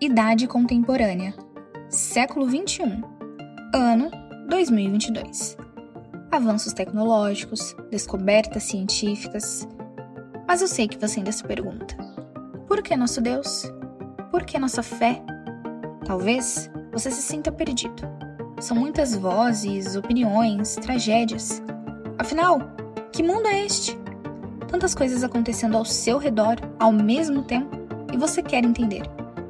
Idade Contemporânea, século XXI, ano 2022. Avanços tecnológicos, descobertas científicas. Mas eu sei que você ainda se pergunta: por que nosso Deus? Por que nossa fé? Talvez você se sinta perdido. São muitas vozes, opiniões, tragédias. Afinal, que mundo é este? Tantas coisas acontecendo ao seu redor ao mesmo tempo e você quer entender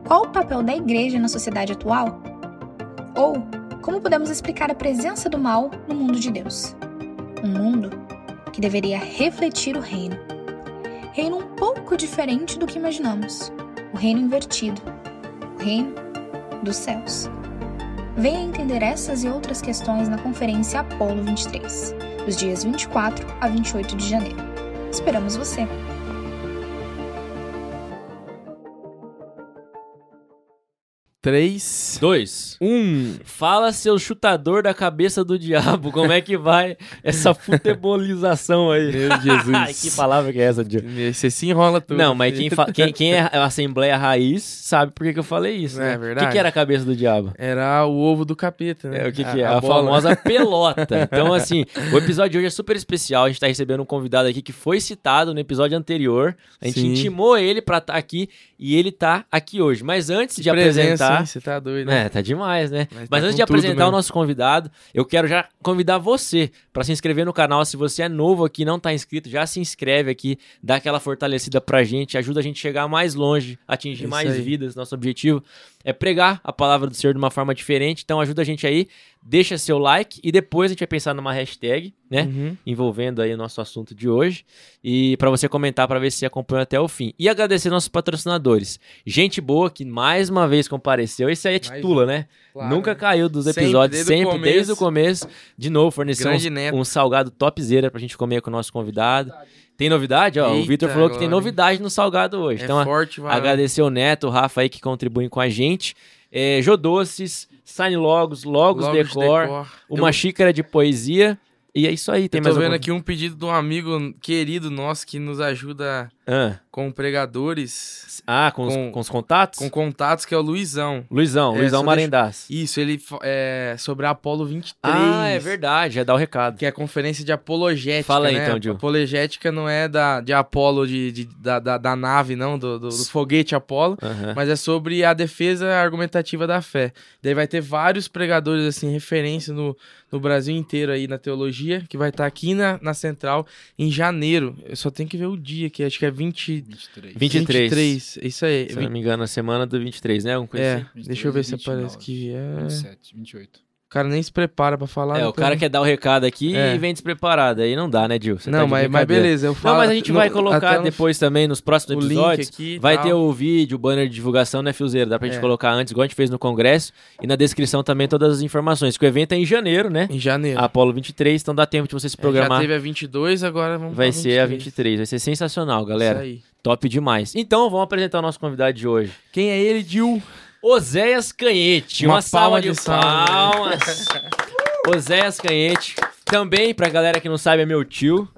qual o papel da igreja na sociedade atual? Ou como podemos explicar a presença do mal no mundo de Deus? Um mundo que deveria refletir o reino. Reino um pouco diferente do que imaginamos. O reino invertido. O reino dos céus. Venha entender essas e outras questões na Conferência Apolo 23, dos dias 24 a 28 de janeiro. Esperamos você! 3, Dois. 1. Fala, seu chutador da cabeça do diabo, como é que vai essa futebolização aí? Meu Jesus. que palavra que é essa, Diogo? Você se enrola tudo. Não, mas quem, quem, quem é a Assembleia Raiz sabe por que, que eu falei isso, É né? verdade. O que, que era a cabeça do diabo? Era o ovo do capeta, né? É, o que, que é? A, A, famosa pelota. Então, assim, o episódio de hoje é super especial. A gente tá recebendo um convidado aqui que foi citado no episódio anterior. A gente Sim. intimou ele pra estar aqui e ele tá aqui hoje. Mas antes de Presença, apresentar. hein? Você tá doido, né? É, tá demais, né? Mas Mas, tá antes de com tudo apresentar o mesmo. nosso convidado, eu quero já convidar você pra se inscrever no canal. Se você é novo aqui, não tá inscrito, já se inscreve aqui, dá aquela fortalecida pra gente, ajuda a gente a chegar mais longe, atingir Isso mais aí. vidas. Nosso objetivo é pregar a palavra do Senhor de uma forma diferente. Então ajuda a gente aí, deixa seu like e depois a gente vai pensar numa hashtag, né? Uhum. envolvendo aí o nosso assunto de hoje e para você comentar para ver se acompanha até o fim. E agradecer nossos patrocinadores. Gente boa que mais uma vez compareceu. Esse aí é Mais titula, né? Claro, Nunca caiu dos Sempre, episódios, desde o sempre, começo. desde o começo. De novo, forneceu um, um salgado topzera pra gente comer com o nosso convidado. Tem novidade? Ó, o Eita, Vitor falou que tem novidade no salgado hoje. É então, forte, vai. agradecer o Neto, o Rafa aí que contribuem com a gente. É, Jodoces, Sign Logos, Logos, Logos Decor, Decor. uma Eu- xícara de poesia. E é isso aí. Tem Eu mais tô vendo alguma- aqui um pedido de um amigo querido nosso que nos ajuda Ah. com pregadores, Ah, com, Com- os, com os contatos? com contatos, que é o Luizão. Luizão, É, Luizão Marendás. Isso, ele é sobre a Apolo 23. Ah, é verdade, já dá o recado. Que é a conferência de apologética, Fala aí, né? então, Gil. Apologética não é da, de Apolo, de, de- da, da, da nave, não, do, do, do foguete Apolo. Mas é sobre a defesa argumentativa da fé. Daí vai ter vários pregadores, assim, referência no, no Brasil inteiro aí na teologia, que vai estar aqui na, na Central em janeiro. Eu só tenho que ver o dia, que acho que é 20, 23. 23. 23. Isso aí. Se eu não me engano, a semana do 23, né? Alguma coisa É, assim. 23 deixa eu ver e se aparece 29, que é. 27, 28. O cara nem se prepara pra falar. É, o cara quer dar o recado aqui É. e vem despreparado. Aí não dá, né, Gil? Você tá Não, de mas, mas beleza, eu falo. Não, mas a gente no- vai colocar até no- depois também nos próximos episódios. aqui Vai tal. ter o vídeo, o banner de divulgação, né, Fiozeiro? Dá pra gente É. colocar antes, igual a gente fez no congresso. E na descrição também todas as informações. Que o evento é em janeiro, né? Em janeiro. Apolo 23, então dá tempo de você se É, programar. Já teve a 22, agora vamos Vai ser a 23. 23. Vai ser sensacional, galera. Isso aí. Top demais. Então, vamos apresentar o nosso convidado de hoje. Quem é ele, Dil? Oséias Canhete. Uma, Uma salva de, de palmas. Oséias Canhete. Também, pra galera que não sabe, é meu tio.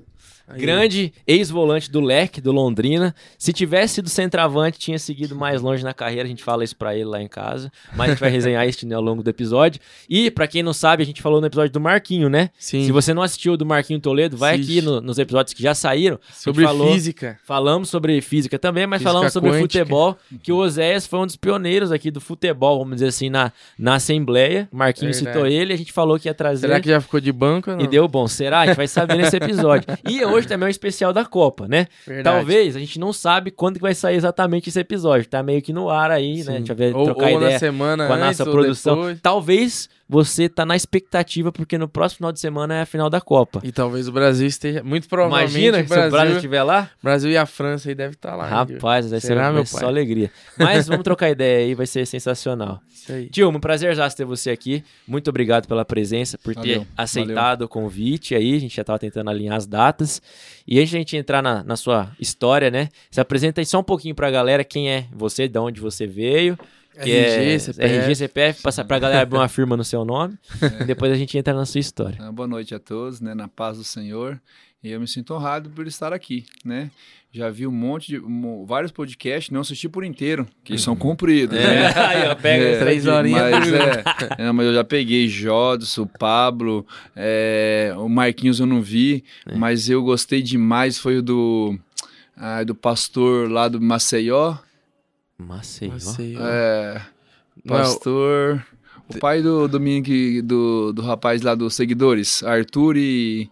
Aí. Grande ex-volante do Leque, do Londrina. Se tivesse sido centroavante, tinha seguido mais longe na carreira. A gente fala isso pra ele lá em casa. Mas a gente vai resenhar isso né, ao longo do episódio. E, pra quem não sabe, a gente falou no episódio do Marquinho, né? Sim. Se você não assistiu do Marquinho Toledo, vai Assiste. aqui no- nos episódios que já saíram. Sobre falou- física. Falamos sobre física também, mas Física falamos sobre quântica. futebol, que o Oséias foi um dos pioneiros aqui do futebol, vamos dizer assim, na, na Assembleia. O Marquinhos Verdade. citou ele, a gente falou que ia trazer. Será que já ficou de banco? E deu bom. Será? A gente vai saber nesse episódio. E hoje também é um especial da Copa, né? Verdade. Talvez, a gente não sabe quando que vai sair exatamente esse episódio. Tá meio que no ar aí, né? Sim. A gente vai ver, ou, trocar ou ideia na semana com a nossa produção. depois. Talvez você tá na expectativa, porque no próximo final de semana é a final da Copa. E talvez o Brasil esteja. Muito provavelmente Imagina o se o Brasil Brasil, estiver lá. Brasil e a França aí deve estar lá. hein, Gil? Rapaz, vai ser, Será, meu pai? só alegria. Mas vamos trocar ideia aí, vai ser sensacional. Isso aí. Dilma, um prazer já ter você aqui. Muito obrigado pela presença, por ter Valeu, aceitado o convite aí. A gente já estava tentando alinhar as datas. E antes de a gente entrar na, na sua história, né? Se apresenta aí só um pouquinho pra galera quem é você, de onde você veio Que é RG, CPF. RG, CPF, passa pra galera abrir uma firma no seu nome. E depois a gente entra na sua história. Ah, Boa noite a todos, né? Na paz do Senhor. E eu me sinto honrado por estar aqui, né? Já vi um monte de mo- vários podcasts, não assisti por inteiro, que são compridos, né? Aí, ó, pega É, três horinhas Mas, é, é, mas eu já peguei Jodson, o Pablo, é, o Marquinhos eu não vi, É. mas eu gostei demais. Foi o do, ah, do pastor lá do Maceió. Maceió. Maceió. É, Não, pastor. O pai do, do, menino que- do, do rapaz lá dos seguidores, Arthur e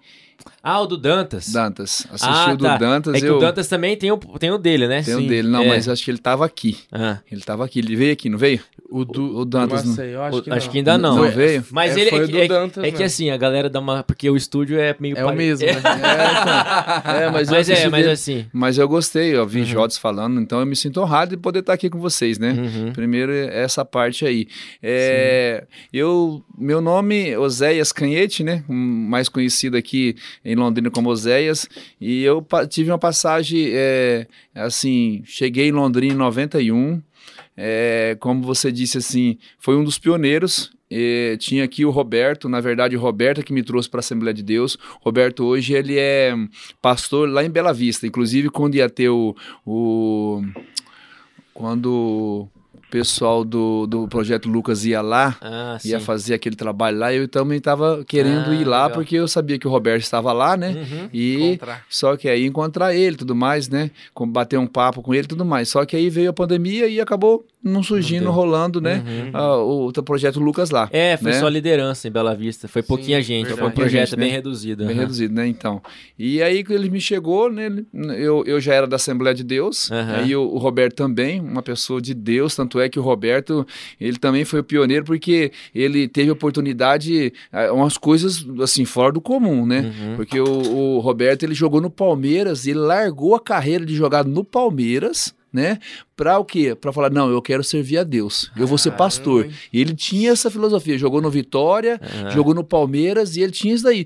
Ah, o do Dantas. Dantas. Assisti ah, o do tá. Dantas, É que eu o Dantas também tem o, tem o dele, né? tem o Sim. dele. Não, É. mas acho que ele tava aqui. Ah, Ele tava aqui. Ele veio aqui, não veio? o do, o Dantas não- Maceió, acho que acho não. que ainda não. Não veio? Mas É, ele foi é, o que- do é- Dantas é que mesmo. assim, a galera dá uma. Porque o estúdio é meio. É o pare- mesmo, É, né? É, mas, eu mas é, mas dele. assim. Mas eu gostei, eu Uhum. vi Jodes falando, então eu me sinto honrado de poder estar aqui com vocês, né? Uhum. Primeiro é essa parte aí. É, eu, meu nome é Oséias Canhete, né? Um, Mais conhecido aqui em Londrina como Oséias. E eu tive uma passagem, é, assim, cheguei em Londrina em 91. É, como você disse assim, foi um dos pioneiros. É, tinha aqui o Roberto, na verdade o Roberto é que me trouxe para a Assembleia de Deus. Roberto hoje ele é pastor lá em Bela Vista. Inclusive quando ia ter o, o quando pessoal do, do projeto Lucas ia lá, Ah, ia fazer aquele trabalho lá, eu também estava querendo Ah, ir lá legal. porque eu sabia que o Roberto estava lá, né? Uhum. E Encontrar. só que aí encontrar ele, tudo mais, né? Bater um papo com ele, tudo mais. Só que aí veio a pandemia e acabou não surgindo, deu. rolando, né? Uhum. ah, o, o projeto Lucas lá. É, foi né? só liderança em Bela Vista. Foi pouquinha Sim, gente. Foi um verdade. projeto Gente, bem né? reduzido. Bem aham. reduzido, né? Então. E aí, quando ele me chegou, né? Eu, eu já era da Assembleia de Deus, Aham. aí o, o Roberto também, uma pessoa de Deus, tanto é que o Roberto, ele também foi o pioneiro, porque ele teve oportunidade, umas coisas, assim, fora do comum, né? Uhum. Porque o, o Roberto, ele jogou no Palmeiras, e ele largou a carreira de jogar no Palmeiras, né? Pra o quê? Pra falar, não, eu quero servir a Deus, eu vou ser pastor. hein? E ele tinha essa filosofia, jogou no Vitória, Aham. jogou no Palmeiras e ele tinha isso daí.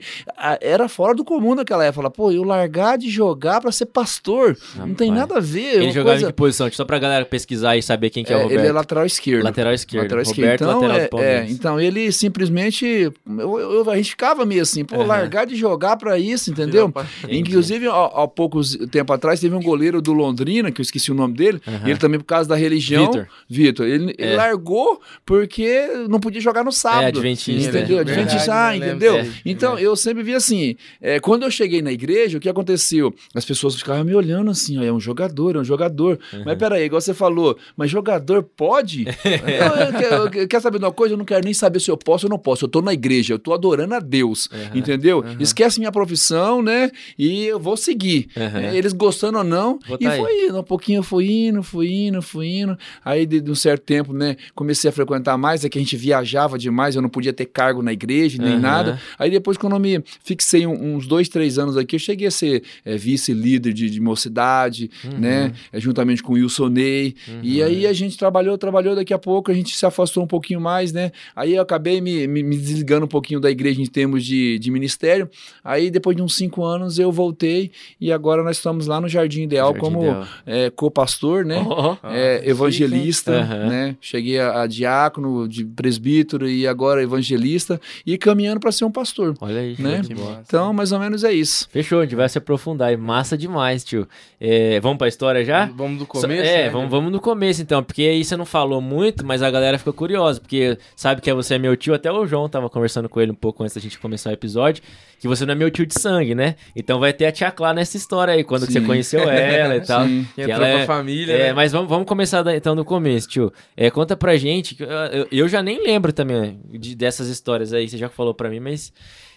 Era fora do comum naquela época. Falar, pô, eu largar de jogar pra ser pastor. não tem Rapaz. nada a ver. é Ele jogava coisa- em que posição? Só pra galera pesquisar e saber quem que é, o É, Roberto. ele é lateral esquerdo. Lateral esquerdo. Lateral esquerdo. Roberto, Então, lateral é, do Palmeiras. é, então ele simplesmente. Eu, eu- a gente ficava meio assim, pô, largar de jogar pra isso, entendeu? Inclusive, há, poucos tempo atrás, teve um goleiro do Londrina, que eu esqueci o nome dele, e ele também, por causa da religião. Vitor. Vitor. Ele, ele É. largou porque não podia jogar no sábado. É, adventista. Entendeu? né? Adventista, ah, Verdade, entendeu? Lembro. Então, eu sempre vi assim, é, quando eu cheguei na igreja, o que aconteceu? As pessoas ficavam me olhando assim, ó, é um jogador, é um jogador. Uhum. Mas peraí, igual você falou, mas jogador pode? eu, eu, quero- eu- quer saber de uma coisa? Eu não quero nem saber se eu posso ou não posso. Eu tô na igreja, eu tô adorando a Deus, Uhum. entendeu? Esquece minha profissão, né? E eu vou seguir. Uhum. É, Eles gostando ou não. Vou e tá aí. foi indo, um pouquinho eu fui indo, fui indo, fui indo. Aí, de, de um certo tempo, né, comecei a frequentar mais, é que a gente viajava demais, eu não podia ter cargo na igreja, nem Aham. nada. Aí depois, quando eu me fixei um- uns dois, três anos aqui, eu cheguei a ser é, vice-líder de, de mocidade, Uhum. né, juntamente com o Wilson Ney. E aí a gente trabalhou, trabalhou, daqui a pouco a gente se afastou um pouquinho mais, né. Aí eu acabei me, me, me desligando um pouquinho da igreja em termos de, de ministério. Aí depois de uns cinco anos eu voltei e agora nós estamos lá no Jardim Ideal Jardim como Ideal. é, co-pastor, né? Ó, é, chique, evangelista? Aham. né? Cheguei a, a diácono, de presbítero e agora evangelista e caminhando para ser um pastor. Olha aí. Né? Então, mais ou menos é isso. Fechou, a gente vai se aprofundar. E massa demais, tio. É, vamos pra história já? Vamos do Só- começo? é, né? vamos, vamos no começo então, porque aí você não falou muito, mas a galera fica curiosa, porque sabe que você é meu tio, até o João tava conversando com ele um pouco antes da gente começar o episódio, que você não é meu tio de sangue, né? Então vai ter a tia Clá nessa história aí, quando que você conheceu ela e tal. Sim. Que que entrou ela pra é- família, É, né? Mas vamos, vamos começar então do começo, tio. É, conta pra gente, eu- eu já nem lembro também de- dessas histórias aí, você já falou pra mim, mas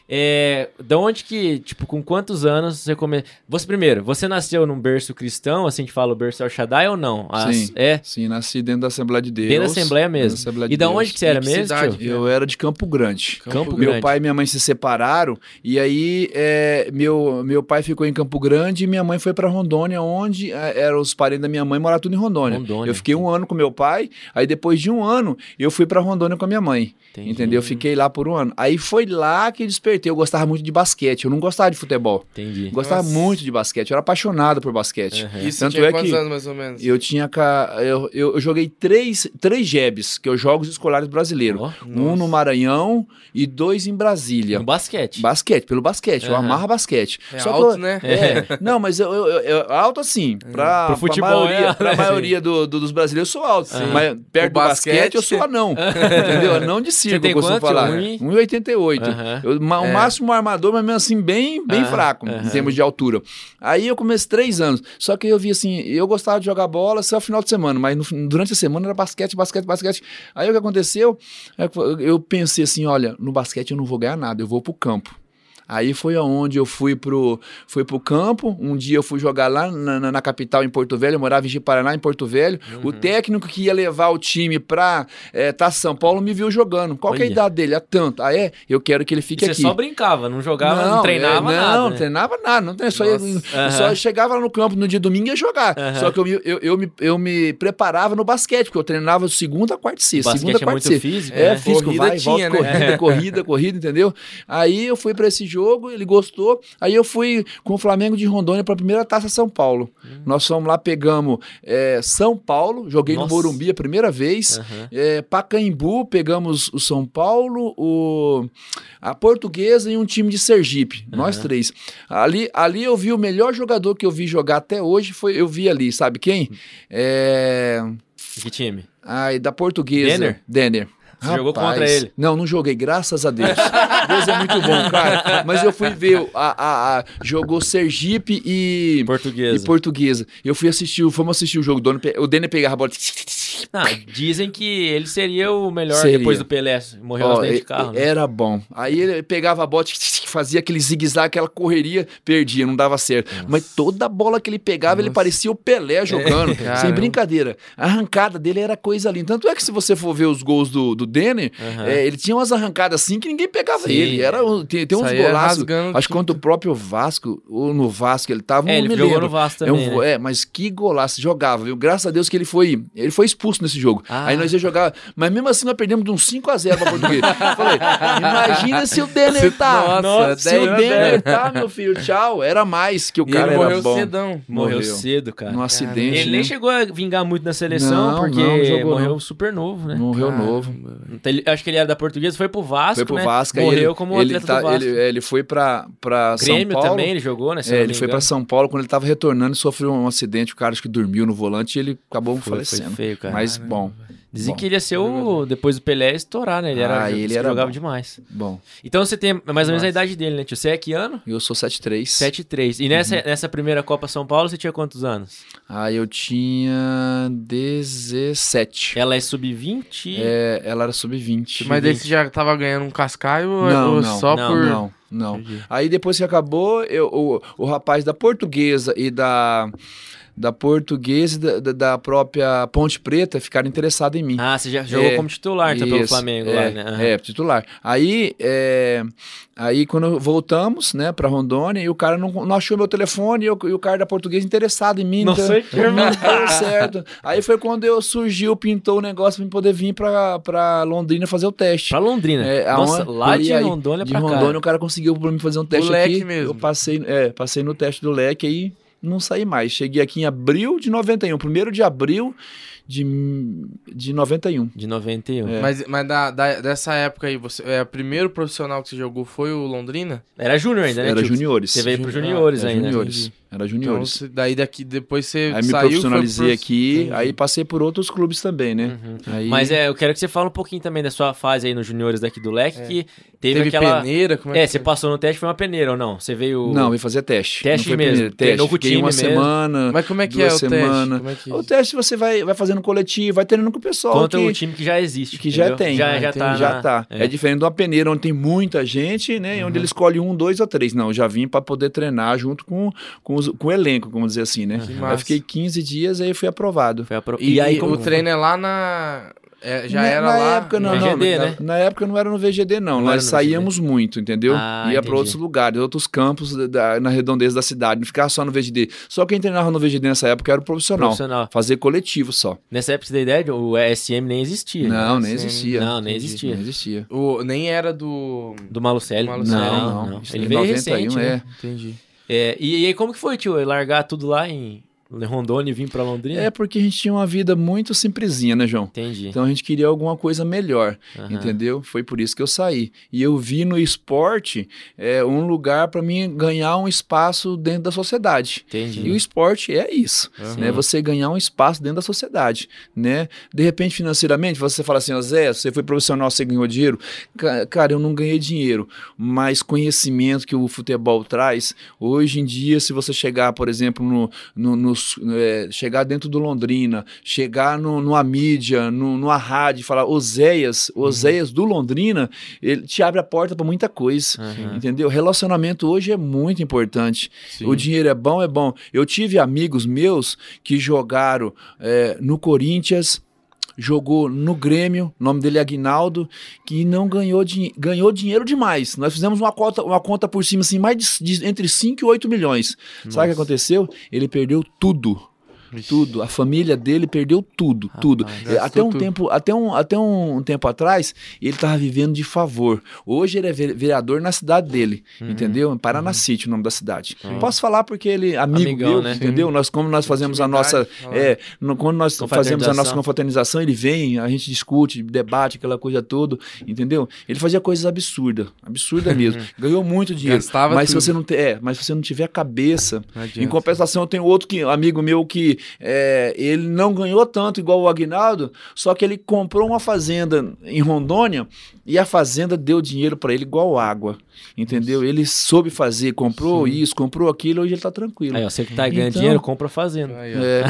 é, da onde que, tipo, com quantos anos você come... Você primeiro, você nasceu num berço cristão, assim que fala o berço El Shaddai ou não? As- Sim. É, Sim, nasci dentro da Assembleia de Deus. dentro da Assembleia mesmo. Da Assembleia E de da Deus. onde que você era E que mesmo, cidade? Eu era de Campo Grande. Campo Grande. Meu pai e minha mãe se separaram e aí é, meu, meu pai ficou em Campo Grande e minha mãe foi para Rondônia, onde é, eram os parentes da minha mãe moravam tudo em Rondônia. Rondônia. Eu fiquei um ano com meu pai, aí depois de um ano eu fui para Rondônia com a minha mãe. Entendi. Entendeu? Eu fiquei lá por um ano. Aí foi lá que converter, eu gostava muito de basquete. Eu não gostava de futebol. Entendi. Gostava Nossa. muito de basquete. Eu era apaixonado por basquete. Uhum. Isso Tanto tinha é quantos que anos, mais ou menos? Eu tinha. Eu, eu, eu joguei três, três JEBs, que é os Jogos Escolares Brasileiros. Ó, Um Nossa. no Maranhão e dois em Brasília. no basquete. Basquete, pelo basquete. Eu Aham. amarro basquete. É Só alto, eu- né? É, não, mas eu, eu- eu- alto assim, pra, Pro futebol, pra maioria, é. pra maioria do- do- dos brasileiros eu sou alto. Sim. Mas perto O do basquete, basquete- eu sou anão. entendeu? Anão de circo, tem eu costumo quanto? falar. Um e- 1,88. Aham. Eu- ma- O É. máximo armador, mas mesmo assim, bem, bem Aham, fraco aham. em termos de altura. Aí eu comecei três anos. Só que eu vi assim, eu gostava de jogar bola só no final de semana, mas no- durante a semana era basquete, basquete, basquete. Aí o que aconteceu? É Eu pensei assim: olha, no basquete eu não vou ganhar nada, eu vou pro campo. Aí foi aonde eu fui pro, fui pro campo. Um dia eu fui jogar lá na, na- na capital, em Porto Velho. Eu morava em Ji-Paraná, em Porto Velho. Uhum. O técnico que ia levar o time pra eh, tá São Paulo me viu jogando. Qual que é a idade dele? É tanto. Ah, é? Eu quero que ele E fique você aqui. só brincava, não jogava, não, treinava é, não, nada. Não, né? treinava nada. Não treinava, só, ia- eu só chegava lá no campo no dia domingo e ia jogar. Aham. Só que eu, me- eu, eu, me, eu me preparava no basquete, porque eu treinava segunda, quarta e sexta. Basquete segunda, é quarta muito e sexta. físico, É, né? físico, Corrida vai, tinha, volta, né? corrida, corrida, corrida, entendeu? Aí eu fui pra esse jogo, ele gostou. Aí eu fui com o Flamengo de Rondônia pra primeira taça São Paulo. Nós fomos lá, pegamos é, São Paulo, joguei Nossa. no Morumbi a primeira vez. Aham. É, Pacaembu, pegamos o São Paulo, o, a Portuguesa e um time de Sergipe, nós três. Ali, ali eu vi o melhor jogador que eu vi jogar até hoje, foi eu vi ali, sabe quem? É, Que time? ai, da Portuguesa. Denner? Denner. Você jogou contra ele? Não, não joguei, graças a Deus. Deus é muito bom, cara. Mas eu fui ver, a, a, a- jogou Sergipe e, Portuguesa. e Portuguesa. Eu fui assistir, fomos assistir o jogo, o Dono pe- o Denner pegava a bola, Ah, dizem que ele seria o melhor Seria. depois do Pelé. Morreu e- de carro. né? Era bom. Aí ele pegava a bola, fazia aquele zigue-zague, aquela correria, perdia, não dava certo. Mas toda bola que ele pegava, ele Nossa. parecia o Pelé jogando. sem Caramba. brincadeira. A arrancada dele era coisa linda. Tanto é que se você for ver os gols do, do Denner, Aham. é, ele tinha umas arrancadas assim que ninguém pegava Sim. Ele. Era, um- tem, tem uns Saía golaços. Acho que contra o próprio Vasco, ou no Vasco ele tava, É, ele jogou lembro. no Vasco É, um também, né? é, mas que golaço, jogava, viu? Graças a Deus que ele foi, ele foi expulso nesse jogo. Ah. Aí nós ia jogar, mas mesmo assim nós perdemos de uns 5 a 0 pra português. Falei, imagina se o Denner tá. Nossa, se o 10 Denner tá, meu filho, tchau. Era mais que o E cara ele era morreu bom. cedão. Morreu, morreu. cedo, cara. Num acidente, Ele nem né? chegou a vingar muito na seleção, Não, porque não, jogou morreu não. super novo, né? Morreu Caramba. novo. Então, ele- acho que ele era da Portuguesa, foi pro Vasco, Foi pro né? Vasco. aí Morreu ele, como ele, atleta tá- ele, ele foi pra, pra São Paulo. também, ele jogou, né? É, ele foi pra engano. São Paulo, quando ele tava retornando, sofreu um acidente, o cara acho que dormiu no volante e ele acabou Foi, foi falecendo. feio, cara. Mas bom, Dizem bom. que ele ia ser o, depois do Pelé, estourar, né? Ele era, Ah, ele diz que era jogava bom. demais. bom. Então você tem mais ou menos a idade dele, né, tio? Você é que ano? Eu sou 7'3". 7-3. E nessa, Uhum. nessa primeira Copa São Paulo, você tinha quantos anos? Ah, eu tinha 17. Ela é sub-20? É, ela era sub-20. Mas daí você já tava ganhando um cascaio ou- Não, ou não, só não, por... Não, não. Entendi. Aí depois que acabou, eu, o, o rapaz da portuguesa e da, da portuguesa e da, da- própria Ponte Preta ficaram interessados em mim. Ah, você já jogou É, como titular, então, pelo Isso, Flamengo é, lá, né? Aham. É, titular. Aí, é, aí quando voltamos, né, pra Rondônia, e o cara não, não achou meu telefone e, o- e o cara da portuguesa interessado em mim. Nossa, então, que irmão. não deu certo. Aí foi quando eu surgiu, pintou o negócio pra eu poder vir pra, pra Londrina fazer o teste. Pra Londrina. É, Nossa, lá de aí, Rondônia de pra Rondônia cá. o cara conseguiu pra mim fazer um teste leque aqui. mesmo. Eu passei, é, passei no teste do leque aí não saí mais. Cheguei aqui em abril de 91, primeiro de abril de, de 91. De 91. É. Mas, mas da, da- dessa época aí, você, é, o primeiro profissional que você jogou foi o Londrina? Era júnior ainda, né? Era tio? juniores. Você veio pro juniores Era ainda. juniores. Era Então, juniores. você- daí daqui, depois você Aí me saiu... profissionalizei pro- aqui, Entendi. aí passei por outros clubes também, né? Uhum. Aí, Mas é, eu quero que você fale um pouquinho também da sua fase aí nos juniores daqui do Leque, É. que teve, Teve aquela... peneira? Como é, É, que você foi? passou no teste, foi uma peneira ou não? Você veio... Não, vim fazer teste. Teste não foi mesmo, treinou teste. com o Fiquei time uma mesmo. semana. Mas como é que é o duas teste? é que... O teste você vai, vai fazendo coletivo, vai treinando com o pessoal Contra que, o time que já existe. que já entendeu? tem. Já, Ah, já tá. entendi. já na- tá. é. É. diferente de uma peneira onde tem muita gente, né? e Onde ele escolhe um, dois ou três. Não, eu já vim para poder treinar junto com, com, os- com o elenco, vamos dizer assim, né? Aí eu fiquei 15 dias aí fui aprovado. Foi apro- E, aí, e como o treino é lá na... É, já na, era na lá. época não, no não, VGD, na, né? na época não era no VGD não, Não nós saíamos muito, entendeu? Ah, Ia para outros lugares, outros campos da- da- na redondeza da cidade, não ficava só no VGD. Só quem treinava no VGD nessa época era o profissional, Profissional. fazer coletivo só. Nessa época, você tem ideia, o SM nem existia. né? Não, nem Sim. existia. Não, nem existia. Não existia. O, nem era do. Do Malucelli. Malucelli. Não, não. Isso Ele em veio 91, recente, né? é. Entendi. É, e, e aí, como que foi, tio? Largar tudo lá em Rondônia e vir pra Londrina? É porque a gente tinha uma vida muito simplesinha, né, João? Entendi. Então a gente queria alguma coisa melhor, Aham. entendeu? Foi por isso que eu saí. E eu vi no esporte é, um lugar para mim ganhar um espaço dentro da sociedade. Entendi. E o esporte é isso, Aham. né? Você ganhar um espaço dentro da sociedade, né? De repente, financeiramente, você fala assim, Zé, você foi profissional, você ganhou dinheiro. Ca- Cara, eu não ganhei dinheiro, mas conhecimento que o futebol traz, hoje em dia, se você chegar, por exemplo, no, no, nos- é, chegar dentro do Londrina, chegar no, numa mídia, no, numa rádio, falar Oséias, Oséias do Londrina, ele te abre a porta para muita coisa. Aham. Entendeu? Relacionamento hoje é muito importante. Sim. O dinheiro é bom, é bom. Eu tive amigos meus que jogaram é, no Corinthians, jogou no Grêmio, o nome dele é Aguinaldo, que não ganhou, din ganhou dinheiro demais. Nós fizemos uma conta, uma conta por cima, assim, mais de, de- entre 5 e 8 milhões. Sabe o que Nossa. aconteceu? Ele perdeu tudo. Tudo, a família dele perdeu tudo, tudo. Rapaz, É, Até um tudo. tempo, até um, até um tempo atrás, ele tava vivendo de favor. Hoje ele é ve- vereador na cidade dele, Uhum. entendeu? Em Paraná City, o nome da cidade. Uhum. Posso falar porque ele amigo Amigão, meu, né? entendeu? Nós como nós fazemos a nossa, é, no- quando nós fazemos a nossa Confraternização. ele vem, a gente discute, debate aquela coisa toda, entendeu? Ele fazia coisas absurdas, absurda mesmo. Ganhou muito dinheiro. Gastava mas se tudo. você não é, mas se você não tiver cabeça, Não em compensação, eu tenho outro que, amigo meu que é, ele não ganhou tanto igual o Aguinaldo, só que ele comprou uma fazenda em Rondônia e a fazenda deu dinheiro para ele igual água. Entendeu? Ele soube fazer, comprou Sim. isso, comprou aquilo, hoje ele tá tranquilo. Aí, ó, você que tá ganhando Então- dinheiro, compra fazenda. Aí. É,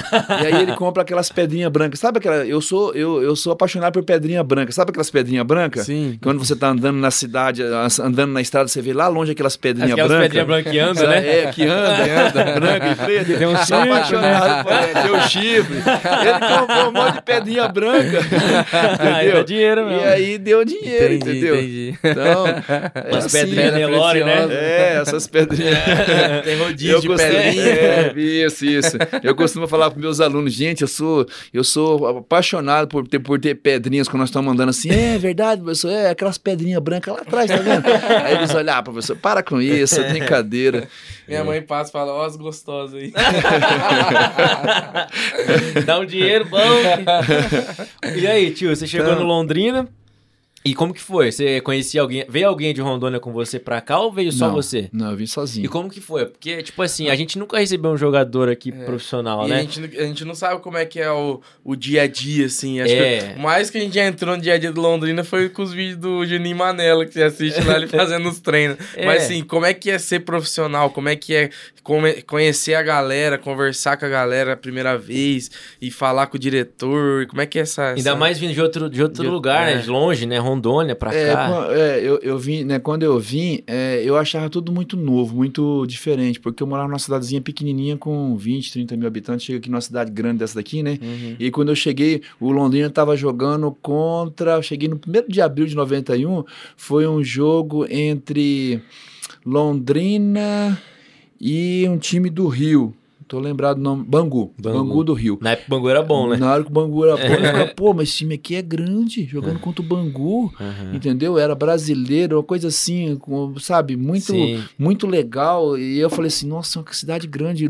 e aí ele compra aquelas pedrinhas brancas. Sabe aquela. Eu sou, eu, eu sou apaixonado por pedrinha branca. Sabe aquelas pedrinhas brancas? Sim. Quando você tá andando na cidade, andando na estrada, você vê lá longe aquelas pedrinhas Aquelas brancas. pedrinhas brancas que andam, né? É, que anda, anda, branca e preta. Tem um Sou chifre, apaixonado por é, o chifre. Ele comprou um monte de pedrinha branca. Aí dinheiro mesmo. E aí deu dinheiro, Entendi, entendeu? entendi. Então, é Umas assim, pedrinhas né? Nelore, né? preciosa. É, essas pedrinhas. Tem rodízio de costumo- pedrinha. É, isso, isso. Eu costumo falar para meus alunos, gente, eu sou, eu sou apaixonado por ter, por ter pedrinhas quando nós estamos mandando assim. É verdade, professor, é aquelas pedrinhas brancas lá atrás, tá vendo? Aí eles olham, ah, professor, para com isso, é brincadeira. Minha mãe passa e fala, ó, as gostosas aí. Dá um dinheiro bom. e aí, tio, você chegou Então- no Londrina. E como que foi? Você conhecia alguém? Veio alguém de Rondônia com você pra cá ou veio só não, você? Não, eu vim E sozinho. como que foi? Porque, tipo assim, a gente nunca recebeu um jogador aqui profissional, E né? a, gente, a gente não sabe como é que é o, o dia a dia, assim. Acho É. que o mais que a gente já entrou no dia a dia do Londrina foi com os vídeos do Juninho Manela, que você assiste lá ele fazendo os treinos. É. Mas assim, como é que é ser profissional? Como é que é conhecer a galera, conversar com a galera a primeira vez e falar com o diretor? Como é que é essa. Ainda essa- mais vindo de outro, de outro De- lugar, é. né? De longe, né? Rondônia pra É, cá. é, eu, eu vim, né, quando eu vim, é, eu achava tudo muito novo, muito diferente, porque eu morava numa cidadezinha pequenininha com 20, 30 mil habitantes, chega aqui numa cidade grande dessa daqui, né? Uhum. E quando eu cheguei, o Londrina estava jogando contra. Eu cheguei no 1 de abril de 91. Foi um jogo entre Londrina e um time do Rio. Tô lembrado do nome. Bangu. Bangu. Bangu, do Rio. Na época o Bangu era bom, né? Na hora que o Bangu era bom, eu ficava, pô, mas esse time aqui é grande, jogando contra o Bangu, Aham. entendeu? Era brasileiro, uma coisa assim, sabe, muito, Sim. muito legal. E eu falei assim, nossa, que cidade grande.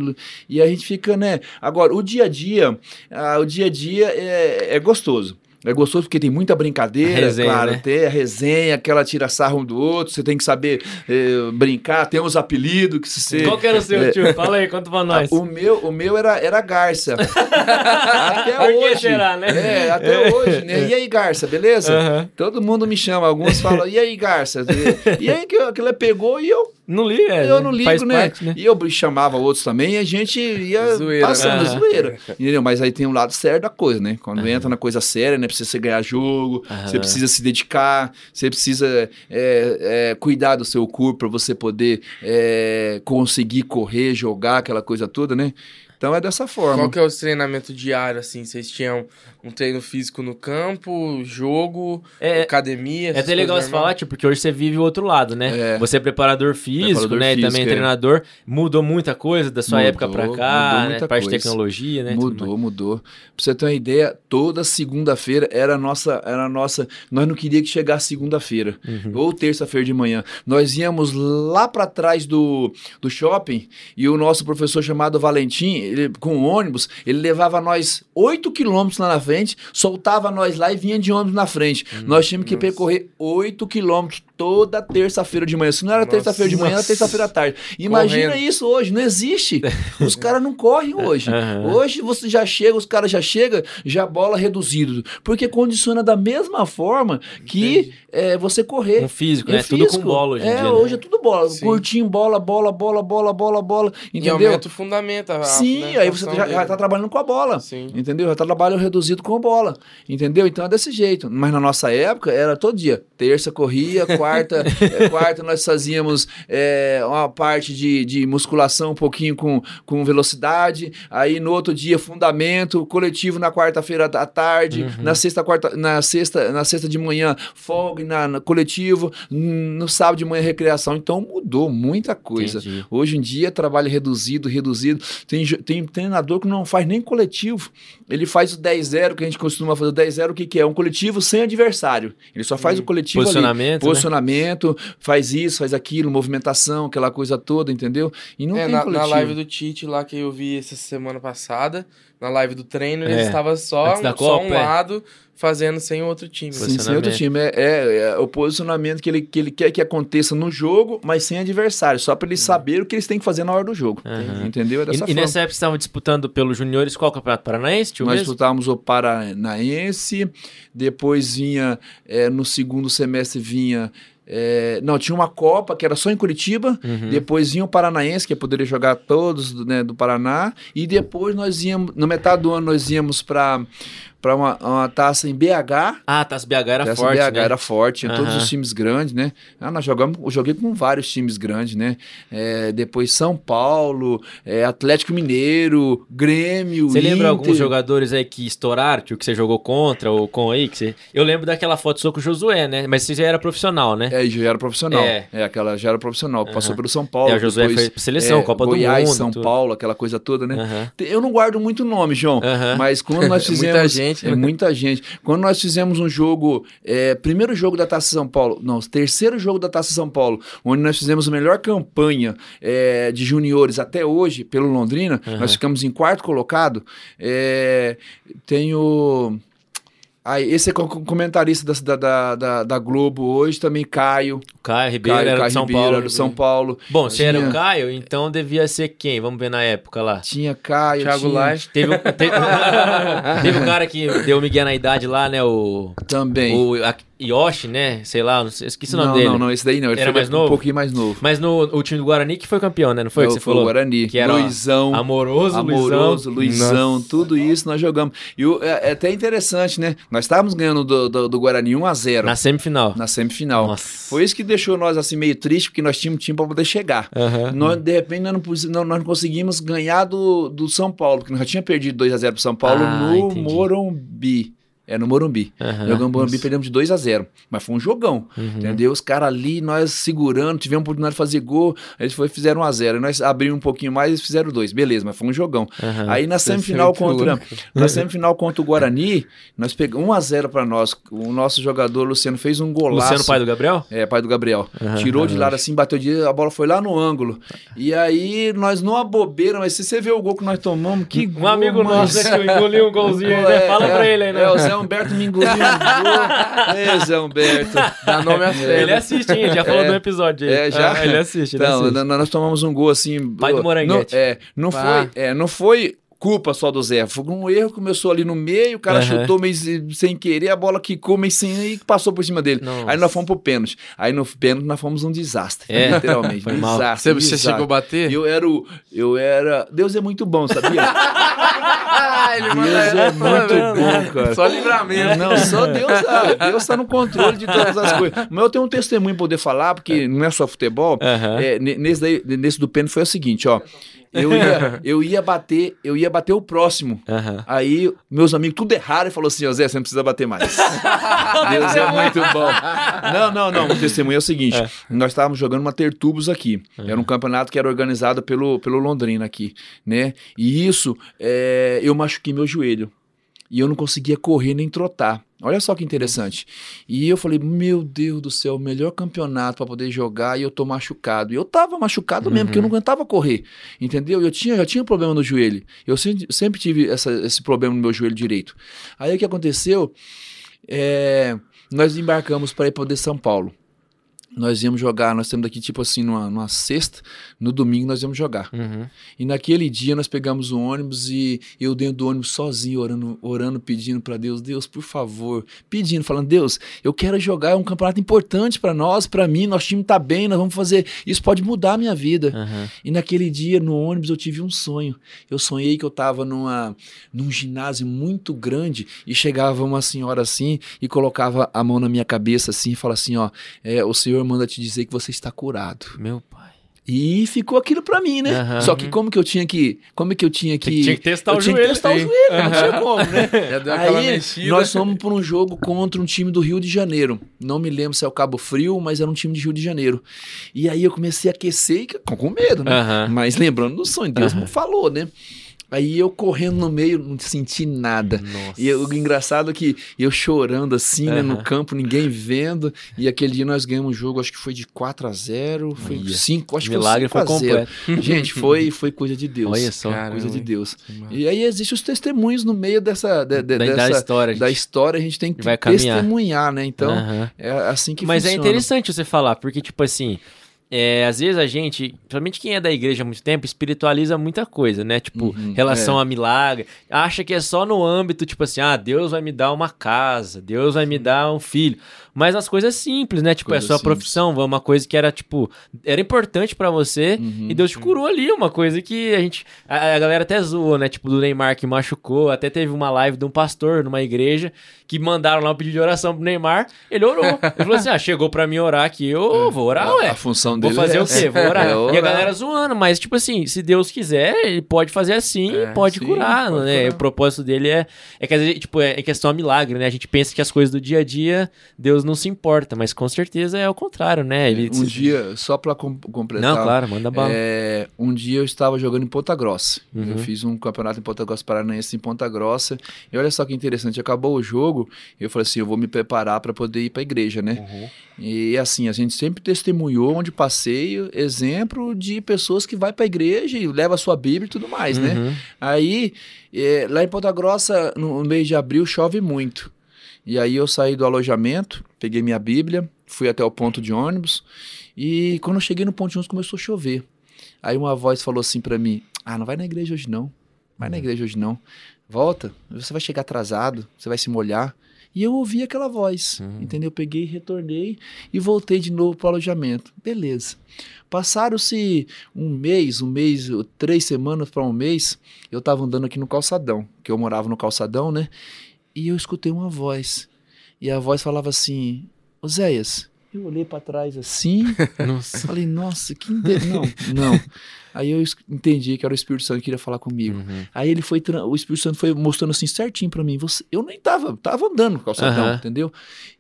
E a gente fica, né? Agora, o dia a dia, ah, o dia a dia é, é gostoso. É gostoso porque tem muita brincadeira, A resenha, claro. né? Tem a resenha, aquela tira sarro um do outro, você tem que saber eh, brincar, tem os apelidos que você. Qual que era o seu, É. tio? Fala aí, conta pra nós. O meu, o meu era, era Garça. até Por hoje. será, né? É, até hoje, né? E aí, Garça, beleza? Todo mundo me chama, alguns falam, e aí, Garça? E, aí que aquilo pegou e eu, Não liga, é, eu não ligo, faz né? parte, né? E eu chamava outros também e a gente ia Zoeira, passando, né? zoeira. Entendeu? Mas aí tem um lado sério da coisa, né? Quando entra na coisa séria, né? Precisa você ganhar jogo, Aham. você precisa se dedicar, você precisa é, é, cuidar do seu corpo para você poder é, conseguir correr, jogar, aquela coisa toda, né? Então é dessa forma. Qual que é o treinamento diário, assim? Vocês tinham um treino físico no campo, jogo, É, academia? É até legal você falar, tipo, porque hoje você vive o outro lado, né? É. Você é preparador físico, Preparador né? e físico, também é. treinador. Mudou muita coisa da sua Mudou, época pra cá, mudou né? Parte de tecnologia, né? tudo Mudou, mudou. Pra você ter uma ideia, toda segunda-feira era a nossa, era a nossa. Nós não queríamos que chegasse segunda-feira Uhum. ou terça-feira de manhã. Nós íamos lá pra trás do, do shopping e o nosso professor chamado Valentim, ele, com o ônibus, ele levava nós 8 quilômetros lá na frente, soltava nós lá e vinha de ônibus na frente. Nós tínhamos que percorrer 8 quilômetros toda terça-feira de manhã. Se não era terça-feira de manhã, era terça-feira à tarde. Imagina Correndo. isso hoje, não existe. Os caras não correm hoje. Aham. Hoje você já chega, os caras já chegam, já bola reduzido. Porque condiciona da mesma forma que é, você correr. Um físico, É né? Tudo com físico. bola hoje em É, dia. né? hoje é tudo bola. Sim. Curtinho, bola, bola, bola, bola, bola, bola. E Entendeu? aumenta o fundamento. a Sim, aí você já, já tá trabalhando com a bola. Sim. Entendeu? Já tá trabalhando reduzido com a bola. Entendeu? Então é desse jeito. Mas na nossa época era todo dia. Terça corria, quarta, é, quarta nós fazíamos é, uma parte de, de musculação um pouquinho com, com velocidade. Aí no outro dia, fundamento, coletivo na quarta-feira à tarde, Uhum. na sexta, quarta, na sexta, na sexta de manhã, folga na, na coletivo, no sábado de manhã, recreação. Então mudou muita coisa. Entendi. Hoje em dia, trabalho reduzido, reduzido. Tem, tem treinador que não faz nem coletivo. Ele faz o 10-0, que a gente costuma fazer o 10-0, o que, que é? Um coletivo sem adversário. Ele só faz o coletivo ali. Posicionamento, né? Posicionamento, faz isso, faz aquilo, movimentação, aquela coisa toda, entendeu? E não É, tem na, na coletivo. live do Tite lá que eu vi essa semana passada, na live do treino, ele É, estava só, um, só Copa, um é. lado fazendo sem o outro time. Sim, sem outro time. É, é- é o posicionamento que ele, que ele quer que aconteça no jogo, mas sem adversário, só para eles saberem o que eles têm que fazer na hora do jogo. Aham. Entendeu? É dessa E, e forma. nessa época vocês estavam disputando pelos juniores qual campeonato paranaense? Tio Nós mesmo? disputávamos o Paranaense, depois vinha, é, no segundo semestre vinha. É, não, tinha uma Copa que era só em Curitiba, Uhum. depois vinha o Paranaense, que poderia jogar todos né, do Paraná, e depois nós íamos, no metade do ano, nós íamos para uma, uma taça em BH. Ah, Taça BH era Taça forte, BH né? era forte, tinha todos Aham. os times grandes, né? Ah, nós jogamos, eu joguei com vários times grandes, né? É, depois São Paulo, é, Atlético Mineiro, Grêmio, Você lembra alguns jogadores aí que estouraram, tio, que você jogou contra ou com aí? Que você... Eu lembro daquela foto sua com o Josué, né? Mas você já era profissional, né? É, já era profissional. É. É, aquela já era profissional. Passou Aham. pelo São Paulo. É, o Josué depois, foi pra seleção, é, Copa do Goiás, Mundo, São tudo. Paulo, aquela coisa toda, né? Te- Eu não guardo muito nome, João, mas quando nós É muita fizemos... gente, É né? muita gente. Quando nós fizemos um jogo, é, primeiro jogo da Taça São Paulo, não, terceiro jogo da Taça São Paulo, onde nós fizemos a melhor campanha é, de juniores até hoje, pelo Londrina, Aham. nós ficamos em quarto colocado, é, tem o... Aí, esse é co- comentarista da, da, da, da Globo hoje, também Caio. Caio Ribeiro Caio, era Caio do São Ribeiro, Paulo. era do São Paulo. Bom, se era Tinha- o Caio, então devia ser quem? Vamos ver na época lá. Tinha Caio, Thiago tinha Laje. Teve, um- te- teve um cara que deu o Miguel na idade lá, né? O, também. o a- Yoshi, né? Sei lá, não sei, esqueci o nome não, dele. não, não, esse daí não. Ele Era foi mais um novo? pouquinho mais novo. Mas no o time do Guarani que foi campeão, né? Não foi o que você foi falou? o Guarani. Que era Luizão. Amoroso, Amoroso, Luizão. Luizão, tudo isso nós jogamos. E o- é, é até interessante, né? Nós estávamos ganhando do, do, do Guarani 1 a 0 Na na, semifinal. semifinal. Nossa. Foi isso que deixou nós assim meio triste, porque nós tínhamos time para poder chegar. Aham. Nós, de repente, nós não, não- nós não conseguimos ganhar do, do São Paulo, porque nós já tínhamos perdido 2 a 0 pro São Paulo Ah, no entendi. Morumbi. É, no Morumbi. Aham. Jogamos no Morumbi, perdemos de 2 a 0 Mas foi um jogão. Uhum. Entendeu? Os caras ali, nós segurando, tivemos a oportunidade de fazer gol, eles foi, fizeram 1x0. Nós abrimos um pouquinho mais eles fizeram 2. Beleza, mas foi um jogão. Aham. Aí na é semifinal contra. Na semifinal contra o Guarani, nós pegamos 1x0 pra nós. O nosso jogador, Luciano, fez um golaço. Luciano, pai do Gabriel? É, pai do Gabriel. Tirou de lado assim, bateu de a bola foi lá no ângulo. E aí nós não aboberam, mas se você vê o gol que nós tomamos, que Um amigo gol, nosso mas- né, que engoliu um golzinho aí, né? Fala pra ele aí, né? É, o Zé Humberto me engoliu gol. Ê, Zé Humberto. Dá nome a fé. Ele assiste, hein? Ele já falou É. do episódio aí. É, já? Ah, ele assiste, ele Então, assiste. nós, nós tomamos um gol assim. Pai do não- Moranguete. é, não Pá. foi, é, não foi culpa só do Zé. Foi um erro que começou ali no meio, o cara Aham. chutou meio sem querer, a bola quicou meio sem e passou por cima dele. Nossa. Aí nós fomos pro pênalti. Aí no pênalti nós fomos um desastre, É, literalmente. foi mal. desastre, Você, você desastre. chegou a bater? Eu era o. Eu era. Deus é muito bom, sabia? Ah, ele Deus é muito bom, cara. Só livramento. Não, só Deus sabe. Deus tá no controle de todas as coisas. Mas eu tenho um testemunho pra poder falar, porque não é só futebol. Aham. É, ne- nesse, daí, nesse do pênalti foi o seguinte, ó. Eu ia, eu ia bater, eu ia bater o próximo. Aham. Aí, meus amigos tudo erraram e falou assim, ó Zé, você não precisa bater mais. Deus é muito bom. Não, não, não. O testemunho é o seguinte: nós estávamos jogando uma Tertubos aqui. Era um campeonato que era organizado pelo, pelo Londrina aqui, né? E isso, é, eu machuquei meu joelho. E eu não conseguia correr nem trotar. Olha só que interessante. E eu falei, meu Deus do céu, o melhor campeonato para poder jogar e eu tô machucado. E eu tava machucado mesmo, porque eu não aguentava correr. Entendeu? Eu tinha, já tinha problema no joelho. Eu sempre, sempre tive essa- esse problema no meu joelho direito. Aí o que aconteceu? É, nós embarcamos para ir poder São Paulo. Nós íamos jogar, nós temos aqui tipo assim, numa, numa sexta, no domingo nós íamos jogar. Uhum. E naquele dia nós pegamos o ônibus e eu dentro do ônibus sozinho, orando, orando pedindo para Deus, Deus, por favor, pedindo, falando, Deus, eu quero jogar, é um campeonato importante para nós, para mim, nosso time tá bem, nós vamos fazer, isso pode mudar a minha vida. Aham. E naquele dia no ônibus eu tive um sonho. Eu sonhei que eu estava numa, num ginásio muito grande e chegava uma senhora assim e colocava a mão na minha cabeça assim e falava assim, ó, é, o Senhor manda te dizer que você está curado. Meu pai. E ficou aquilo pra mim, né? Aham. Só que como que eu tinha que, como que eu tinha que, Tinha que testar eu o tinha joelho, que testar o sim. joelho, não tinha como, né? Já deu aquela Aí mexida. nós fomos para um jogo contra um time do Rio de Janeiro. Não me lembro se é o Cabo Frio, mas era um time de Rio de Janeiro. E aí eu comecei a aquecer com medo, né? Aham. Mas lembrando do sonho, Deus me falou, né? Aí eu correndo no meio, não senti nada. Nossa. E o engraçado é que eu chorando assim, né, no campo, ninguém vendo. E aquele dia nós ganhamos o jogo, acho que foi de 4 a 0 foi Olha, 5, acho milagre que foi foi 5 a 0. completo. Gente, foi, foi coisa de Deus. Olha só. Caramba, Coisa de? Deus. E aí existem os testemunhos no meio dessa, de- de- da, da dessa história. da história, a gente tem que testemunhar, né? Então, Aham. é assim que Mas é funciona. interessante você falar, porque, tipo assim, é, às vezes a gente, principalmente quem é da igreja há muito tempo, espiritualiza muita coisa, né? Tipo, Uhum, relação a milagre. Acha que é só no âmbito, tipo assim, ah, Deus vai me dar uma casa, Deus vai me dar um filho. Mas as coisas simples, né? Tipo, é Coisas sua simples. profissão, uma coisa que era, tipo, era importante pra você Uhum. e Deus te curou ali, uma coisa que a gente. A, a galera até zoou, né? Tipo, do Neymar que machucou. Até teve uma live de um pastor numa igreja que mandaram lá um pedido de oração pro Neymar. Ele orou. Ele falou assim: ah, chegou pra mim orar aqui, eu vou orar, a, ué. a função Vou fazer é o quê? Vou orar. É E a orar. galera zoando, mas tipo assim, se Deus quiser, ele pode fazer assim, É, pode sim, curar, pode né? curar. O propósito dele é é que tipo, é é questão a milagre, né? A gente pensa que as coisas do dia a dia Deus não se importa, mas com certeza é o contrário, né? Ele Um dia, só pra com- completar. Não, claro, manda bala. É, um dia eu estava jogando em Ponta Grossa. Uhum. Eu fiz um campeonato em Ponta Grossa Paranaense em Ponta Grossa. E olha só que interessante, acabou o jogo, eu falei assim, eu vou me preparar para poder ir para a igreja, né? Uhum. E assim, a gente sempre testemunhou onde passei exemplo de pessoas que vai para a igreja e leva a sua Bíblia e tudo mais, né? Uhum. Aí, eh, lá em Ponta Grossa, no mês de abril, chove muito. E aí eu saí do alojamento, peguei minha Bíblia, fui até o ponto de ônibus, e quando eu cheguei no ponto de ônibus começou a chover. Aí uma voz falou assim pra mim: Ah, não vai na igreja hoje não. Vai na igreja hoje não. Volta, você vai chegar atrasado, você vai se molhar. E eu ouvi aquela voz, Uhum. entendeu? Eu peguei, retornei e voltei de novo pro alojamento. Beleza. Passaram-se um mês, um mês, três semanas para um mês, eu tava andando aqui no calçadão, que eu morava no calçadão, né? E eu escutei uma voz. E a voz falava assim: Oséias. Eu olhei para trás assim, Nossa. falei, nossa, que. Não, não. Aí eu entendi que era o Espírito Santo que queria falar comigo. Uhum. Aí ele foi, o Espírito Santo foi mostrando assim certinho pra mim. Você, eu nem tava, tava andando no calçadão, Aham. entendeu?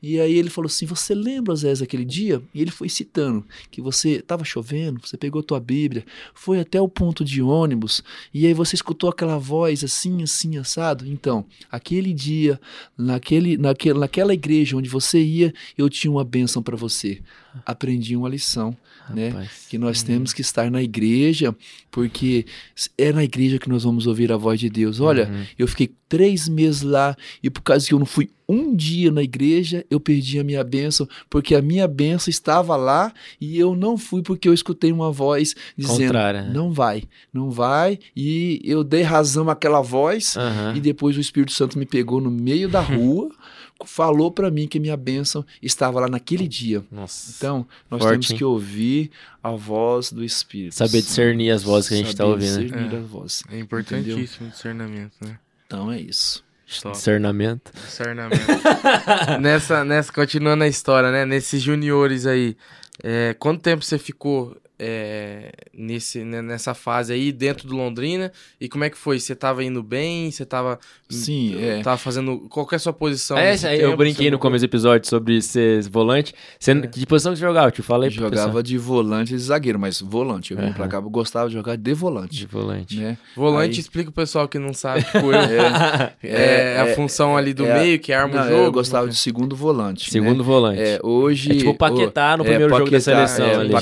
E aí ele falou assim: Você lembra, Zé, aquele dia? E ele foi citando que você tava chovendo, você pegou tua Bíblia, foi até o ponto de ônibus, e aí você escutou aquela voz assim, assim, assado. Então, aquele dia, naquele, naquele, naquela igreja onde você ia, eu tinha uma bênção pra você. Aprendi uma lição, né? Que nós temos que estar na igreja, porque é na igreja que nós vamos ouvir a voz de Deus. Olha, Uhum. eu fiquei três meses lá e por causa que eu não fui um dia na igreja, eu perdi a minha bênção, porque a minha bênção estava lá e eu não fui porque eu escutei uma voz dizendo: Contrária, né? não vai, não vai, e eu dei razão àquela voz. Aham. E depois o Espírito Santo me pegou no meio da rua, falou para mim que minha bênção estava lá naquele dia. Nossa. Então, nós Forte, temos hein? que ouvir a voz do Espírito. Saber discernir as vozes que a gente tá Saber ouvindo. discernir É. a voz. É importantíssimo o discernamento, né? Então é isso. Top. Discernamento. Discernamento. nessa, nessa, continuando a história, né? Nesses juniores aí, é, quanto tempo você ficou é, nesse, né, nessa fase aí dentro do Londrina? E como é que foi? Você tava indo bem? Você tava. Sim, é. Tava fazendo. Qual que é a sua posição? É, tempo? eu brinquei no começo do episódio sobre ser volante. Você, É. Que posição que você jogava? Eu te falei Jogava de volante e de zagueiro, mas volante. Eu pra cá, eu gostava de jogar de volante. De volante. Né? Volante, Aí- explica o pessoal que não sabe. Tipo, eu, é, É, a é, função ali do é, meio que arma Não, o jogo. eu gostava de segundo volante. Segundo né? volante. É, hoje. É tipo o Paquetá no primeiro jogo da seleção É, ali.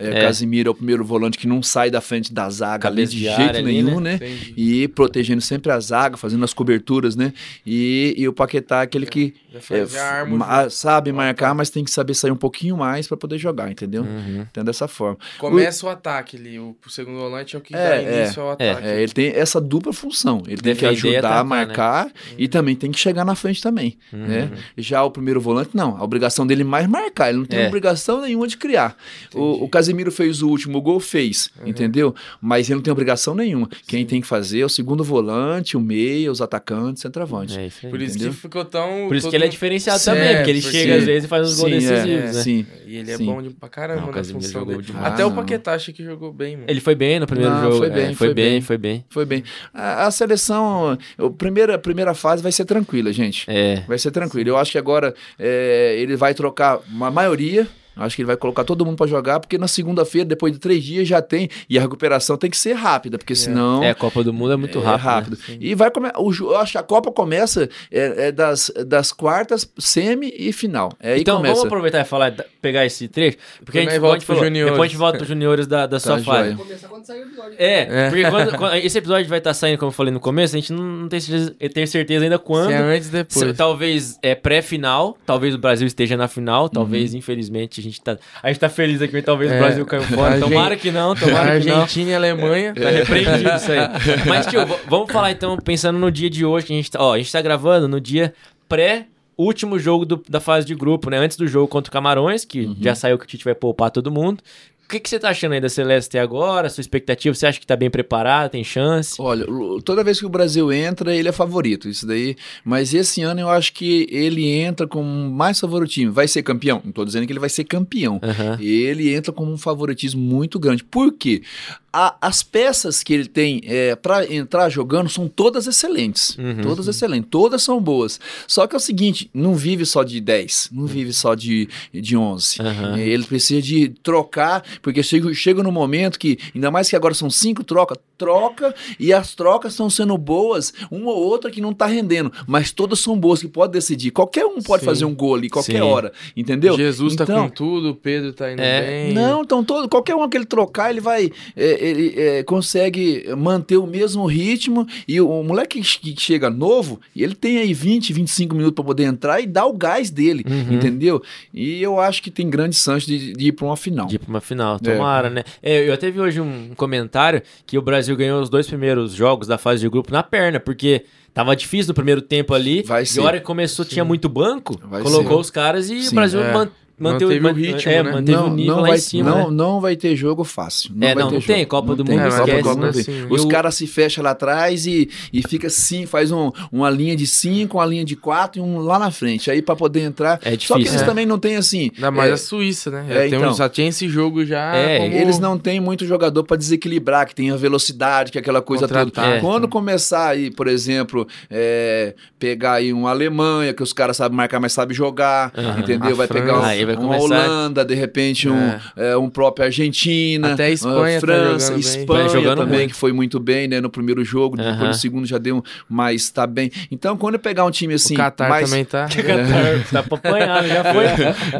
É, É. Casimiro é o primeiro volante que não sai da frente da zaga ali de jeito ali, nenhum, né? Entendi. E protegendo sempre a zaga, fazendo as coberturas, né? E, e o Paquetá é aquele que é, faz, já arma o ma- jogo. sabe marcar, mas tem que saber sair um pouquinho mais pra poder jogar, entendeu? Uhum. Então, dessa forma. Começa o ataque ali. O, o segundo volante é o que É, dá é, início ao ataque. É, ele tem essa dupla função. Ele tem que ajudar atacar, a marcar e também tem que chegar na frente também. Uhum. Né? Já o primeiro volante, não. A obrigação dele é mais marcar. Ele não tem É. obrigação nenhuma de criar. O, o Casemiro fez o último gol, fez. Entendeu? Mas ele não tem obrigação nenhuma. Quem tem que fazer é o segundo volante, o meia, os atacantes, centroavante. É isso aí. Por isso Entendeu? que ficou tão. Por isso que ele é diferenciado Sim, também, é, porque ele porque- chega às vezes e faz uns gols Sim, é, decisivos, né? Sim. E ele é Sim. bom de, pra caramba Não, o na função dele. demais. Até Ah, o não. Paquetá achei que jogou bem, mano. Ele foi bem no primeiro Não, jogo. foi é, bem, foi, foi bem, bem. foi bem. Foi bem. A, a seleção, a primeira, a primeira fase vai ser tranquila, gente. É. Vai ser tranquilo. Eu acho que agora é, ele vai trocar uma maioria. Acho que ele vai colocar todo mundo pra jogar, porque na segunda-feira, depois de três dias, já tem. E a recuperação tem que ser rápida, porque senão. É, a Copa do Mundo é muito é rápido. né? rápido. E vai começar. Eu acho que a Copa começa é, é das, das quartas, semi e final. É aí então começa. vamos aproveitar e falar, pegar esse trecho, porque a gente volta pro falar, juniores. depois a gente volta para juniores da, da sua Tá, fase. o episódio. É, É. porque quando, quando- esse episódio vai estar saindo, como eu falei no começo, a gente não, não tem, certeza, tem certeza ainda quando. Se é antes depois. Se- talvez é pré-final, talvez o Brasil esteja na final, Uhum. talvez, infelizmente, a gente tá. A gente tá feliz aqui, talvez É, o Brasil caiu fora. gente- Tomara que não, tomara que não. Argentina e Alemanha. Tá repreendido isso aí. Mas, tio, vamos falar então, pensando no dia de hoje, que a gente tá. Ó, a gente tá gravando no dia pré. Último jogo do- da fase de grupo, né? Antes do jogo contra o Camarões, que Uhum. já saiu que o Tite vai poupar todo mundo. O que, que você tá achando aí da Celeste agora? Sua expectativa? Você acha que tá bem preparado? Tem chance? Olha, toda vez que o Brasil entra, ele é favorito, isso daí. Mas esse ano eu acho que ele entra com mais favoritismo. Vai ser campeão? Não tô dizendo que ele vai ser campeão. Aham. Ele entra com um favoritismo muito grande. Por quê? A- as peças que ele tem é, para entrar jogando são todas excelentes. Uhum. Todas excelentes. Todas são boas. Só que é o seguinte: não vive só de 10, não vive só de, de 11. Aham. É, Ele precisa de trocar, porque chega, chega no momento que, ainda mais que agora são cinco trocas, troca e as trocas estão sendo boas, uma ou outra que não tá rendendo, mas todas são boas, que pode decidir. Qualquer um pode Sim. fazer um gol ali, qualquer Sim. hora, entendeu? Jesus tá Então, com tudo, o Pedro tá indo É, bem. não, então todo, qualquer um que ele trocar, ele vai, é, ele é, consegue manter o mesmo ritmo e o, o moleque que, que chega novo, ele tem aí 20, 25 minutos para poder entrar e dar o gás dele, Uhum. entendeu? E eu acho que tem grande chance de, de ir para uma final. De ir pra uma final, tomara, né? É, eu até vi hoje um comentário que o Brasil ganhou os dois primeiros jogos da fase de grupo na perna, porque tava difícil no primeiro tempo ali. Vai e ser. a hora que começou tinha muito banco, Vai colocou ser. os caras e o Sim, Brasil é. Man- manteve, Manteve o ritmo, é, né? manteve o nível lá vai, em cima, não, né? não vai ter jogo fácil. É, vai não, ter não tem. jogo. Copa do tem. Mundo, Copa do esquece, Mundo né? não tem. Assim, Os e o- caras se fecham lá atrás e, e fica assim, faz um, uma linha de cinco, uma linha de quatro e um lá na frente. Aí pra poder entrar. É Só que difícil, eles né? também não têm assim. Ainda mais é, a Suíça, né? é, Já, tem um- então. já tinha esse jogo já. É, como- Eles não têm muito jogador pra desequilibrar, que tem a velocidade, que é aquela coisa toda. Quando começar aí, por exemplo, é, pegar aí uma Alemanha, que os caras sabem marcar, mas sabem jogar, Aham. entendeu? A Vai França. pegar um- Uma começar- Holanda, de repente um, é, um próprio Argentina, Até a Espanha ah, tá França, jogando bem. Espanha jogando também, muito. que foi muito bem, né, no primeiro jogo, Aham. depois no segundo já deu, mas tá bem. Então, quando eu pegar um time assim, o Qatar mais, também tá. Qatar, tá pra apanhar, já foi,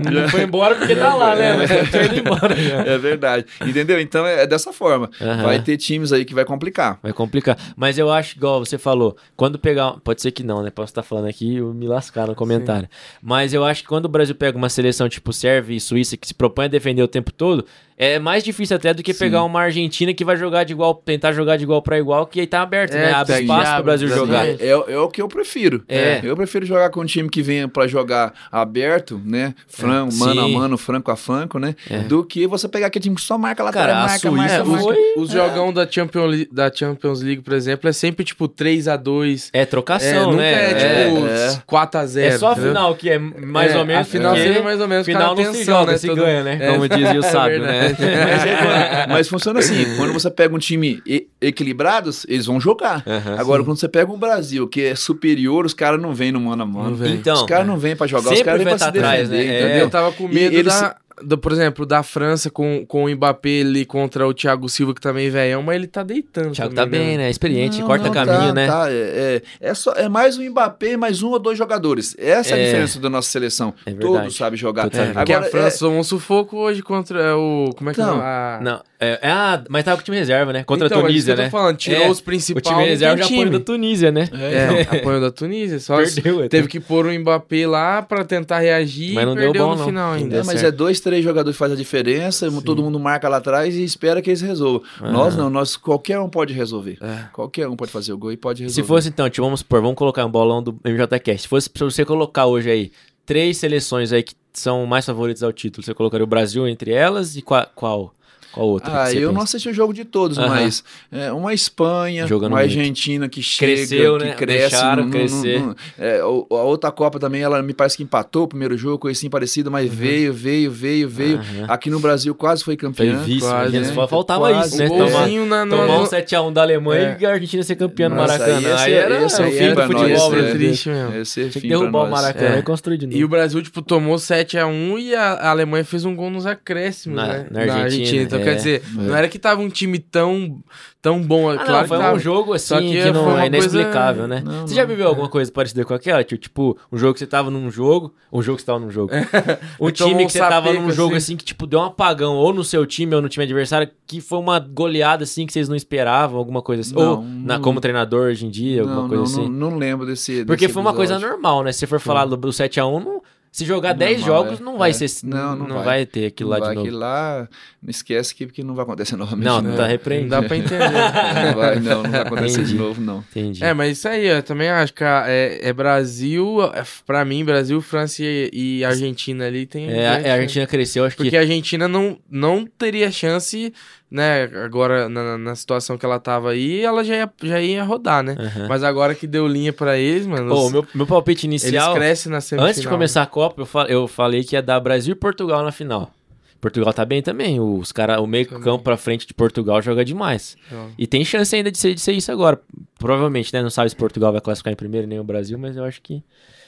não foi embora porque tá lá, né? Tá indo embora já. É verdade. Entendeu? Então é, é dessa forma. Aham. Vai ter times aí que vai complicar. Vai complicar. Mas eu acho, igual você falou, quando pegar. Pode ser que não, né? Posso estar falando aqui e me lascar no comentário. Mas eu acho que quando o Brasil pega uma seleção tipo Sérvia e Suíça, que se propõe a defender o tempo todo, é mais difícil até do que Sim. pegar uma Argentina que vai jogar de igual, tentar jogar de igual para igual, que aí tá aberto, É, né? Abre que espaço pro abre, Brasil jogar. É, é o que eu prefiro. É. Eu prefiro jogar com um time que venha pra jogar aberto, né? Franco, mano a mano, franco a franco, né? É. Do que você pegar aquele time que só marca lá Cara, atrás, a marca, Suíça marca, É, os, marca. foi- os jogão da Champions, League, da Champions League, por exemplo, é sempre tipo 3x2. É É, trocação, nunca né? é tipo é. 4x0. É só a final que é mais É, ou menos. A final seria mais ou menos final não se atenção, joga, né? se ganha, né? É. Como dizia o É sábio, verdade. Mas, é mas funciona assim: quando você pega um time e- equilibrados, eles vão jogar. Agora, quando você pega um Brasil que é superior, os caras não vêm no mano a mano. Então, os caras não vêm pra jogar, os sempre caras vêm pra se tá atrás, defender, né? É. entendeu? Eu tava com E medo eles- da, do, por exemplo, da França com, com o Mbappé ali contra o Thiago Silva, que também é velhão, mas ele tá deitando. o Thiago também, tá bem, né? Experiente, Não, corta não, caminho, tá, né? tá, é, é, é só, é mais um Mbappé, mais um ou dois jogadores. Essa é, É. a diferença da nossa seleção. É verdade. Todos sabem jogar. Todos sabem Porque Agora, a França tomou um sufoco hoje contra o. Como é que Então, é? A... Não, é, é a- mas tava com o time reserva, né? Contra Então, a mas Tunísia, né? tô falando, tirou É, os O principais. time reserva já apoio da Tunísia, né? É, apoio da Tunísia. Só Perdeu, é. teve que pôr o Mbappé lá pra tentar reagir Mas não e deu perdeu bom, no não. final Não ainda. É, mas é dois, três jogadores que fazem a diferença, todo mundo marca lá atrás e espera que eles resolvam. Nós não, nós qualquer um pode resolver. É. Qualquer um pode fazer o gol e pode resolver. Se fosse então, tipo, vamos supor, vamos colocar um bolão do MJCast. Se fosse pra você colocar hoje aí três seleções aí que são mais favoritas ao título, você colocaria o Brasil entre elas e qual qual, qual outra? Ah, eu não pensa? assisti o jogo de todos, Aham. mas é, uma Espanha, Jogando uma muito. Argentina que chega, Cresceu, que né? cresce. Deixaram não- não- crescer. não- é, o- a outra Copa também, ela me parece que empatou o primeiro jogo, coisa assim parecida, mas veio, veio, veio, veio. Aham. Aqui no Brasil quase foi Foi campeã. vice, quase, né? só faltava Quase. isso, né? O Tomar, golzinho na, na, tomar um no- 7x1 da Alemanha É. e a Argentina ser campeã no Nossa, Maracanã. aí esse Aí é- era esse é o fim do futebol nós, é brasileiro. triste mesmo. Esse é Tinha que derrubar o nós. Maracanã É. e construir de novo. E o Brasil, tipo, tomou 7x1 e a Alemanha fez um gol nos acréscimos, Na- né? na Argentina, Então, é. quer dizer, não era que tava um time tão, tão bom. Ah, claro não, que foi tava. um jogo assim Só que que, não é inexplicável, coisa- né? Não, você já não, viveu alguma coisa parecida com aquela? Tio? Tipo, um jogo que você tava num jogo, um jogo que você tava num jogo. Um Tomou time que você tava num jogo assim. assim que, tipo, deu um apagão, ou no seu time ou no time adversário, que foi uma goleada assim que vocês não esperavam, alguma coisa assim. ou Não, na, como treinador hoje em dia, alguma Não, coisa não, assim. não, não lembro desse. Porque desse foi uma coisa normal, né? Se você for falar do, do 7x1, não- se jogar 10 Normal, jogos, é. não vai É. ser. Não, Não, não vai. vai. ter aquilo Não lá vai de novo. que lá, não esquece que porque não vai acontecer novamente. Não, né? tá Não repreendido. dá pra entender. Não vai, não, não vai acontecer Entendi. de novo, não. Entendi. É, mas isso aí, eu também acho que é, é Brasil, é, pra mim, Brasil, França e, e Argentina ali tem. É, a, a Argentina cresceu, acho que. Porque a Argentina não, não teria chance, né? Agora, na, na situação que ela tava aí, ela já ia, já ia rodar, né? Aham. Mas agora que deu linha pra eles, mano, os- meu, meu palpite eles inicial. crescem na semifinal. Antes de começar a Copa, eu, fa- eu falei que ia dar Brasil e Portugal na final. Portugal tá bem também. Os cara, o meio Também. campo pra frente de Portugal joga demais. Então, E tem chance ainda de ser, de ser isso agora. Provavelmente, né? Não sabe se Portugal vai classificar em primeiro nem o Brasil, mas eu acho que.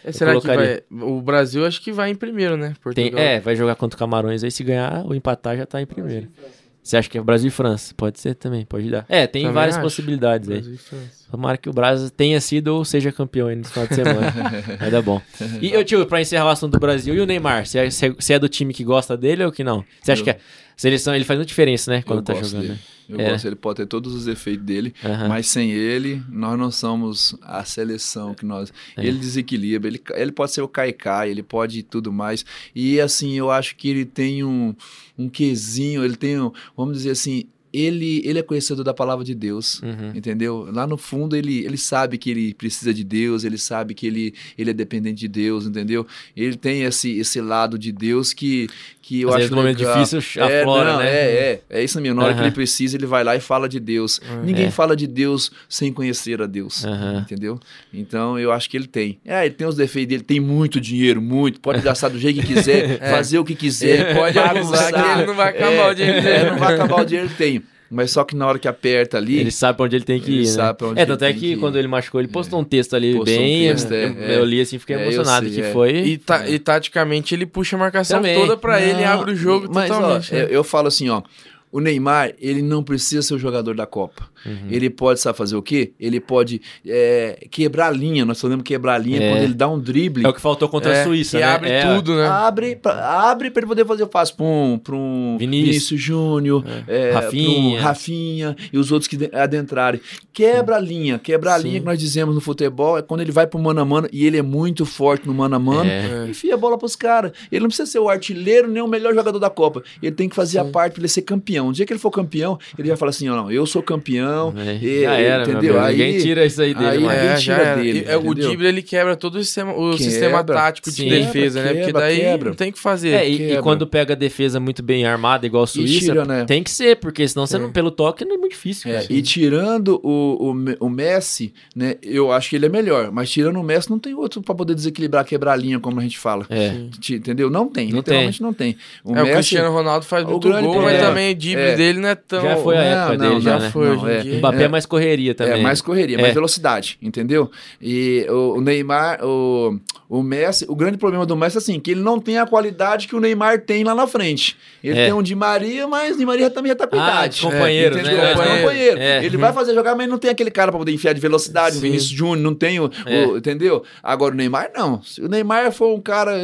é, será colocaria. que vai. O Brasil acho que vai em primeiro, né? Tem, Portugal. é, vai jogar contra o Camarões aí. Se ganhar ou empatar, já tá em primeiro. Você acha que é Brasil e França? Pode ser também, pode dar. É, tem Também várias acho. possibilidades aí. Brasil e França. Tomara que o Brasil tenha sido ou seja campeão aí nesse final de semana. Vai dar bom. E, eu, tio, pra encerrar o assunto do Brasil, e o Neymar? Você é, você é- é do time que gosta dele ou que não? Você acha Eu- que a seleção, ele faz muita diferença, né? Quando eu tá gosto jogando, dele. né? Eu É. gosto, ele pode ter todos os defeitos dele, Aham. mas sem ele, nós não somos a seleção que nós. É. Ele desequilibra, ele, ele pode ser o Kaikai, ele pode tudo mais. E assim, eu acho que ele tem um, um quesinho, ele tem, um, vamos dizer assim, ele, ele é conhecedor da palavra de Deus. Uhum. Entendeu? Lá no fundo ele, ele sabe que ele precisa de Deus, ele sabe que ele, ele é dependente de Deus, entendeu? Ele tem esse, esse lado de Deus que, que eu Às acho vezes no momento legal. difícil é, aflora, não, né? É, é, é isso mesmo. Na hora que ele precisa, ele vai lá e fala de Deus. Ninguém É. fala de Deus sem conhecer a Deus, entendeu? Então eu acho que ele tem. É, ele tem os defeitos dele, tem muito dinheiro, muito, pode gastar do jeito que quiser, fazer o que quiser, Ele pode abusar que ele não vai acabar o dinheiro. É, não vai acabar o dinheiro que tem. Mas só que na hora que aperta ali, Ele sabe pra onde ele tem que Ele ir, né? sabe pra onde é, ele tanto é que, quando ele machucou, ele postou um texto ali Postou um bem... texto, é, eu, é. eu li assim, fiquei É, emocionado, sei, que é. foi... E, ta- e taticamente ele puxa a marcação Também. toda pra ele e Não, abre o jogo mas, totalmente. Ó, né? eu, eu falo assim, ó. O Neymar, ele não precisa ser o jogador da Copa. Uhum. Ele pode, sabe fazer o quê? Ele pode é, quebrar a linha. Nós falamos quebrar a linha É. quando ele dá um drible. É o que faltou contra É, a Suíça, que né? abre É, tudo, né? Abre pra, abre pra ele poder fazer o passo pra um, pra um Vinícius. Vinícius, Júnior, é, Rafinha. pro Rafinha e os outros que de- adentrarem. Quebra a linha. Quebra a Sim. linha que nós dizemos no futebol é quando ele vai pro mano a mano e ele é muito forte no mano a mano. É. Enfia a bola pros caras. Ele não precisa ser o artilheiro nem o melhor jogador da Copa. Ele tem que fazer a parte pra ele ser campeão. Campeão. Um dia que ele for campeão, ele já fala assim, ó, não, eu sou campeão. É, e- já era, entendeu? amigo. Ninguém Aí- tira isso aí dele, aí- É, tira era. dele, E, é, o? Dibra ele quebra todo o sistema, o Quebra, sistema tático de quebra, defesa, né? Porque quebra, daí quebra. não tem o que fazer. É, e, e quebra. quando pega a defesa muito bem armada, igual a Suíça, tira, né? tem que ser, porque senão você É. não, pelo toque não é muito difícil. É, cara. e tirando o, o, o Messi, né, eu acho que ele é melhor, mas tirando o Messi não tem outro pra poder desequilibrar, quebrar a linha, como a gente fala. É. Entendeu? Não tem, Não literalmente não tem. O É, o Messi, Cristiano Ronaldo faz o muito gol, mas também o drible É. dele não é tão... Já foi a época não, dele, já, né? foi, Não, é. Mbappé é É. mais correria também. É, mais correria, É. mais velocidade, entendeu? E o, o Neymar, o, o Messi, o grande problema do Messi é assim, que ele não tem a qualidade que o Neymar tem lá na frente. Ele É. tem um Di Maria, mas o Di Maria também já tá com Ah, idade. de companheiros, Entendeu? né? É, Companheiro. companheiro. É. Ele vai fazer jogar, mas não tem aquele cara pra poder enfiar de velocidade, o Sim. Vinícius Júnior, não tem o, É. o- Entendeu? Agora o Neymar, não. Se o Neymar for um cara.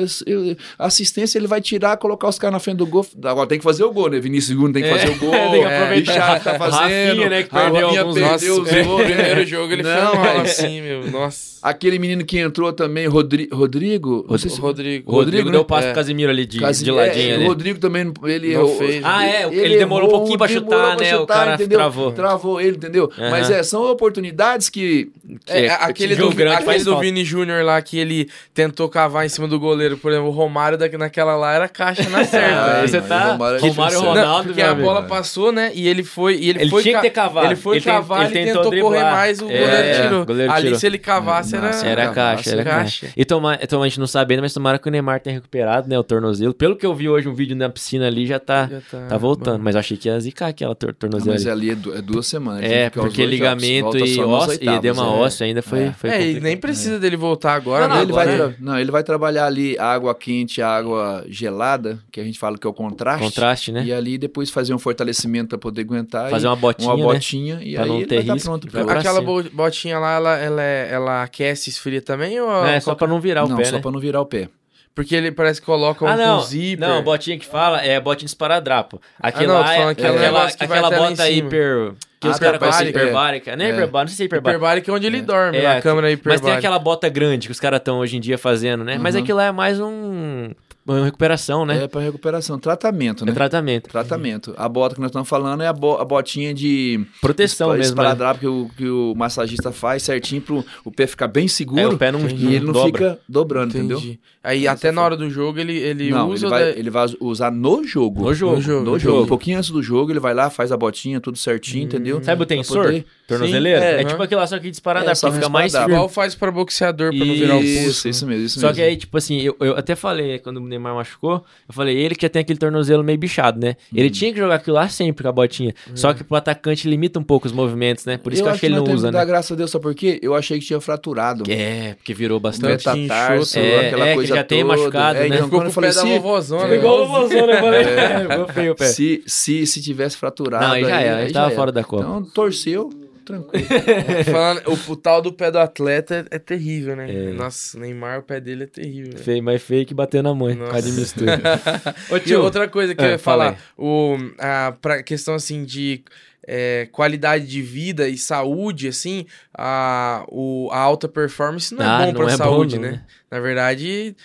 assistência, ele vai tirar, colocar os caras na frente do gol. Agora tem que fazer o gol, né? Vinícius Júnior tem que É. fazer o gol. Tem que é, aproveitar. Richard tá fazendo. Rafinha, né, que perdeu Rafinha alguns- perdeu Nossa, os o gols. primeiro jogo ele Não, foi assim, meu. Nossa. Aquele menino que entrou também, Rodri Rodrigo. não sei se- Rodrigo. Rodrigo, Rodrigo, deu né? passo É. pro Casimiro ali de, Casi- de ladinho é, ali. O Rodrigo também, ele errou. fez. Ah, é, ele demorou um pouquinho pra chutar, pra né? O cara entendeu? travou. Travou ele, entendeu? Aham. Mas é, são oportunidades que. É, É, aquele do, grande aquele faz do. Vini Júnior lá que ele tentou cavar em cima do goleiro, por exemplo, o Romário daqui naquela lá era caixa na certa. Ah, você não, tá- Romário é difícil. Ronaldo, meu. Bola passou, né? E ele foi. E ele Ele foi tinha que ter cavado. Ele foi Ele tem- cavar, ele ele, tentou tentou correr mais, o É, goleiro tirou. o goleiro Ali, tirou. se ele cavasse, era. Nossa, Era caixa, era caixa. caixa. E toma, então a gente não sabendo, mas tomara que o Neymar tenha recuperado, né? O tornozelo. Pelo que eu vi hoje, um vídeo na piscina ali já tá, Já tá, tá voltando. bom. Mas eu achei que ia zicar aquela tor tornozelo mas ali. ali é, du- é duas semanas. É, ficar os porque ligamento e ósseo, e oitavas, edema é. ósseo ainda foi, É. É, e nem precisa dele voltar agora, Não, né? não, ele vai trabalhar ali água quente, água gelada, que a gente fala que é o contraste. Contraste, né? E ali depois fazer um fortalecimento para poder aguentar. Fazer e uma botinha, uma né? botinha e Pra aí não ter risco, pronto pra Aquela cima. bo- botinha lá, ela, ela, é- ela aquece e esfria também? Ou É, só pra não virar o Não, pé, só né? para não virar o pé. Porque ele parece que coloca um, Ah, não. um zíper. Não, botinha que fala é botinha de esparadrapo. Aquela Ah, não, é aquela, vai aquela bota hiper... Que Ah, os caras conhecem hiperbárica, hiperbárica. Não é É. hiperbárica, não sei se é hiperbárica. Hiperbárica é onde ele dorme, É, na aqui- câmera Mas hiperbárica. tem aquela bota grande que os caras estão hoje em dia fazendo, né? Mas Uhum. aquilo lá é mais um... Uma recuperação, né? É para recuperação, tratamento, É, né? tratamento. Tratamento. A bota que nós estamos falando é a, bo- a botinha de Proteção mesmo, né? esparadrapo que, o, que o massagista faz certinho para o pé ficar bem seguro É, o pé não, e ele não dobra. fica dobrando, Entendi. entendeu? Aí Essa até na hora do jogo ele, ele não, usa... ele vai, da- ele vai usar no jogo. No jogo. No jogo, No jogo. Um pouquinho antes do jogo, ele vai lá, faz a botinha, tudo certinho, entendeu? Sabe o tensor? poder- Tornozeleira? É é, tipo aquilo lá, só que disparada, É, só porque fica mais. Igual faz pra boxeador, pra não virar o Isso, pulso. isso mesmo, isso Só mesmo. que aí, tipo assim, eu, eu até falei, quando o Neymar machucou, eu falei, ele que já tem aquele tornozelo meio bichado, né? Ele Uhum. tinha que jogar aquilo lá sempre com a botinha. Só que pro atacante limita um pouco os movimentos, né? Por isso que eu acho que ele não usa, né? graças a Deus, só porque eu achei que tinha fraturado. É, porque virou bastante. Metatarso, É, aquela é, que coisa já tem toda. machucado, é, né? então, Ficou com eu o falei, pé da se, vovozona. Ficou né? igual o vovozona, eu falei. É, feio o pé. se, se, se tivesse fraturado... Não, aí já era, aí já tava fora da Copa. Então, torceu, tranquilo. Falando, o, o tal do pé do atleta é, é terrível, né? É. Nossa, o Neymar, o pé dele é terrível. Feio, mais feio que bater na mãe. Nossa. Por causa de mistura. Ô, E tio, outra coisa que É, eu ia fala falar, o, a pra questão assim de é, qualidade de vida e saúde, assim, a, o, a alta performance não é Ah, bom não pra é bom, saúde, não, né? né? Na verdade,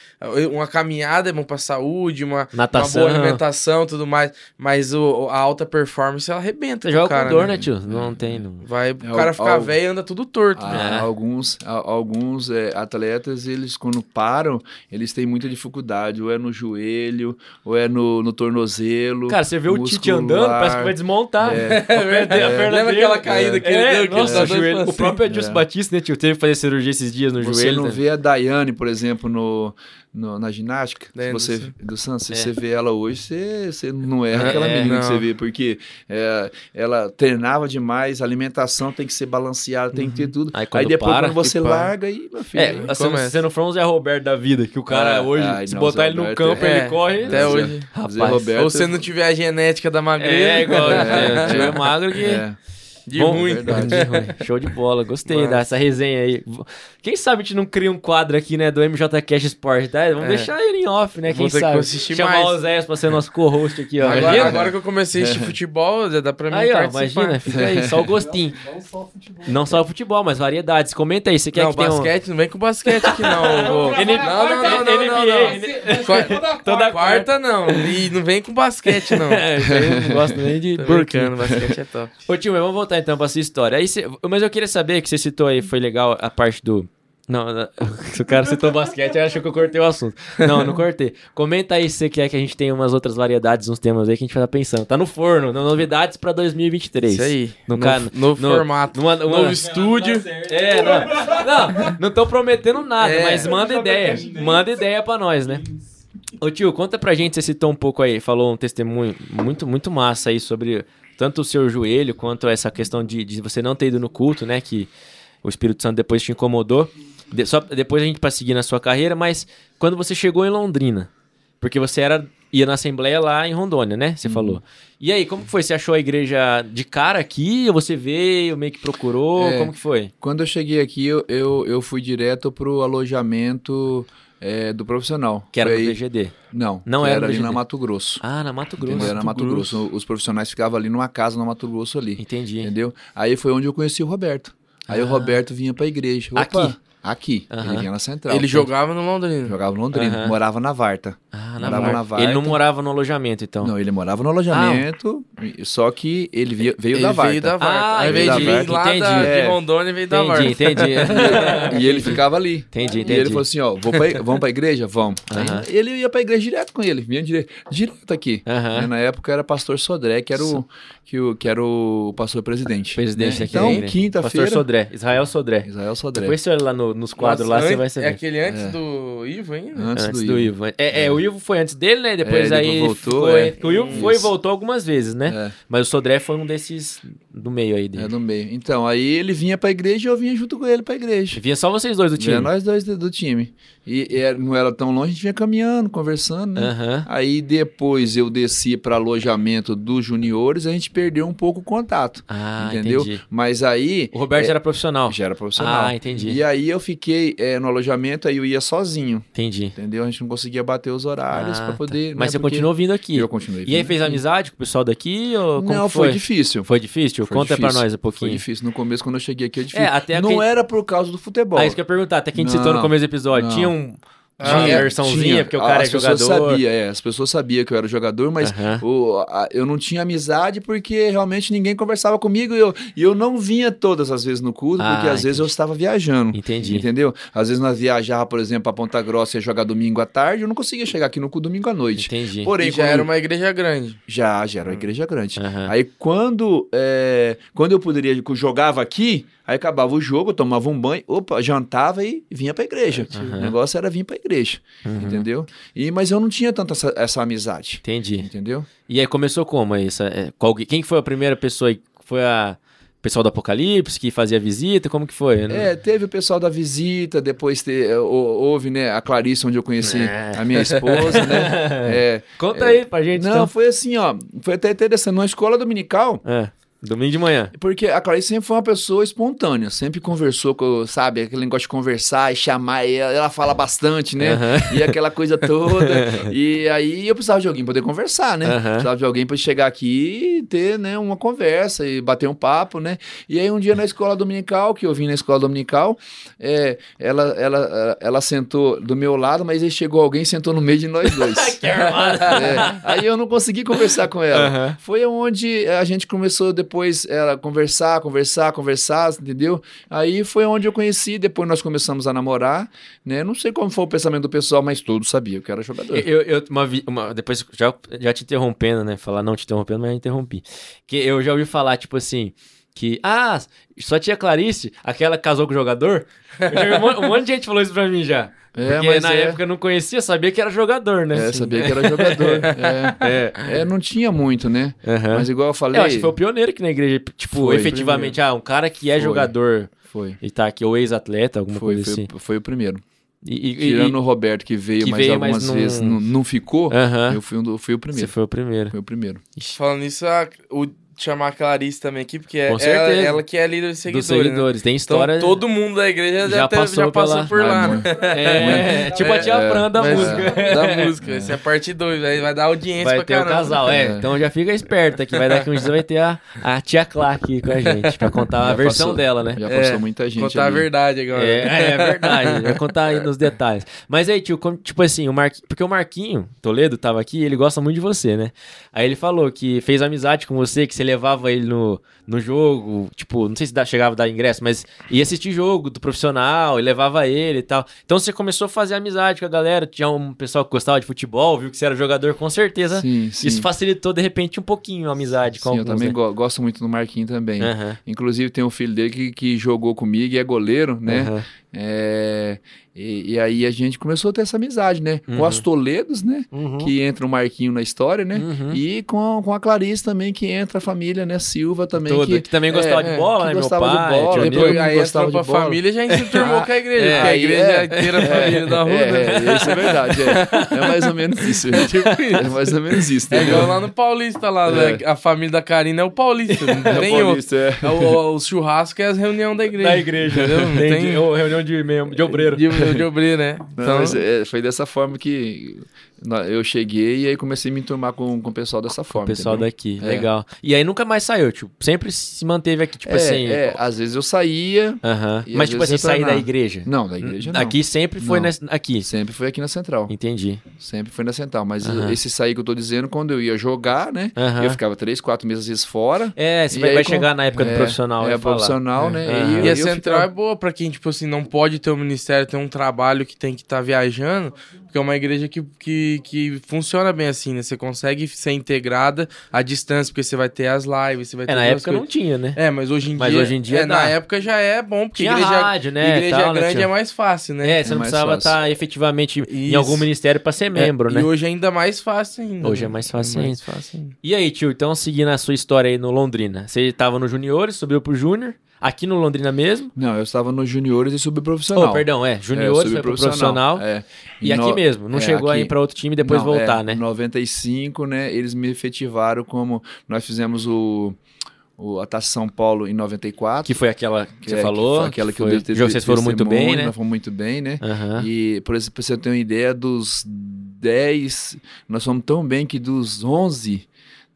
uma caminhada é bom pra saúde, uma, Natação. uma boa alimentação e tudo mais, mas o, a alta performance ela arrebenta Você joga cara, com dor, né? né, tio? Não tem. Não... Vai o É, cara o- ficar ao- velho e anda tudo torto. Ah, né? É. Alguns, alguns é, atletas, eles quando param, eles têm muita dificuldade, ou é no joelho, ou é no, no tornozelo. Cara, você vê o Tite andando, parece que vai desmontar. É. A perna dele- a perna Lembra dele- aquela caída que ele É, deu? Que nossa, o, joelho- o próprio assim? Adilson É. Batista, né, tio? Teve que fazer cirurgia esses dias no Você joelho. não né? vê a Daiane, por exemplo, no, no- na ginástica. Se Daiane você, do do Santos, se É. você vê ela hoje, você, você não é É, aquela menina não. que você vê, porque é, ela treinava demais, a alimentação tem que ser balanceada, tem que ter tudo. Aí Aí, depois, para, quando você larga, aí, meu filho. É, aí você não, começa. você não for um Zé Roberto da vida, que o cara Ah, hoje, ai, se não, botar Zé ele no Roberto campo, é- ele corre. Até Zé- hoje. Rapaz, Zé Roberto. Ou você não tiver a genética da magreza. É, igual É, é, é magro que... É. De Bom, ruim. verdade. De ruim. Show de bola, gostei Massa. dessa resenha aí. Quem sabe a gente não cria um quadro aqui, né, do MJ Cash Sport, tá? Vamos É. deixar ele em off, né? Vou Quem que sabe? assistir Chamar mais. o Zéias pra ser nosso co-host aqui, ó. Agora, Imagina? agora que eu comecei a assistir futebol, já dá pra mim Aí, ó, imagina, fica aí, só o gostinho. Não só futebol. Não só o futebol, mas variedades. Comenta aí, você quer não, que tenha um... basquete, não vem com basquete aqui não. Não, não, não, não, Toda quarta não. E não vem com basquete não. É, eu não gosto nem de... Brincando, basquete é top. Ô, tio, mas vamos voltar então pra sua história. Aí você- Mas eu queria saber que você citou aí, foi legal a parte do. Não, o cara citou basquete, eu acho que eu cortei o assunto. Não, não cortei. Comenta aí se você quer que a gente tenha umas outras variedades, uns temas aí que a gente vai estar pensando. Tá no forno, no- novidades pra 2023. Isso aí. No, No, ca- novo no- formato. numa- uma- Novo estúdio. É, não, não, não tô prometendo nada, É. mas manda ideia. Manda ideia pra nós, né? Ô tio, conta pra gente, você citou um pouco aí, falou um testemunho muito, muito massa aí sobre tanto o seu joelho quanto essa questão de, de você não ter ido no culto, né? Que o Espírito Santo depois te incomodou. De- só depois a gente pra seguir na sua carreira, mas quando você chegou em Londrina, porque você era ia na assembleia lá em Rondônia, né? Uhum. Você falou. E aí, como que foi? Você achou a igreja de cara aqui? Ou você veio, meio que procurou? É. Como que foi? Quando eu cheguei aqui, eu, eu, eu fui direto pro alojamento é, do profissional. Que era Foi no VGD. Não, Não era era ali na. Mato Grosso. Ah, na Mato Grosso. Entendeu? Era na Mato Grosso. Os profissionais ficavam ali numa casa no Mato Grosso ali. Entendi. Entendeu? Aí foi onde eu conheci o Roberto. Aí o Roberto vinha pra igreja. Opa, Aqui? Aqui. Ele vinha na central. Ele jogava no Londrina. Jogava em Londrina. Morava na Varta. Ah, na Morava Varta. na Varta. Ele não morava no alojamento, então. Não, ele morava no alojamento, só que ele via- veio Ele da Varta. veio da Varta. Ah, Ao invés veio de da Varta, lá da, entendi. de É. Rondônia, veio da Varta. Entendi, entendi. E ele ficava ali. Entendi, E entendi. ele falou assim, ó, vou pra, vamos pra igreja? Vamos. Aí Aham. ele ia pra igreja direto com ele, vinha direto, direto aqui. Né, Na época era pastor Sodré, que era o, que o, que era o pastor presidente. Presidente né? aqui da Então, quinta-feira... Pastor Sodré, Israel Sodré. Israel Sodré. Depois você olha lá no- nos quadros Nossa, lá, você vai saber. É aquele antes do Ivo ainda? Antes, Antes do, do, Ivo. Ivo. É, é, o Ivo foi antes dele, né? Depois É, aí depois voltou, ficou é. O Ivo foi e Isso. voltou algumas vezes, né? É. Mas o Sodré foi um desses do meio aí dele. É, no meio. Então, aí ele vinha pra igreja e eu vinha junto com ele pra igreja. Vinha só vocês dois do time. Vinha nós dois do, do time. E, e não era tão longe, a gente vinha caminhando, conversando, né? Aham. Aí depois eu desci para alojamento dos juniores, a gente perdeu um pouco o contato. Ah, entendeu? entendi. Mas aí. O Roberto é, era profissional. já era profissional. Ah, entendi. E aí eu fiquei é, no alojamento, aí eu ia sozinho. Entendi. Entendeu? A gente não conseguia bater os horários Ah, para tá. poder. Mas né, você continuou vindo aqui. Eu continuei. E aí fez aqui. amizade com o pessoal daqui? Ou Não, foi foi? difícil. Foi difícil? Foi Conta difícil. nós um Foi pouquinho. difícil. No começo, quando eu cheguei aqui, é difícil. É, até não era por causa do futebol. Ah, isso que eu ia perguntar. Até que a gente Não, citou no começo do episódio. não. Tinha um. Ah, Tinha é, versãozinha, porque o cara as é pessoas jogador. Sabia, é, as pessoas sabiam que eu era jogador, mas o- a- eu não tinha amizade porque realmente ninguém conversava comigo e eu, e eu não vinha todas as vezes no culto, Ah, porque às vezes eu estava viajando. Entendi. Entendeu? Às vezes nós viajava, por exemplo, para Ponta Grossa e ia jogar domingo à tarde, eu não conseguia chegar aqui no culto domingo à noite. Entendi. Porém, E já quando- era uma igreja grande. já, já era uma igreja grande. Aí quando, é, quando eu poderia, que eu jogava aqui, aí acabava o jogo, tomava um banho, opa, jantava e vinha pra igreja. Aham. O negócio era vir pra igreja, Uhum. entendeu? E, mas eu não tinha tanta essa, essa amizade, Entendi. entendeu? E aí começou como? Essa, é, qual- quem que foi a primeira pessoa? Foi a pessoal do Apocalipse que fazia visita? Como que foi? Não- É, teve o pessoal da visita, depois te, é, hou- houve, né, a Clarice, onde eu conheci É. a minha esposa, né? É, Conta aí pra gente. não, então. foi assim, ó, foi até interessante, numa escola dominical, É, domingo de manhã. Porque a Clarice sempre foi uma pessoa espontânea, sempre conversou com, sabe, aquele negócio de conversar e chamar, e ela, ela fala bastante, né? Aham. E aquela coisa toda. e aí eu precisava de alguém poder conversar, né? Aham. Precisava de alguém pra chegar aqui e ter, né, uma conversa e bater um papo, né? E aí um dia na escola dominical, que eu vim na escola dominical, é, ela, ela, ela sentou do meu lado, mas aí chegou alguém e sentou no meio de nós dois. Que. É, aí eu não consegui conversar com ela. Aham. Foi onde a gente começou depois ela conversar, conversar, conversar, entendeu? Aí foi onde eu conheci, depois nós começamos a namorar, né? Não sei como foi o pensamento do pessoal, mas todos sabiam que era jogador. Eu, eu uma, uma- depois já, já te interrompendo, né? Falar não te interrompendo, mas eu interrompi. Que eu já ouvi falar, tipo assim, que, ah, só tinha Clarice, aquela que casou com o jogador. Um, mon- um monte de gente falou isso pra mim já. É, Porque mas na é- época eu não conhecia, sabia que era jogador, né? É, Assim, sabia né? que era jogador. É, É. É, não tinha muito, né? Aham. Mas igual eu falei. Eu acho que foi o pioneiro aqui na igreja, tipo, Foi, efetivamente, ah, um cara que é Foi. jogador Foi. e tá aqui, ou ex-atleta, alguma Foi, coisa foi, assim. foi o primeiro. E, e- e- Tirando o Roberto, que veio, que mas veio, mas algumas não- vezes não, não ficou, eu fui, um fui o você primeiro. foi o primeiro. Foi o primeiro. Falando nisso, a- o chamar a Clarice também aqui, porque é ela, ela que é líder de Dos seguidores. né? seguidores. Tem Então, história. todo mundo da igreja já, já passou já passou pela- por lá, Ah, né? muito. É, tipo a tia É, Fran da música. Da música. Essa é a parte 2, vai, vai dar audiência Vai pra ter o caramba. casal, é. É. Então já fica esperta que vai daqui uns dias vai ter a, a tia Clá aqui com a gente, pra contar a Já versão passou- dela, né? Já É, passou muita gente Contar a ali. verdade agora. É, é verdade, vai contar aí nos detalhes. Mas aí, tio, como- tipo assim, o Marquinho, porque o Marquinho Toledo tava aqui, ele gosta muito de você, né? Aí ele falou que fez amizade com você, que você levava ele no, no jogo, tipo, não sei se dá- chegava a dar ingresso, mas ia assistir jogo do profissional e levava ele e tal. Então você começou a fazer amizade com a galera, tinha um pessoal que gostava de futebol, viu que você era jogador, com certeza. Sim, sim. Isso facilitou, de repente, um pouquinho a amizade com Sim, eu alguns, também né? go- gosto muito do Marquinhos também. Aham, Inclusive tem um filho dele que, que jogou comigo e é goleiro, né? aham. É, e, e aí a gente começou a ter essa amizade, né? Uhum. Com as Toledos, né? Uhum. Que entra o Marquinho na história, né? Uhum. E com, com a Clarice também, que entra a família, né? Silva também. Toda, que, que também gostava é, de bola, que né? Meu gostava de pai, bola, tio todo Depois, aí gostava entrou de pra bola. família já se turmou com a igreja, É, porque a igreja é. inteira a família da rua. É, né? é, isso é verdade. É, é mais ou menos isso. É mais ou menos isso. É igual lá no Paulista, lá, É. né? a família da Karina é o Paulista, não É o tem é. É o, o churrasco é as reuniões da igreja. Da igreja, entendeu? Não tem... Ou reunião de, de obreiro. De, de obreiro, né? Não, Então, mas é, foi dessa forma que eu cheguei e aí comecei a me enturmar com, com o pessoal dessa O forma. pessoal entendeu? daqui, É. legal. E aí nunca mais saiu, tipo, sempre se manteve aqui, tipo é, assim. é, às vezes eu saía. Aham. e Mas tipo assim, sair tá da na- igreja. Não, da igreja não. Aqui sempre foi Não. nessa- aqui. Sempre foi aqui na central. Entendi. Sempre foi na central. Mas Aham. esse sair que eu tô dizendo, quando eu ia jogar, né? Aham. Eu ficava três, quatro meses às vezes fora. É, você E vai, aí vai com- chegar na época do é, profissional. eu É, profissional, né? Aham. eu- E a eu central é ficava- boa pra quem, tipo assim, não pode ter um ministério, ter um trabalho que tem que estar viajando, porque é uma igreja que, que, que funciona bem assim, né? Você consegue ser integrada à distância, porque você vai ter as lives, você vai ter É, na época não coisas. tinha, né? É, mas hoje em Mas dia. hoje em dia é, na época já é bom, porque Tinha igreja, rádio, né? igreja tal, né, grande é mais fácil, né? É, você É não mais precisava fácil. estar efetivamente em Isso. algum ministério pra ser membro, É, né? E hoje ainda mais fácil ainda. Hoje né? é mais fácil mais ainda. fácil ainda. E aí, tio, então seguindo a sua história aí no Londrina, você tava no Juniores, subiu pro Júnior, aqui no Londrina mesmo? Não, eu estava nos juniores e subprofissional. Oh, perdão, é, É, Juniores pro profissional. É. E aqui no- mesmo, não é, chegou a aqui. ir pra outro time e depois Não, voltar, é, né? Em 95, né, eles me efetivaram como nós fizemos o, o a Taça São Paulo em 94. Que foi aquela que, que você é, falou. foi aquela que, foi, eu dei jogo vocês foram muito bem, né? Nós fomos muito bem, né? Aham. E, por exemplo, pra você ter uma ideia, dos 10, nós fomos tão bem que dos 11,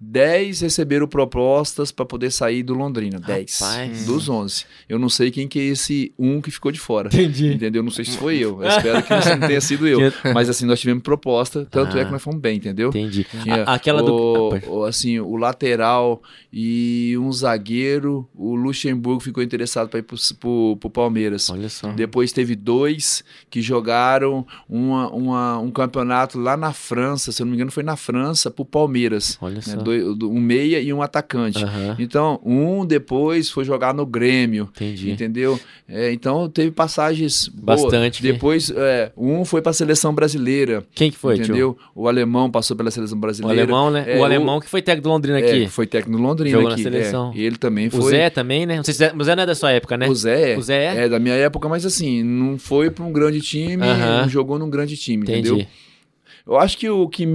10 receberam propostas para poder sair do Londrina. 10. Rapaz. Dos 11. Eu não sei quem que é esse um que ficou de fora. Entendi. Entendeu? Não sei se foi eu. Eu espero que não tenha sido eu. Mas assim, nós tivemos proposta, tanto Ah. é que nós fomos bem, entendeu? Entendi. Tinha A- aquela do. o, Ah, pode- o, assim, o lateral e um zagueiro, o Luxemburgo ficou interessado para ir pro, pro, pro Palmeiras. Olha só. Depois teve dois que jogaram uma, uma- um campeonato lá na França, se eu não me engano foi na França, pro Palmeiras. Olha né? só. Dois- um meia e um atacante. Aham. Então, um depois foi jogar no Grêmio. Entendi. Entendeu? É, então teve passagens. Bastante, Depois, é, um foi para a seleção brasileira. Quem que foi, tio? entendeu? O alemão passou pela seleção O brasileira. alemão, né? É, o o- alemão que foi técnico do Londrina É, aqui. foi técnico no Londrina Jogou na aqui. seleção. É, ele também foi. O Zé também, né? Não sei se é- o Zé não é da sua época, né? O Zé, O Zé é? é da minha época, mas assim, não foi para um grande time, Aham. não jogou num grande time, Entendi. entendeu? Eu acho que o que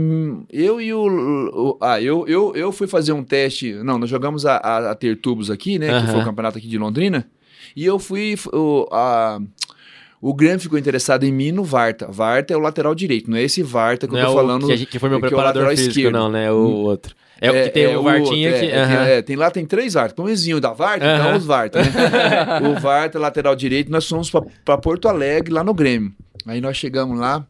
eu e o, o- ah, eu, eu, eu fui fazer um teste, não, nós jogamos a, a, a ter tubos aqui, né, que foi o campeonato aqui de Londrina, e eu fui o, a, o Grêmio ficou interessado em mim no Varta. Varta é o lateral direito, não é esse Varta que Não eu é tô o falando. que, a gente- que foi meu que é o preparador lateral físico, esquerdo. não, né? O outro. É, o que tem o Vartinha outro, que... é, é, tem, é, tem lá tem três Vartas. Um vizinho da Varta, Aham. então os Varta, né? o Varta, lateral direito, nós fomos para Porto Alegre, lá no Grêmio. Aí nós chegamos lá,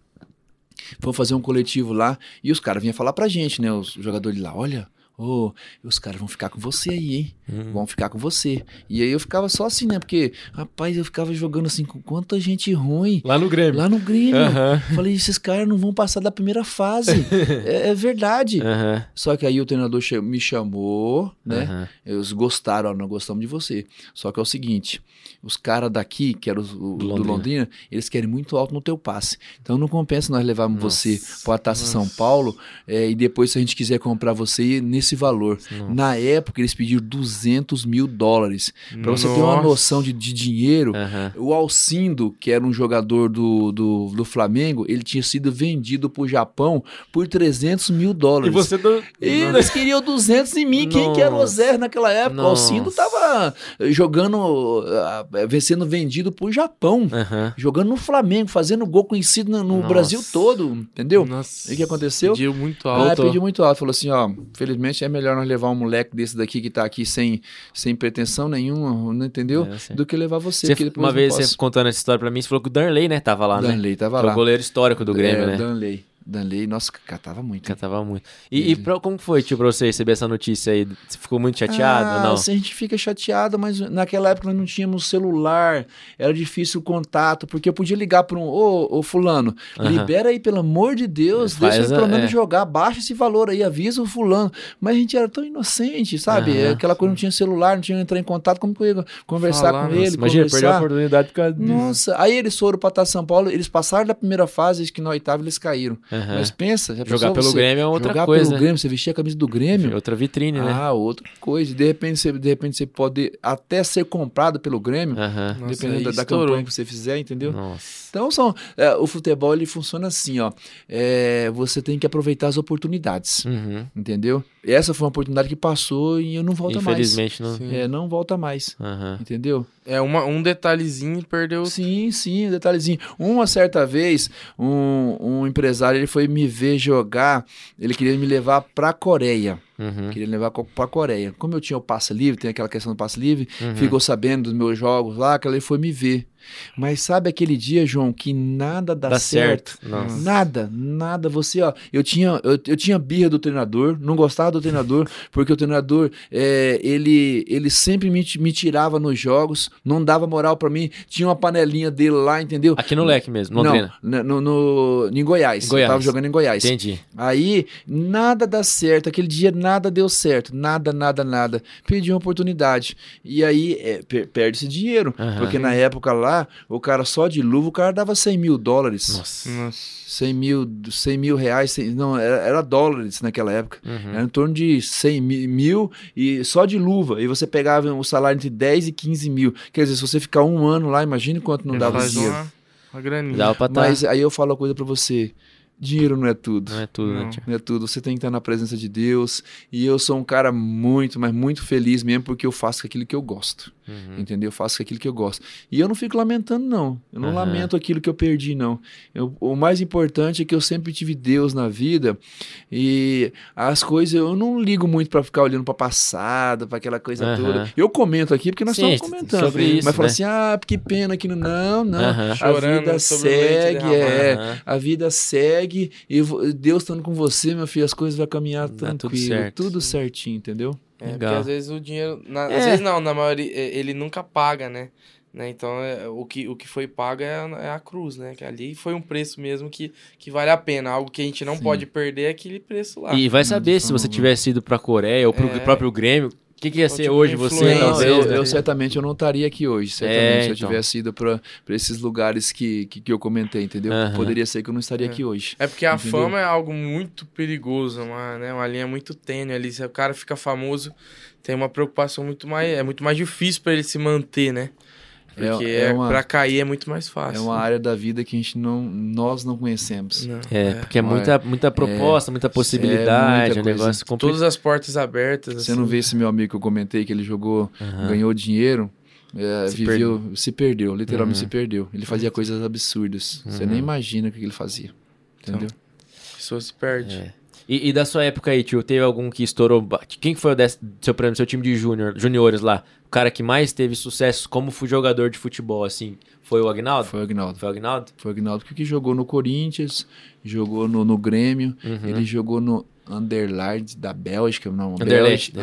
fomos fazer um coletivo lá, e os caras vinham falar pra gente, né? Os jogadores lá, olha, ô, os caras vão ficar com você aí, hein? Hum. Vão ficar com você. E aí eu ficava só assim, né? Porque, rapaz, eu ficava jogando assim com quanta gente ruim. Lá no Grêmio. Lá no Grêmio. Aham. Falei, esses caras não vão passar da primeira fase. é, é verdade. Aham. Só que aí o treinador me chamou, né? Eles gostaram, nós gostamos de você. Só que é o seguinte, os caras daqui, que eram os, o- Do do, Londrina. Londrina. eles querem muito alto no teu passe. Então não compensa nós levarmos Nossa, você para a Taça São nossa. Paulo é, e depois se a gente quiser comprar você, nesse esse valor. Nossa. Na época, eles pediram 200 mil dólares. Pra você ter uma Nossa. noção de, de dinheiro, Aham. o Alcindo, que era um jogador do, do, do Flamengo, ele tinha sido vendido pro Japão por 300 mil E dólares. você do... E eles queriam 200 em mim. Quem que era o Nossa. Zé naquela época? O Alcindo Nossa. tava eh, jogando, ah, eh, sendo vendido pro Japão. Aham. Jogando no Flamengo, fazendo gol conhecido no, no Nossa. Brasil todo, entendeu? Nossa. E o que aconteceu? Pediu muito Ah, alto. pediu muito alto. Falou assim, ó, felizmente é melhor nós levar um moleque desse daqui que tá aqui sem, sem pretensão nenhuma, não entendeu? É. Do que levar você. Você- uma vez você contando essa história pra mim, você falou que o Darley, né, tava lá, né? Danley tava Que é lá. o goleiro histórico do Grêmio, é, né? Danley. Danley, nossa, catava muito. hein? Cantava muito. E, e pra- como foi, tio, pra você receber essa notícia aí? Você ficou muito chateado ah, ou não? assim, A gente fica chateado, mas naquela época nós não tínhamos celular, era difícil o contato, porque eu podia ligar para um, ô, ô fulano, Aham. libera aí, pelo amor de Deus, Faz deixa eu a- pelo menos é. jogar, baixa esse valor aí, avisa o fulano. Mas a gente era tão inocente, sabe? Aham. Aquela coisa, não tinha celular, não tinha entrar em contato, como que eu ia conversar Falar, com nossa, ele, Imagina, perdeu a conversar. oportunidade por causa disso. Nossa, aí eles foram para Taça São Paulo, eles passaram da primeira fase, que na oitava eles caíram. Aham. Mas pensa, já Jogar pelo você Grêmio é outra jogar coisa. pelo Grêmio, você vestir a camisa do Grêmio, Outra vitrine, né? ah, outra coisa. De repente, você, de repente você pode até ser comprado pelo Grêmio, Aham. Nossa, dependendo da, da campanha que você fizer, entendeu? Nossa. Então são, é, o futebol ele funciona assim, ó. É, você tem que aproveitar as oportunidades, Uhum. entendeu? Essa foi uma oportunidade que passou e eu não volto mais. Infelizmente não. É, não volta mais, Aham. entendeu? É uma, um detalhezinho perdeu. Sim, sim, um detalhezinho. Uma certa vez, um, um empresário ele foi me ver jogar, ele queria me levar pra Coreia. Uhum. Queria levar co- pra Coreia. Como eu tinha o passe livre, tem aquela questão do passe livre, Uhum. ficou sabendo dos meus jogos lá, que ele foi me ver. Mas sabe aquele dia, João, que nada dá, Dá certo? certo. Nada, nada. Você, ó, eu tinha, eu, eu tinha birra do treinador, não gostava do treinador, porque o treinador, é, ele, ele sempre me, me tirava nos jogos, não dava moral pra mim. Tinha uma panelinha dele lá, entendeu? Aqui no leque mesmo, Londrina. Não, no, no, em Goiás. Goiás. Eu tava jogando em Goiás. Entendi. Aí, nada dá certo. Aquele dia nada deu certo. Nada, nada, nada. Perdi uma oportunidade. E aí, é, per- perde-se dinheiro. Aham. Porque na época lá, o cara só de luva, o cara dava 100 mil dólares. Nossa. Nossa. 100 mil, 100 mil reais. 100 não, era, era dólares naquela época. Uhum. Era em torno de 100 mi- mil e só de luva. E você pegava o salário entre 10 e 15 mil. Quer dizer, se você ficar um ano lá, imagine quanto não Ele dava dinheiro. uma, uma graninha. Dava pra tá. Mas aí eu falo uma coisa pra você. Dinheiro não é tudo. Não é tudo, né, Não. tio? Não é tudo. Você tem que estar na presença de Deus. E eu sou um cara muito, mas muito feliz mesmo porque eu faço aquilo que eu gosto. Uhum. Entendeu? Eu faço aquilo que eu gosto. E eu não fico lamentando, não. Eu não Aham. lamento aquilo que eu perdi, não. Eu- o mais importante é que eu sempre tive Deus na vida. E as coisas, eu não ligo muito pra ficar olhando pra passado, pra aquela coisa Aham. toda. Eu comento aqui porque nós Sim, estamos comentando. sobre isso, mas fala né? assim, ah, que pena que não. Não, não. A Chorando vida segue, é. A vida segue e Deus estando com você, meu filho, as coisas vão caminhar Dá tudo tranquilo, certo. tudo certinho, entendeu? É, porque Legal. às vezes o dinheiro. na- É. Às vezes não, na maioria. é, Ele nunca paga, né? Né? Então é, o, que, o que foi pago é a, é a cruz, né? Que ali foi um preço mesmo que, que vale a pena. Algo que a gente não Sim. pode perder é aquele preço lá. E vai saber se você alguma. tivesse ido pra Coreia ou pro É. próprio Grêmio, o que, que ia ser tipo, hoje você, Não, eu, eu certamente eu não estaria aqui hoje, certamente, É, se eu então. tivesse ido para esses lugares que, que, que eu comentei, entendeu? Aham. Poderia ser que eu não estaria É. aqui hoje. É porque a Entendeu? fama é algo muito perigoso, uma, né? uma linha muito tênue ali. Se o cara fica famoso, tem uma preocupação muito mais. É muito mais difícil pra ele se manter, né? É- Porque é é, uma- pra cair é muito mais É fácil. uma área da vida que a gente não, nós não conhecemos. Não, É, porque é muita, muita proposta, muita possibilidade, muita é um negócio complicado. Todas as portas abertas. Você assim. não vê esse meu amigo que eu comentei que ele jogou, Aham. ganhou dinheiro, é, Se viveu, se perdeu, literalmente Uhum. se perdeu. Ele fazia coisas absurdas. Você Uhum. nem imagina o que ele fazia. Entendeu? A pessoa se perde. E, e da sua época aí, tio, teve algum que estourou? Quem que foi o desse- seu, exemplo, seu time de júnior, juniores lá? O cara que mais teve sucesso como jogador de futebol, assim, foi o Agnaldo? Foi o Agnaldo. Foi o Agnaldo? Foi o Agnaldo que jogou no Corinthians, jogou no, no Grêmio, Uhum. ele jogou no Anderlecht da Bélgica, não, deve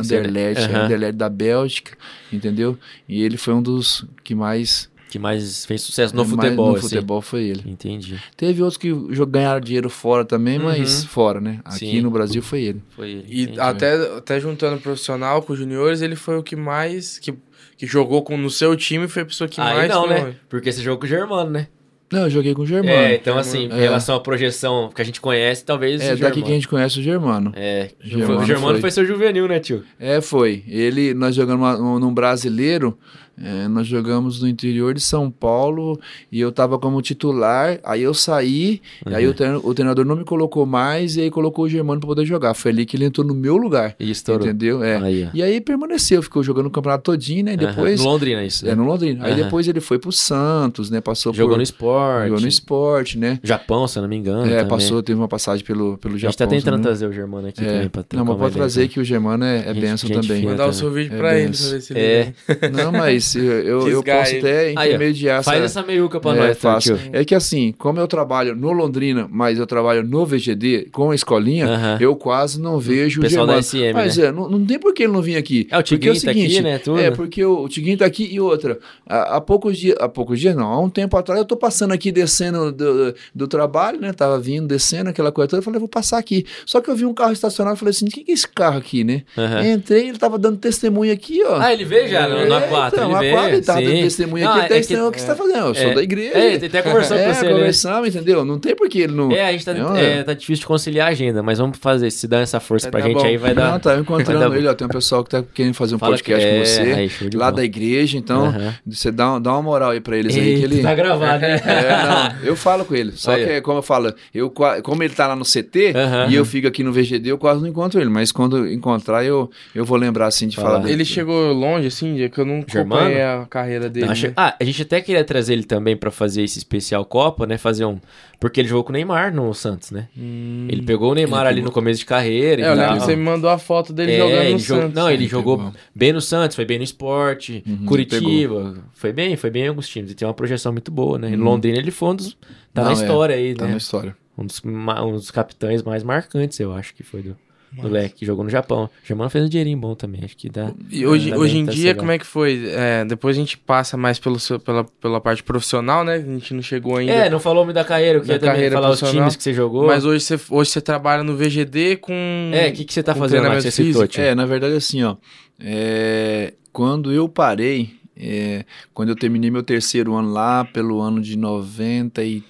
ser, né? É, Aham. Anderlecht da Bélgica, entendeu? E ele foi um dos que mais Que mais fez sucesso no futebol, no assim. futebol foi ele. Entendi. Teve outros que ganharam dinheiro fora também, mas Uhum. fora, né? Aqui Sim. no Brasil foi ele. Foi ele. E entendi. até, até juntando o profissional com os juniores, ele foi o que mais. que, que jogou com, no seu time foi a pessoa que Aí mais não, foi né? Porque você jogou com o Germano, né? Não, eu joguei com o Germano. É, então assim, em É. relação à projeção que a gente conhece, talvez É, o daqui Germano. que a gente conhece o Germano. É, Germano o Germano foi. foi seu juvenil, né, tio? É, foi. Ele, nós jogamos um- num brasileiro, é, nós jogamos no interior de São Paulo e eu tava como titular, aí eu saí, e aí o, treino- o treinador não me colocou mais e aí colocou o Germano pra poder jogar. Foi ali que ele entrou no meu lugar. E estourou. Entendeu? É. Aí. E aí permaneceu, ficou jogando o campeonato todinho, né? E depois. No Londrina, isso. É, no Londrina. Aí Aham. depois ele foi pro Santos, né? Passou Jogou por. no esporte. Jogou no esporte, né? Japão, se eu não me engano. É, também. passou, teve uma passagem pelo, pelo A Japão. gente tá tentando né? trazer o Germano aqui É. também pra Não, mas pode trazer né? que o Germano é, é benção também. Mandar o seu vídeo é pra ele, pra ver se ele É. Não, mas eu, eu, posso até Aí, ó, intermediar Faz essa. essa meiuca pra é, nós, tá, faço. tio? É que assim, como eu trabalho no Londrina, mas eu trabalho no VGD com a escolinha, Aham. eu quase não vejo o Pessoal da Germano. SM, Mas né? é, não, não tem por que ele não vir aqui. É, o Tiguinho tá aqui, né, tudo. É, porque o, o Tiguinho tá aqui e outra. Há, há poucos dias, há poucos dias não, há um tempo atrás eu tô passando aqui descendo do, do trabalho, né? Tava vindo, descendo aquela coisa toda, eu falei, vou passar aqui. Só que eu vi um carro estacionado, eu falei assim, o que que é esse carro aqui, né? Aham. Entrei, ele tava dando testemunho aqui, ó. Ah, ele veio já no, no A4, então, A4, ele tava dando sim. testemunho Não, aqui, é até que- o que você tá fazendo? Eu sou é. da igreja. É, ele até conversou é, com você, conversamos, entendeu? Não tem por que ele não... É, a gente tá, Não, é, tá difícil de conciliar a agenda, mas vamos fazer. Se dá essa força Vai pra dar gente bom. aí, vai dar. Não, tá encontrando ele, ó. Tem um pessoal que tá querendo fazer um Fala podcast que- com é, você, lá da igreja, então você dá, dá uma moral aí pra eles aí que ele... Tá gravado, né? É, não, eu falo com ele. Só que, como eu falo, eu, como ele tá lá no CT e eu fico aqui no VGD, eu quase não encontro ele. Mas quando encontrar, eu, eu vou lembrar assim de Fala. falar dele. Ele chegou longe, assim, que eu não Germano? Acompanhei a carreira dele. Acho- né? Ah, a gente até queria trazer ele também pra fazer esse especial Copa, né? Fazer um. Porque ele jogou com o Neymar no Santos, né? Hum. Ele pegou o Neymar ali no começo de carreira. É, e eu lembro tal. que você me mandou a foto dele É, jogando no jogou- Santos. Não, ele Ele jogou pegou. bem no Santos, foi bem no esporte, Uhum, Curitiba. Foi bem, foi bem em alguns times. Ele tem uma projeção muito boa, né? Em Uhum. Londrina ele foi um dos. Tá na Não, é, história aí, Tá né? na história. Um, dos, um dos capitães mais marcantes, eu acho que foi do. Do Leque, que jogou no Japão. O Germano fez um dinheirinho bom também, acho que dá. E hoje, hoje em dia, como é que foi? É, depois a gente passa mais pelo seu- pela, pela parte profissional, né? A gente não chegou ainda. É, não falou muito da carreira, eu Da queria também carreira falar os times que você jogou. Mas hoje você, hoje você trabalha no VGD com. É, o que, que você tá fazendo lá você citou, tio? É, na verdade, assim, ó. é, quando eu parei, é, quando eu terminei meu terceiro ano lá, pelo ano de 93,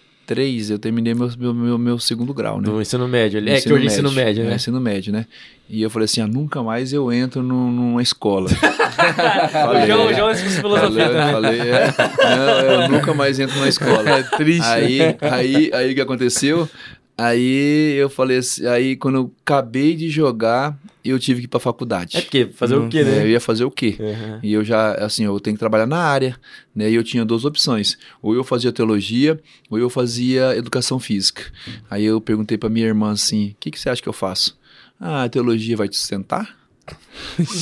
eu terminei meu, meu, meu, meu segundo grau, né? Do ensino médio. ali. É, que hoje é ensino médio, É, né? ensino médio, né? E eu falei assim, ah, nunca mais eu entro num- numa escola. o João, o João é filosofia Falei, também. falei, é, não, eu nunca mais entro numa escola. É triste. Aí, aí, aí o que aconteceu? Aí eu falei assim, aí quando eu acabei de jogar, eu tive que ir pra faculdade. É porque fazer o quê, É, eu né? ia fazer o quê? Uhum. E eu já, assim, eu tenho que trabalhar na área, né? E eu tinha duas opções. Ou eu fazia teologia, ou eu fazia educação física. Aí eu perguntei pra minha irmã assim, o que, que você acha que eu faço? Ah, a teologia vai te sustentar?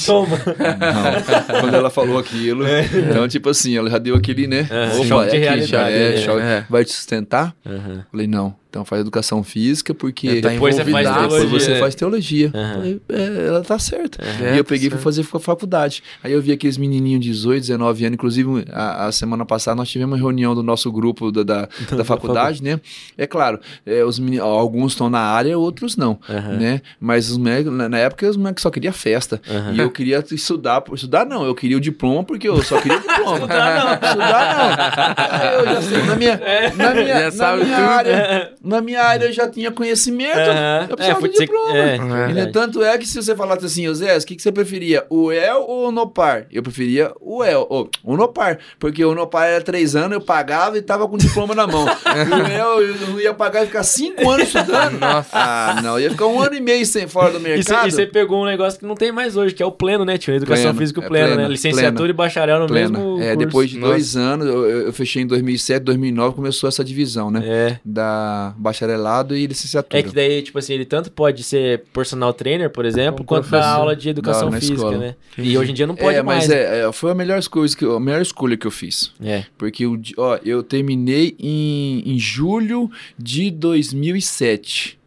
Toma. Não. Quando ela falou aquilo, então, tipo assim, ela já deu aquele, né? É, Opa, de aqui, já é, né? choque. É. Vai te sustentar? Uhum. Falei, não. Então faz educação física, porque Tá Depois você faz envolvidaço. depois teologia. você faz teologia. Falei, é, ela tá certa. É, e eu peguei certo. fazer fa- faculdade. Aí eu vi aqueles menininhos de 18, 19 anos. Inclusive, a, a semana passada nós tivemos uma reunião do nosso grupo da, da, da faculdade, né? É claro, é, os alguns estão na área, outros não, né? Mas os na, na época, os moleques só queriam festa. Aham. E eu queria estudar. Estudar não, eu queria o diploma porque eu só queria o diploma. estudar não. Estudar não. Eu já sei, na minha, na minha, Já na minha área, na minha área eu já tinha conhecimento. Aham. Eu precisava É, de diploma. é, verdade. tanto é que se você falasse assim, ô Zé, o que, que você preferia? O El ou o Nopar? Eu preferia o El, ou o Nopar. Porque o Nopar era três anos, eu pagava e tava com o diploma na mão. E o El, eu não ia pagar e ficar cinco anos estudando. Nossa. Ah, não, ia ficar um ano e meio sem fora do mercado. E você pegou um negócio que não tem mais hoje, que é o pleno, né, tio? Educação Pleno, física é pleno, né? pleno, Licenciatura pleno. e bacharel no Plena. mesmo É, curso. depois de Nossa. dois anos, eu, eu- fechei em 2007, 2009, começou essa divisão, né? É. Da bacharelado e licenciatura. É que daí, tipo assim, ele tanto pode ser personal trainer, por exemplo, Como quanto dar professor. aula de educação física, escola. né? E hoje em dia não pode é, mais. mas é, é, foi a melhor coisa que eu- a melhor escolha que eu fiz. É. Porque o ó, eu terminei em, em julho de 2007.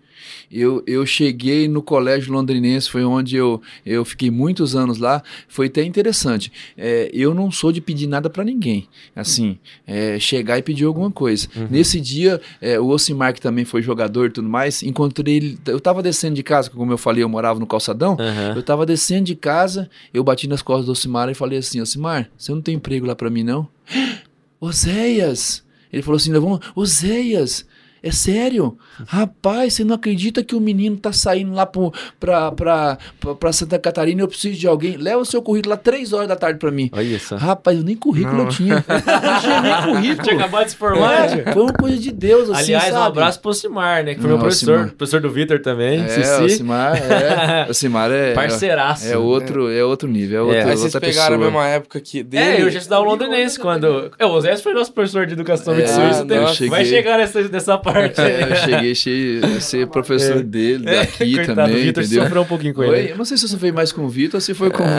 Eu, eu cheguei no colégio londrinense, foi onde eu, eu fiquei muitos anos lá. Foi até interessante. É, eu não sou de pedir nada pra ninguém. Assim, é, chegar e pedir alguma coisa. Nesse dia, é, o Osimar, que também foi jogador e tudo mais, encontrei ele. Eu tava descendo de casa, como eu falei, eu morava no calçadão. Aham. Eu tava descendo de casa, eu bati nas costas do Osimar e falei assim: Osimar, você não tem emprego lá pra mim, não? Oséias! Ele falou assim: vamos, Oséias, é sério? Rapaz, você não acredita que o menino tá saindo lá pro, pra, pra, pra, pra Santa Catarina e eu preciso de alguém? Leva o seu currículo lá três horas da tarde pra mim. Olha isso. Rapaz, eu nem currículo Não. eu tinha. Eu não tinha nem currículo. Tinha acabado de se formar. É, foi uma coisa de Deus, assim, Aliás, um sabe? abraço pro Simar, né? Que foi Não, meu professor. Simar. Professor do Vitor também. É, o Cici. Simar é, o Simar é, Parceiraço. é outro, é outro nível, é, outro, É. Aí vocês pegaram pessoa. a mesma época que dele. É, eu já estudava o londrinense quando. É, o Zé foi nosso professor de educação É, muito suíço. eu Vai chegar nessa, nessa parte. É, eu cheguei che- a ser professor É. dele, É, daqui coitado, também, o Vitor entendeu? sofreu um pouquinho com Oi, ele. eu não sei se eu sofri mais com o Vitor ou se foi com...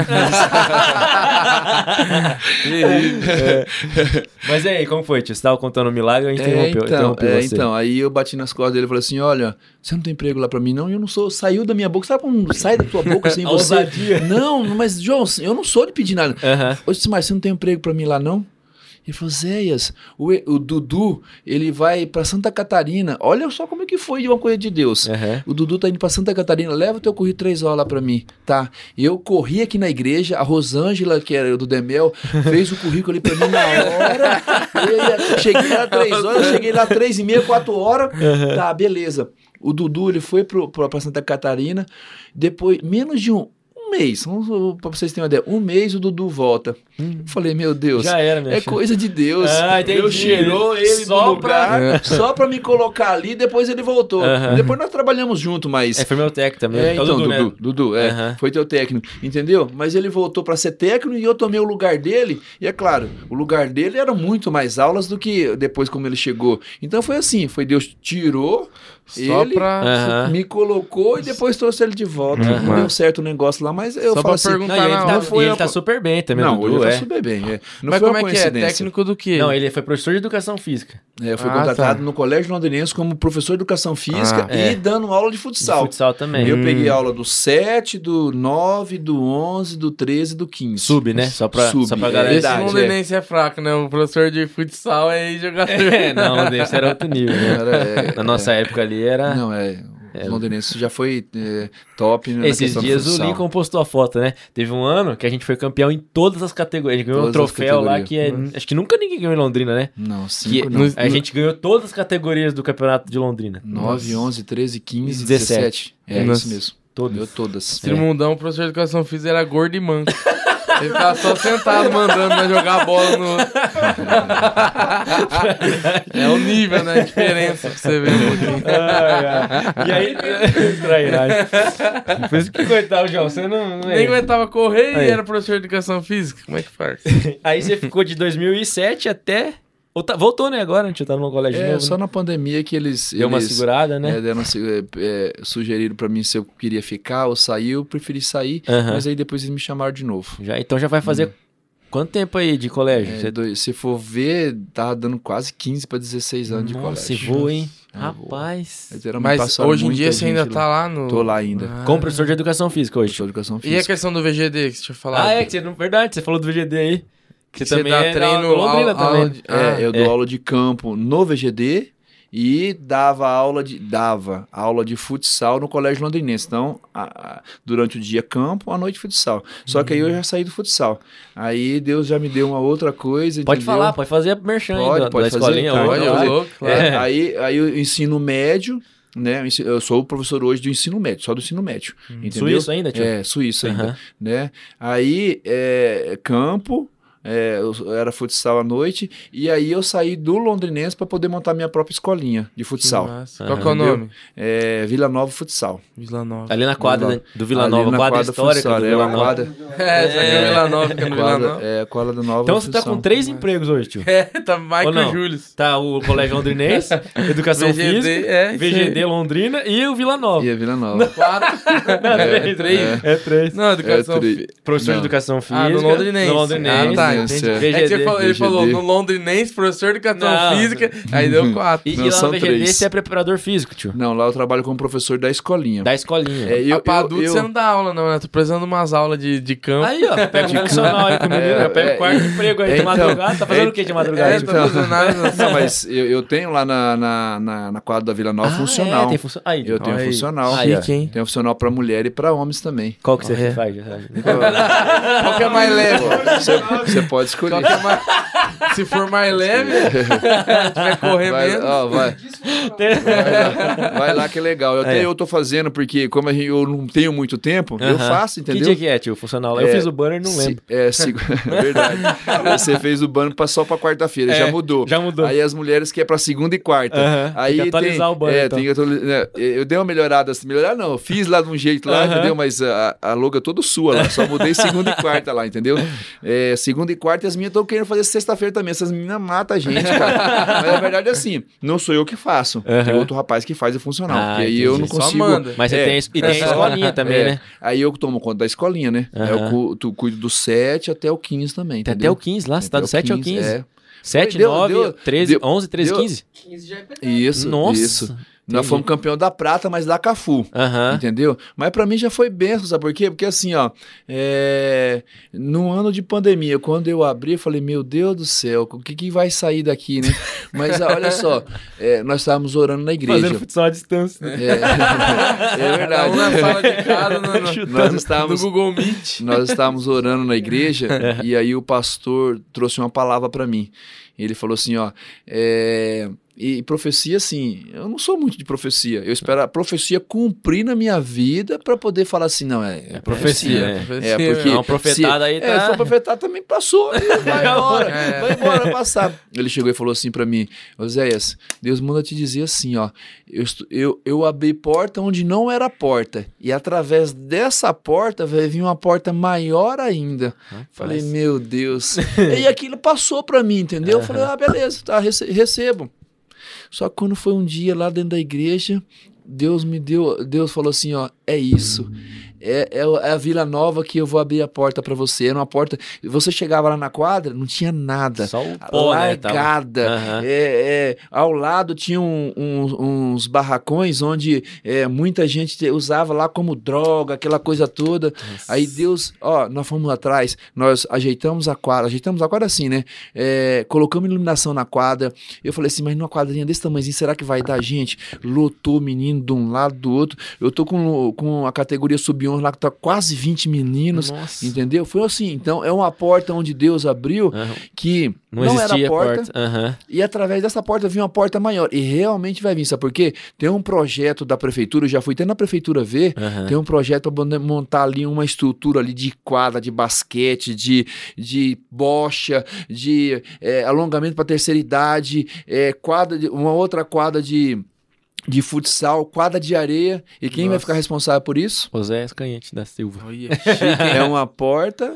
É. Mas e aí, como foi, tio? Você tava contando um milagre ou É, interrompeu, então, interrompeu é, você? então, aí eu bati nas costas dele e falei assim, olha, você não tem emprego lá pra mim não? E eu não sou, saiu da minha boca, sabe quando sai da tua boca sem você? ousadia. Não, mas, João, eu não sou de pedir nada. Aham. Ô, Simar, você não tem emprego pra mim lá, não? Ele falou, Zéias, o, o Dudu, ele vai pra Santa Catarina. Olha só como é que foi de uma coisa de Deus. Aham. O Dudu tá indo pra Santa Catarina, leva o teu currículo três horas lá pra mim, tá? Eu corri aqui na igreja, a Rosângela, que era do Demel, fez o currículo ali pra mim na hora. Eu cheguei lá três horas, cheguei lá três e meia, quatro horas. Tá, beleza. O Dudu, ele foi pra Santa Catarina, depois, menos de um mês, vamos, pra vocês terem uma ideia, um mês o Dudu volta. Eu falei, meu Deus, Já era, minha é filha. coisa de Deus. Ah, entendi. Deus tirou ele Só pra- só pra me colocar ali, depois ele voltou. Depois nós trabalhamos junto, mas... É, foi meu técnico também. É, É, então, Dudu, Dudu, né? Dudu, é, foi teu técnico, entendeu? Mas ele voltou pra ser técnico e eu tomei o lugar dele. E é claro, o lugar dele era muito mais aulas do que depois como ele chegou. Então foi assim, foi Deus tirou Só ele, pra. Me colocou e depois trouxe ele de volta. Aham. Não deu certo o negócio lá, mas eu Só falo pra assim, perguntar Não, ele, na tá, hora. foi e ele a- tá super bem também, não, o hoje eu é. tá super bem. é. Não Mas foi como é que é? Técnico do quê? Não, ele foi professor de educação física. É, eu fui Ah, contratado tá. no Colégio Londrinense como professor de educação física Ah, e é. dando aula de De futsal. futsal também. Eu Hum. peguei aula do 7, do 9, do 11, do 13 e do 15. Sub, né? Só pra, Sub, só pra é galera. Esse verdade, londrinense é. fraco, né? O professor de futsal é jogador. É, não, esse era outro nível, né? Era, é, Na nossa época ali era. Não, é. É. O Londrinense já foi é, top na Esses dias o. Lincoln postou a foto, né? Teve um ano que a gente foi campeão em todas as categorias. A gente ganhou um Todas as troféu lá que é. categorias. Acho que nunca ninguém ganhou em Londrina, né? Não, Que 5 no- não. a gente ganhou todas as categorias do campeonato de Londrina. 9, 11, 13, 15, 17. 17. É Nossa. isso mesmo. Todas. Ganhou todas. Esse mundão, o professor de educação física era gordo e manco. Ele ficava só sentado mandando nós jogar a bola no. é o nível, né? A diferença pra você ver um pouquinho. e aí, trairagem. Por isso que coitado, João, você não. não é. Nem aguentava correr Aí. e era professor de educação física. Como é que faz? Aí você ficou de 2007 até. Volta- Voltou, né? Agora, a gente tá no colégio É, novo. só né? na pandemia que eles. Deu uma eles, segurada, né? É, deram, é, é, sugeriram pra mim se eu queria ficar ou sair, eu preferi sair, mas aí depois eles me chamaram de novo. Já, então já vai fazer quanto tempo aí de colégio? É, dois- se for ver, tava dando quase 15 pra 16 anos de Nossa, colégio. e voa, hein? É, Rapaz. Mas, hoje em dia você ainda tá lá no. Tô lá ainda. Ah. Como professor de educação física hoje. Professor de educação E a física. questão do VGD que você tinha falado? Ah, é, que você, verdade, você falou do VGD aí. Que Você também dá é treino, aula- também. aula de- É, Ah, eu dou é. aula de campo no VGD e dava aula de dava aula de futsal no colégio londrinense. Então, a- a- durante o dia campo, à noite futsal. Só que aí eu já saí do futsal. Aí Deus já me deu uma outra coisa, Pode entendeu? falar, pode fazer a merchan aí Pode, da, pode da fazer, escolinha. tá, Pode eu fazer. claro. É, É. aí, aí o ensino médio, né? Eu sou o professor hoje do ensino médio, só do ensino médio. Entendeu? Suíço ainda, tio? É, suíço ainda. Aham. né? Aí, é, campo, é, eu era futsal à noite, e aí eu saí do Londrinense para poder montar minha própria escolinha de futsal. Qual que é o nome? É, Vila Nova Futsal. Vila Nova. Ali na quadra Vila- né, do Vila Ali Nova, na quadra, quadra histórica futsal, do é Vila uma Nova. quadra, É, essa aqui é Vila Nova, que é Vila quadra, Nova. é, quadra Nova Então você tá Futsal. com três empregos hoje, tio. É, tá mais Ou que o não? Júlio. Tá o Colégio Londrinense, Educação VGD, Física, é. VGD Londrina e o Vila Nova. E a Vila Nova. Quatro. É, É, três. É três. Não, educação É, física. Professor de Não. Educação Física. Ah, no Londrinense. No Londrinense. Ah, tá, Londrinense, entendi. é. É que você VGD. falou, ele VGD. falou no Londrinense, professor de educação Não. física, aí deu quatro. E, Não, e lá são no VGD três. você é preparador físico, tio. Não, lá eu trabalho como professor da escolinha. Da escolinha. É, eu, Ah, pra eu- adulto eu- você não dá aula, não, né? Tô precisando de umas aulas de, de campo. Aí, ó, pega um funcional aí comigo, É, eu pego é, quarto emprego aí é, de então, madrugada. Tá fazendo é, o que de madrugada? é, tô fazendo nada. Não, mas eu, eu tenho lá na, na, na, na quadra da Vila Nova Ah, funcional. É, tem funcional. Aí, Eu tenho aí. funcional. Aí. Chique, hein? Tenho funcional pra mulher e pra homens também. qual que você É. faz? Qual que é mais leve? Você pode escolher. Se for mais leve, vai correr Vai, menos. ó, vai. Vai lá, vai lá que é legal. Eu, até É. eu tô fazendo, porque como a gente- eu não tenho muito tempo, eu Aham. faço, Que entendeu? dia que é, tio? Funcional lá. Eu É, fiz o banner e não Se- lembro. é, seg- é verdade. Você fez o banner pra- só pra quarta-feira, É, já mudou. já mudou. Aí as mulheres que é pra segunda e quarta. Aham, tem Aí que atualizar o banner, É, então. tem que atualizar. né, Eu dei uma melhorada, assim, melhorar não, eu fiz lá de um jeito lá, Aham. entendeu? Mas a, a logo é toda sua lá, só mudei segunda e quarta lá, entendeu? É, segunda e quarta e as minhas estão querendo fazer sexta-feira também. Essas meninas matam a gente, cara. Mas a verdade é assim, não sou eu que faço. Tem Aham. outro rapaz que faz o funcional. Ah, porque aí eu não consigo. manda. Mas você É, tem, e tem a é escolinha também, É, né? Aí eu tomo conta da escolinha, né? Aí eu tu- cuido do 7 até o 15 também. Tem até entendeu? o 15 lá, você tá do o 7 ao 15. É. 7, Deu- 9, deu- 13, deu- 11, 13, deu- 15. Isso, Nossa. isso. Nós fomos campeão da prata, mas da Cafu. Aham. Entendeu? Mas pra mim já foi benção, sabe por quê? Porque assim, ó, é... no ano de pandemia, quando eu abri, eu falei, meu Deus do céu, o que, que vai sair daqui, né? Mas ah, olha só, é, nós estávamos orando na igreja. Fazendo futsal à distância. né? É, é verdade. um na sala de casa, no, no, Nós no estávamos, Google Meet. nós estávamos orando na igreja e aí o pastor trouxe uma palavra para mim. Ele falou assim, ó, é, e profecia assim, eu não sou muito de profecia. Eu espero a profecia cumprir na minha vida para poder falar assim, não é, é profecia, profecia. né? Profecia, É, porque Não, profetada aí É, tá- se for profetar também passou, vai embora, É. vai embora, vai passar. Ele chegou e falou assim pra mim, Oséias, Deus manda te dizer assim, ó, eu, eu, eu abri porta onde não era porta, e através dessa porta vai vir uma porta maior ainda. Falei, meu Deus. e aquilo passou pra mim, entendeu? Eu falei, ah, beleza, tá, rece- recebo. Só que quando foi um dia lá dentro da igreja, Deus me deu, Deus falou assim, ó, é isso. É, é, é a Vila Nova que eu vou abrir a porta pra você. Era uma porta. Você chegava lá na quadra, não tinha nada. Só o pó, né? Largada. Aham. É, é, ao lado tinha um- um- uns barracões onde é, muita gente te- usava lá como droga, aquela coisa toda. Aí Deus, ó, nós fomos atrás, nós ajeitamos a quadra, ajeitamos a quadra assim, né? É, colocamos iluminação na quadra. Eu falei assim, mas numa quadrinha desse tamanhozinho, será que vai dar gente? Lotou menino de um lado do outro. Eu tô com, com a categoria sub-11 lá que tá quase 20 meninos. Nossa. Entendeu? Foi assim. Então, é uma porta onde Deus abriu Aham. que Não, não, era porta, porta. Aham. e através dessa porta vinha uma porta maior. E realmente vai vir, sabe por quê? Tem um projeto da prefeitura, eu já fui até na prefeitura ver, Aham. tem um projeto para montar ali uma estrutura ali de quadra, de basquete, de, de bocha, de é, alongamento para terceira idade, é, quadra de, uma outra quadra de, de futsal, quadra de areia. E quem vai Nossa. ficar responsável por isso? José Escanhante da Silva. Olha? É uma porta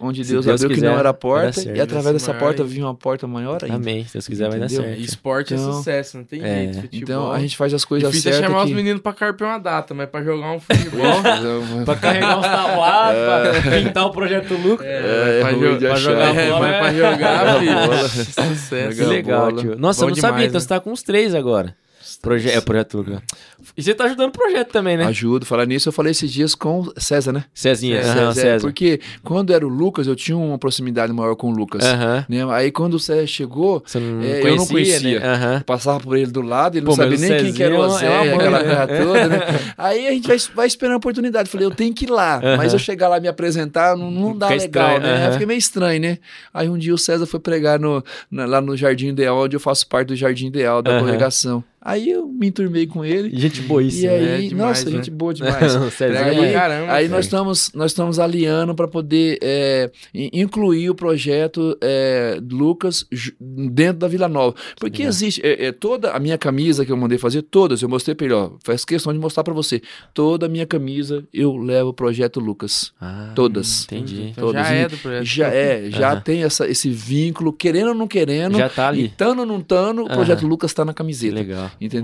onde Deus, Deus abriu que quiser, não era vai porta, certo. e através Vai dessa maior porta vinha uma porta maior ainda. Amém. Se Deus quiser, vai dar Entendeu? certo. Esporte é Então, sucesso, não tem é. jeito. Futebol. Então a gente faz as coisas Difícil é certas. chamar os que- meninos pra carpir uma data, mas pra jogar um futebol. Pra carregar uns tabuados, pra pintar o projeto Lucas. É, É, pra, jo- jogar É, bola, mas pra jogar, filho. Sucesso. Que Legal. tio. Nossa, eu não sabia, então né? você tá com os três agora. Proje é, projeto Lucas. E você tá ajudando o projeto também, né? Ajudo. Falar nisso, eu falei esses dias com o César, né? Cezinha, César, aham, César. Porque quando era o Lucas, eu tinha uma proximidade maior com o Lucas. Aham. né? Aí quando o César chegou, não É, eu conhecia, não conhecia. né? Aham. eu passava por ele do lado, ele Pô, não sabia nem quem que era o Cezinho Zé, é aquela coisa toda, né? Aí a gente vai, vai esperando a oportunidade. Eu Falei, eu tenho que ir lá. Mas eu chegar lá e me apresentar, não, não dá Fica legal, estranho, né? Fiquei meio estranho, né? Aí um dia o César foi pregar no, na- lá no Jardim Ideal, onde eu faço parte do Jardim Ideal, da congregação. Aí eu me enturmei com ele. Gente E boíssima. aí, é demais, nossa, né? gente boa demais. O Cezinho Prega é- pra aí, caramba, aí nós estamos nós estamos aliando para poder é, in- incluir o projeto é, Lucas dentro da Vila Nova. Porque Legal. existe é, é, toda a minha camisa que eu mandei fazer, todas, eu mostrei para ele, ó, faz questão de mostrar para você. Toda a minha camisa eu levo o projeto Lucas. Ah, Todas. Entendi. Então já Todas. é do projeto. Já é, já Aham. tem essa, esse vínculo, querendo ou não querendo, Já tá e ali. tando ou não tando, o projeto Lucas está na camiseta. legal. Entendeu?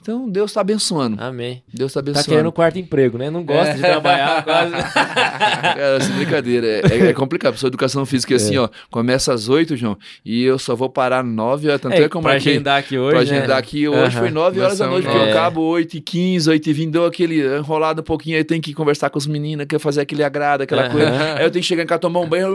Então Deus está abençoando. Amém. Deus está Tá abençoando. querendo um quarto emprego, né? Não gosta de trabalhar quase. Cara, essa brincadeira. É, é- é complicado. De educação física é assim, ó. Começa às 8, João, e eu só vou parar 9 horas. Tanto é, que eu pra marquei. agendar aqui hoje, Pra né? agendar aqui hoje Aham. foi 9 horas da noite, porque eu nove. acabo 8 e 15, 8 e 20, deu aquele enrolado um pouquinho, aí tem que conversar com os meninos, quer fazer aquele agrado, aquela coisa. Aí eu tenho que chegar em casa, tomar um banho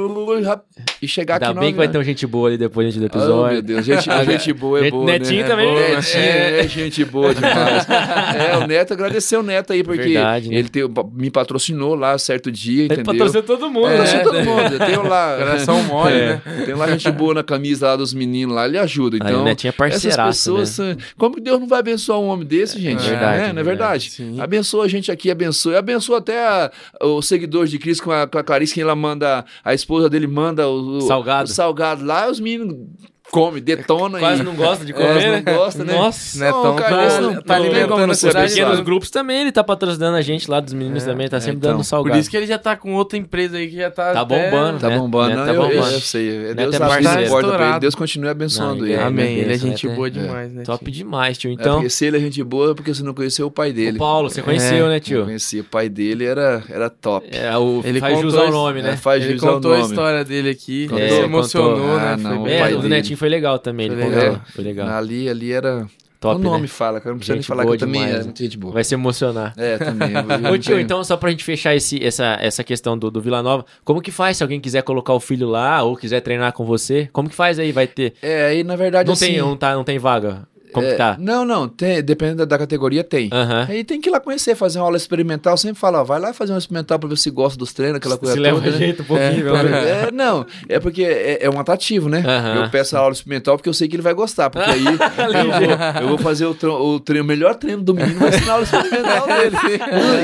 e chegar Ainda aqui bem que vai ter nove um gente boa ali depois do horas. Oh, episódio. meu Deus, gente, gente boa é Gente- boa, Netinho né? também. Netinho, É, É, gente boa demais. é, o Neto, agradecer o Neto aí, porque Verdade, né? ele tem- me patrocinou lá certo dia, Ele entendeu? patrocina todo mundo, É, né? patrocina todo mundo. Eu tenho lá. Coração mole, É, né? Tem lá gente boa na camisa lá dos meninos lá, ele ajuda. Aí Então, o Netinho é essas parceiraço, pessoas. são- Como que Deus não vai abençoar um homem desse, gente? É verdade, É, não é verdade? Sim. Abençoa a gente aqui, abençoa. Abençoa até a- os seguidores de Cristo com a, com a Clarice, que ela manda, a esposa dele manda o, o- Salgado. o salgado lá, os meninos comem, detonam. Quase e, não gosta de É, comer, né? não gosta, né? Nossa. Netão Não, cara, tá, esse não- tá não tem alimentando como não a ser cidade. Porque abençoado. nos grupos também ele tá patrocinando a gente lá dos meninos também, tá sempre então. dando salgado. Por isso que ele já tá com outra empresa aí que já tá. Tá até- bombando. Tá Neto- bombando, não, tá eu, eu, bombando. eu sei. É Neto Deus é abre porta pra ele. Deus continue abençoando Não, ele. é, Amém. Ele é gente né? boa É. demais, né? Top demais, tio. É Então, porque se ele é gente boa, é porque você não conheceu o pai dele. o Paulo, você conheceu, É. né, tio? conheci. O pai dele era, era top. É, o Ele faz contou jus ao nome, né? É, faz Ele jus ao contou a história dele aqui. Se emocionou, Ah, né? não, Foi bem. É, pai o do foi legal também, ele Foi legal. Foi legal. Ali, ali era. Top, o nome né? fala, cara. Não precisa nem Gente falar boa que eu também demais, é muito gente boa. Vai se emocionar. É, também. Ô tio, então só pra gente fechar esse, essa, essa questão do, do Vila Nova, como que faz se alguém quiser colocar o filho lá ou quiser treinar com você? Como que faz aí? Vai ter? É, aí na verdade Não, assim. tem, não, tá, não tem vaga? Como é, que tá? Não, não. Tem, dependendo da, categoria, tem. Aham. Aí tem que ir lá conhecer, fazer uma aula experimental. Eu sempre falo, ó, vai lá fazer uma experimental pra ver se gosta dos treinos, aquela coisa Se leva toda. né? jeito um pouquinho, pelo menos. É, não, é porque é, é um atrativo, né? Aham. Eu peço a aula experimental porque eu sei que ele vai gostar, porque aí eu vou, eu vou fazer o, o treino, o melhor treino do menino, vai ser na aula experimental dele.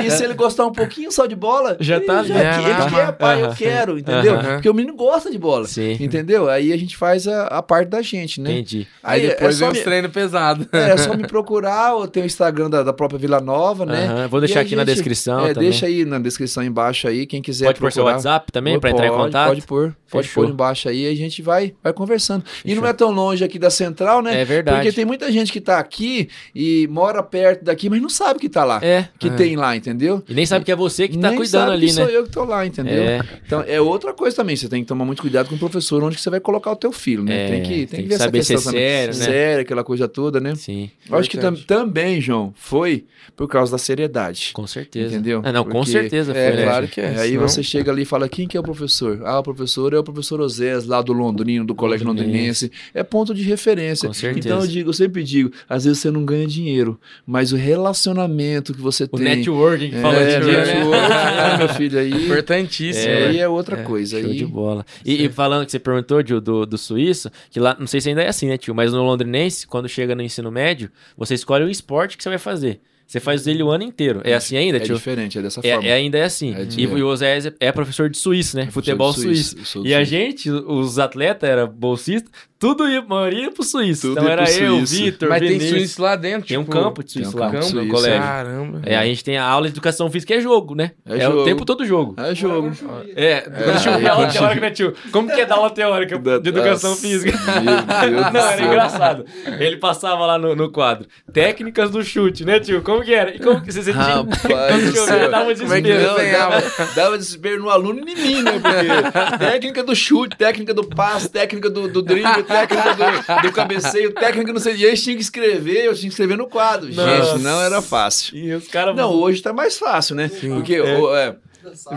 E se ele gostar um pouquinho só de bola, Já ele tá já, ele tá quer, pai, eu Aham. quero, entendeu? Porque o menino gosta de bola, Sim. entendeu? Aí a gente faz a, a parte da gente, né? Entendi. Aí Aí depois é só vem os treinos pesados. É, é só me procurar, ou tem o Instagram da, da própria Vila Nova, né? Vou E deixar aqui na gente- descrição É, também. deixa aí na descrição embaixo aí, quem quiser Pode pôr seu procurar. WhatsApp também pra entrar em contato? Pode pôr, pode Fechou. pôr embaixo aí, a gente vai, vai conversando. E Fechou. não é tão longe aqui da central, né? É verdade. Porque tem muita gente que tá aqui e mora perto daqui, mas não sabe que tá lá. É. Que É. tem lá, entendeu? E nem sabe que é você que tá Nem cuidando sabe ali, que né? sou eu que tô lá, entendeu? É. Então é outra coisa também, você tem que tomar muito cuidado com o professor onde que você vai colocar o teu filho, né? É, tem que, tem tem que que ver essa saber se é questão também. sério, né? Sério, aquela coisa toda, né? Sim, Eu acho que tam- também, João, foi por causa da seriedade. com certeza. Entendeu? Ah, não, com Porque- certeza foi, é, né? claro que é. Aí senão- você chega ali e fala, quem que é o professor? Ah, o professor é o professor Osés, lá do Londrino, do Colégio Londrinense. É ponto de referência. Com certeza. Então eu digo, eu sempre digo, às vezes você não ganha dinheiro, mas o relacionamento que você O tem... networking que é, fala de dia, né? network, né, meu filho, aí... Importantíssimo. É. Aí é outra coisa. Show Aí, de bola. E, e falando que você perguntou, Gil, do, do Suíço, que lá, não sei se ainda é assim, né, tio? Mas no londrinense, quando chega no ensino médio, você escolhe o esporte que você vai fazer. Você faz ele o ano inteiro. É assim ainda, é tio? diferente, é dessa É, forma. é, ainda é assim. É e, o Osés é, é professor de suíço, né? Futebol suíço. do E a Suíço. gente, os atletas, era bolsista, tudo ia, maioria ia pro suíço. Tudo então ia era pro eu, Suíço. Vitor, Mas tem Vinícius. suíço lá dentro. Tem um tipo, campo de tem um suíço lá campo no suíço, colégio. Caramba. É, a gente tem a aula de educação física, é jogo, né? É É, o jogo. tempo todo jogo. É jogo. É, quando tinha aí aula teórica, né, tio? Como que é dar aula teórica Da- de educação física? meu Deus Não, era engraçado. Ele passava lá no, no quadro. Técnicas do chute, né, tio? Como que era? E como que você sentia? Rapaz chovia, dava um Como é que desespero. Dava, dava desespero no aluno e em mim, né? Porque técnica do chute, técnica do passe, técnica do, do drible, técnica do, do cabeceio, técnica não sei. E eles tinham que escrever, eu tinha que escrever no quadro. Nossa. Gente, não era fácil. E os caras... Não, hoje tá mais fácil, né? Porque É. o- é,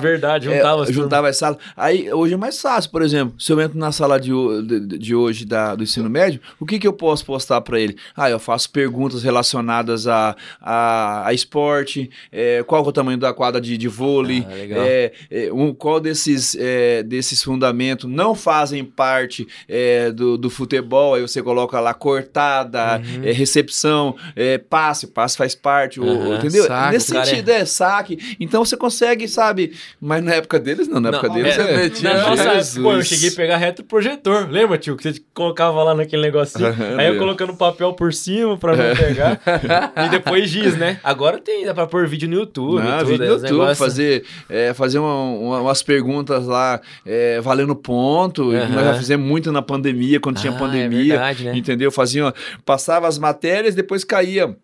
Verdade, é, juntava as juntava as salas. Aí hoje é mais fácil, por exemplo, se eu entro na sala de, de, de hoje da, do ensino médio, o que, que eu posso postar para ele? Ah, eu faço perguntas relacionadas a, a, a esporte, é, qual é o tamanho da quadra de, de vôlei, Ah, é, é, um, qual desses, é, desses fundamentos não fazem parte é, do, do futebol, aí você coloca lá cortada, é, recepção, é, passe, passe faz parte, o- Aham, entendeu? saque, Nesse sentido, é saque. Então você consegue, sabe? Mas na época deles, não. Na Não, época deles é, é. metia- Na nossa época, pô, eu cheguei a pegar retroprojetor. Lembra, tio? Que você colocava lá naquele negocinho. Aham, aí eu colocando papel por cima pra não pegar. e depois giz, né? Agora tem, dá pra pôr vídeo no YouTube. Ah, tudo, vídeo é, no YouTube, negócios- fazer, é, fazer uma- uma- umas perguntas lá é, valendo ponto. Aham. Nós já fizemos muito na pandemia, quando tinha Ah, é pandemia. verdade, né? Entendeu? Fazia, passava as matérias, depois caía.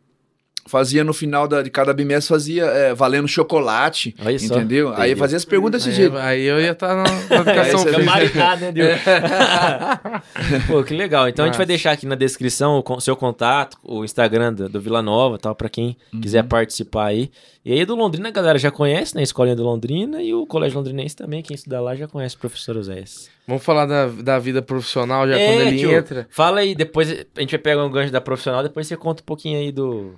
Fazia no final da- de cada bimestre, fazia é, valendo chocolate, só. entendeu? Aí fazia as perguntas desse Aí, jeito. aí eu ia estar na, na Aí educação você Fica física. maricado, né, Dil? Pô, que legal. Então a gente vai deixar aqui na descrição o seu contato, o Instagram do, do Vila Nova, tal, para quem quiser participar aí. E aí do Londrina a galera já conhece, né? A escolinha do Londrina e o Colégio Londrinense também, quem estudar lá já conhece o professor Oséias. Vamos falar da, da vida profissional já É, quando ele tio, entra. Fala aí, depois a gente vai pegar um gancho da profissional, depois você conta um pouquinho aí do.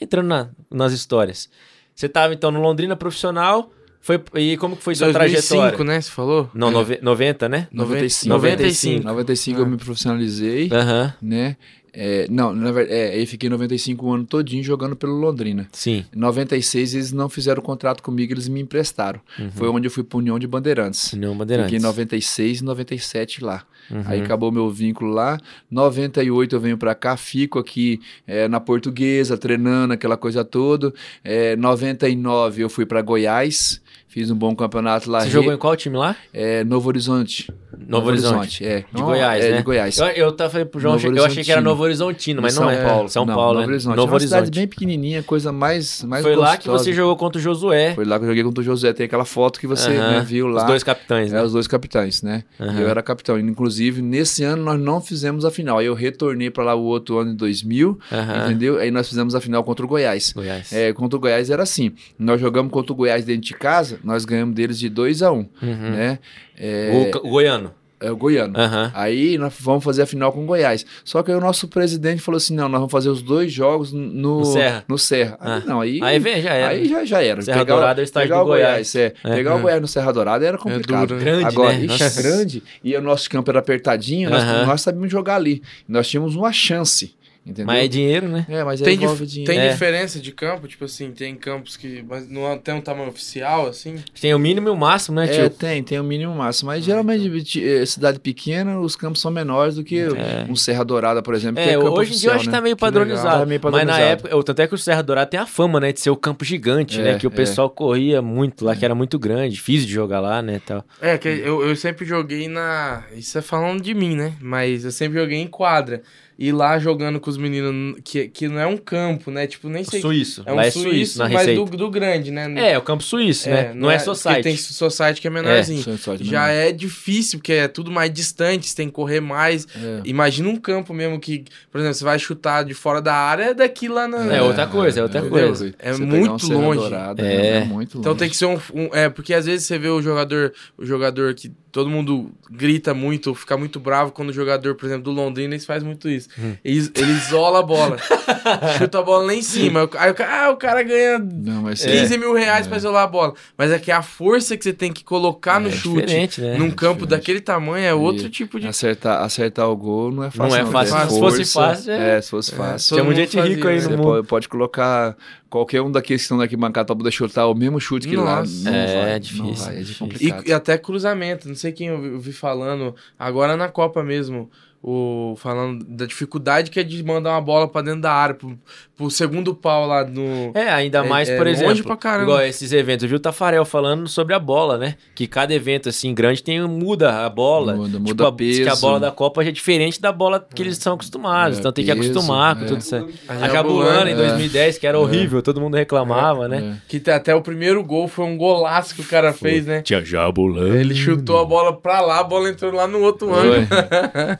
Entrando na- nas histórias. Você tava então no Londrina profissional, foi, e como que foi sua 2005, trajetória? né? Você falou? Não, nove- 90, né? 95. 95. 95 eu me profissionalizei, Aham, né? É, não, na verdade, é, aí fiquei 95 o ano todinho jogando pelo Londrina. sim. Em 96 eles não fizeram contrato comigo, eles me emprestaram. Foi onde eu fui para União de Bandeirantes. União Bandeirantes. Fiquei em 96 e 97 lá. Uhum. Aí acabou meu vínculo lá. 98 eu venho pra cá, fico aqui é, na Portuguesa, treinando aquela coisa toda. É, 99 eu fui pra Goiás, fiz um bom campeonato lá. Você jogou em qual time lá? é, Novo Horizonte. Novo Horizonte. é. De Não, Goiás, é, né? de Goiás. Eu, eu tava falando pro João, Novo eu achei que era. Novo Horizontino, mas De não São é. Paulo. São Não, Paulo, Novo né? Horizonte. Novo é uma cidade Horizonte. bem pequenininha, coisa mais, mais Foi lá que gostosa. você jogou contra o Josué. Foi lá que eu joguei contra o José. Tem aquela foto que você Aham. né, viu lá. Os dois capitães, É, né? os dois capitães, né? Aham. Eu era capitão. Inclusive, nesse ano nós não fizemos a final. Aí eu retornei pra lá o outro ano, em 2000, Aham. entendeu? Aí nós fizemos a final contra o Goiás. Goiás. É, contra o Goiás era assim. Nós jogamos contra o Goiás dentro de casa, nós ganhamos deles de 2 a 1 um, Uhum. né? É, O, o Goiano. é o Goiano. Aham. Aí nós vamos fazer a final com o Goiás. Só que aí o nosso presidente falou assim: não, nós vamos fazer os dois jogos no, No Serra. no Serra. Ah. Aí, não, aí, Aí vem, já era. Aí já, já era. Serra Pegar Dourada é o estádio pegar do o Goiás. é. É. Pegar o Goiás no Serra Dourada era complicado. duro, né? Grande, Agora, né? ixi, Nossa. grande. E o nosso campo era apertadinho, nós, nós sabíamos jogar ali. Nós tínhamos uma chance, entendeu? Mas é dinheiro, né? É, mas Tem, envolve dinheiro. tem É. diferença de campo? Tipo assim, tem campos que mas não tem um tamanho oficial, assim? Tem o mínimo e o máximo, né, É, tio? tem, tem o mínimo máximo. Mas geralmente, ti- eh, cidade pequena, os campos são menores do que É. um Serra Dourada, por exemplo. que É, é campo hoje em dia eu acho que né? tá meio Que legal. padronizado. Tá meio Mas na padronizado. época, tanto é que o Serra Dourada tem a fama, né, de ser o campo gigante, É, né? Que o é. pessoal corria muito lá, que era muito grande, difícil de jogar lá, né, tal. É, que eu, eu sempre joguei na. Isso é falando de mim, né? Mas eu sempre joguei em quadra. E lá jogando com os meninos, que, que não é um campo, né? Tipo, nem sei. Suíço. É um lá é suíço, suíço, na mas do, do grande, né? É, é o campo suíço, né? Não, é, porque society. Tem society que é menorzinho. De Já menor. é difícil, porque é tudo mais distante, você tem que correr mais. É. Imagina um campo mesmo que, por exemplo, você vai chutar de fora da área, é daqui lá na. É outra coisa, é outra coisa. É Você pegar muito longe. Dourada, É. é muito longe. Então tem que ser um, um- É, porque às vezes você vê o jogador, o jogador que todo mundo grita muito, ou fica muito bravo quando o jogador, por exemplo, do Londrina, eles faz muito isso. Hum. Eles, ele isola a bola. chuta a bola lá em cima. Aí o, ca- ah, o cara ganha Não, mas 15 mil reais pra isolar a bola. Mas é que a força que você tem que colocar no É chute diferente, né? num campo diferente. daquele tamanho é outro E tipo de. acertar, acertar o gol não é fácil. Não é fácil. É Se fosse fácil, é- É, se fosse fácil. todo Tinha muita gente rica aí no Você mundo. pode, pode colocar qualquer um daqueles que estão aqui bancada pra poder chutar o mesmo chute que lá. Nossa. Não É, vai, difícil, Não vai, é difícil. E, complicado. e até cruzamento, não sei quem eu vi, eu vi falando, agora na Copa mesmo, o, falando da dificuldade que é de mandar uma bola pra dentro da área, pro, pro segundo pau lá no. É, ainda É- mais, é por longe exemplo, pra caramba. igual esses eventos. Eu vi o Tafarel falando sobre a bola, né? Que cada evento, assim, grande tem muda a bola. Muda, tipo, muda a, diz que a peso. bola da Copa já é diferente da bola que eles são acostumados. É, então tem que peso, acostumar com é. tudo isso. aí. A A Jabulana em é. 2010, que era horrível, todo mundo reclamava, né? É. Que até o primeiro gol foi um golaço que o cara fez, né? Tinha Jabulana. Ele chutou a bola pra lá, a bola entrou lá no outro ângulo.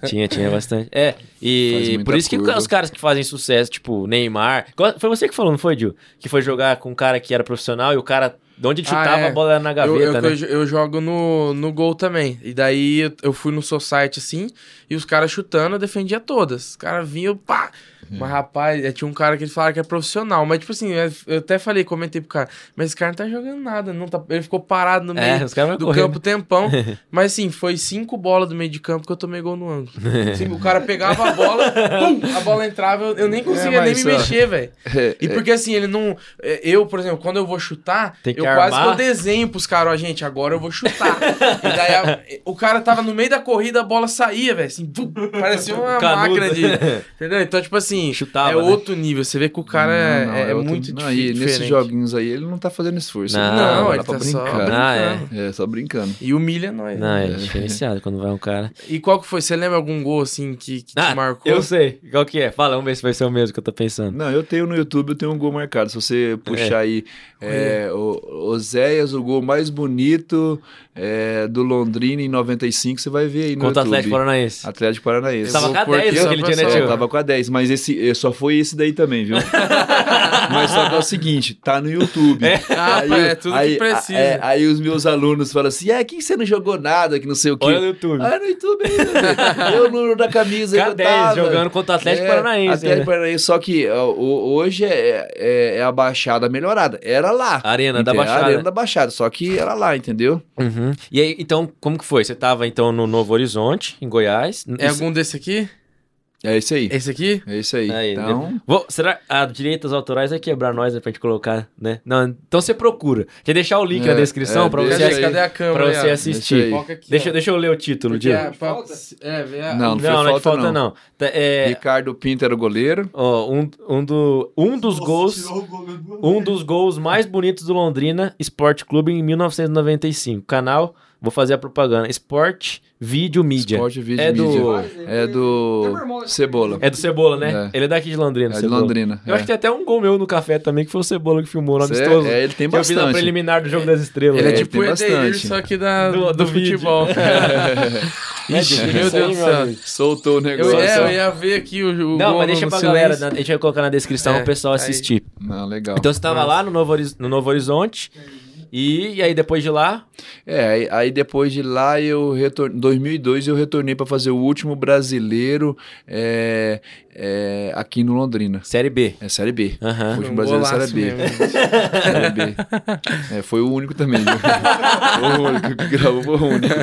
tinha, tinha bastante. É, e por isso que curva. os caras que fazem sucesso, tipo Neymar. Igual- Foi você que falou, não foi, Gil? Que foi jogar com um cara que era profissional e o cara, de onde ele Ah, chutava, é. a bola era na Eu, gaveta, eu, né? eu, eu jogo no, no gol também. E daí eu, eu fui no society assim, e os caras chutando, eu defendia todas. Os caras vinham, pá! Mas rapaz, é, tinha um cara que ele falava que é profissional. Mas, tipo assim, eu até falei, comentei pro cara, mas esse cara não tá jogando nada. Não tá, ele ficou parado no É, meio vão do correndo. campo tempão. mas assim, foi cinco bolas do meio de campo que eu tomei gol no ângulo. Assim, o cara pegava a bola, pum, a bola entrava, eu, eu nem conseguia nem mas me só- mexer, velho. É, E porque assim, ele não. é, Eu, por exemplo, quando eu vou chutar, Tem que eu quase que eu desenho pros caras, ó, gente, agora eu vou chutar. e daí a- o cara tava no meio da corrida, a bola saía, velho. Assim, pum, parecia uma Canudo. máquina de. Entendeu? Então, tipo assim, assim, chutava, é né? outro nível. Você vê que o cara é, Não, é, outro- muito não, e diferente. nesses joguinhos aí, ele não tá fazendo esforço. Não, Não, tá ele pra tá só brincar. brincando. Ah, é. É, só brincando. E humilha nós. Não, né? é diferenciado quando vai um cara. E qual que foi? Você lembra algum gol, assim, que, que Ah, te marcou? eu sei. Qual que é? Fala, vamos ver se vai ser o mesmo que eu tô pensando. Não, eu tenho no YouTube, eu tenho um gol marcado. Se você puxar aí, é, o Oséias, o gol mais bonito é, do Londrina em 95, você vai ver aí no Contra o YouTube. Atlético Paranaense. Atlético Paranaense. Você tava com a pôr 10 aqui só naquele pra dia, né, só- É, tio? tava com a 10, mas esse eh, só foi esse daí também, viu? mas só que é o seguinte, tá no YouTube. Ah, Aí, é tudo aí, que precisa. é, aí os meus alunos falam assim: é, que você não jogou nada, que não sei o quê. Olha no YouTube. Ah, no YouTube ainda. eu no número da camisa K10 eu tava. jogando contra o Atlético É, Paranaense. Atlético né? Paranaense, só que o- hoje é, é, é a Baixada melhorada. Era lá. Arena da? Baixada. Arena da Baixada, só que era lá, entendeu? Uhum. E aí, então, como que foi? Você tava, então, no Novo Horizonte, em Goiás. É algum desse aqui? É isso aí. Esse aqui? É isso aí. Aí, então, Vou- será a direitos autorais vai quebrar nós né, pra gente colocar, né? Não, então você procura. Quer deixar o link É, na descrição é, pra você, aí. cadê a câmera? pra você assistir? Deixa aqui, Deixa, deixa eu ler o título, Diego. é, pra- é, Não, Não, não, é de falta, falta, não. não. Tá, é, Ricardo Pinto era o goleiro. ó, um, um, do, um dos gols. Um dos gols mais bonitos do Londrina Esporte Clube em 1995. Canal, vou fazer a propaganda. Sport Video Media. Esporte Vídeo É do- Mídia. É do Cebola. É do Cebola, né? É. Ele é daqui de Londrina. É de. Londrina. Eu é. acho que tem até um gol meu no café também, que foi o Cebola que filmou no Cê- amistoso. é, ele tem que eu fiz na bastante. preliminar do Jogo das Estrelas. Ele é É, tipo tem o Edeir, bastante. só que da, Do- do, do vídeo. futebol. Ixi, meu Deus do céu. Soltou o Eu, negócio. é, eu ia ver aqui o, o Não, gol mas deixa pra galera, né? a gente vai colocar na descrição É, pro pessoal aí. assistir. Não, legal. Então você tava lá no Novo, no Novo Horizonte, e, e aí depois de lá, É, aí, aí depois de lá, eu retornei. Em 2002, eu retornei para fazer o último brasileiro é, é, aqui no Londrina. Série B. É Série B. Aham. O último Um brasileiro golaço Série B. mesmo. Série B. É, foi o único também. viu? Foi o único que gravou, foi o único.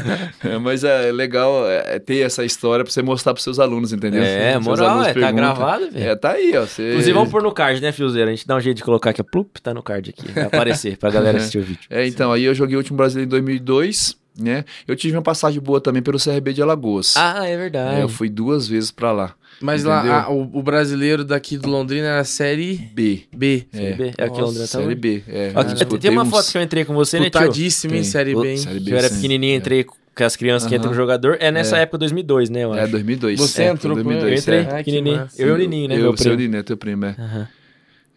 É, mas é legal é, ter essa história para você mostrar para seus alunos, entendeu? É, Seus moral, alunos é, tá gravado, velho. É, tá aí, ó. Você... Inclusive, vamos pôr no card, né, Fiozeiro? A gente dá um jeito de colocar aqui, plup, tá no card aqui. Vai aparecer pra galera assistir o vídeo. É, então, aí eu joguei o último brasileiro em 2002, né? Eu tive uma passagem boa também pelo CRB de Alagoas. Ah, é É, verdade. eu fui duas vezes pra lá. Mas Entendeu? lá, ah, o, o brasileiro daqui do Londrina era Série B. B. Série B. É aqui Nossa, Londrina tá Série? B. É, disputei tem uma uns- foto que eu entrei com você, né, tio? Em. Série B, hein? Série B, Que eu era sim. pequenininho, entrei com as crianças que Aham. entram no jogador. É nessa época, 2002, né, eu É, acho. 2002. Você é, entrou com 2002, eu entrei é. Ah, que pequenininho. massa. Eu e o Nininho, né, eu, meu seu primo. Nininho, teu primo, é. Aham.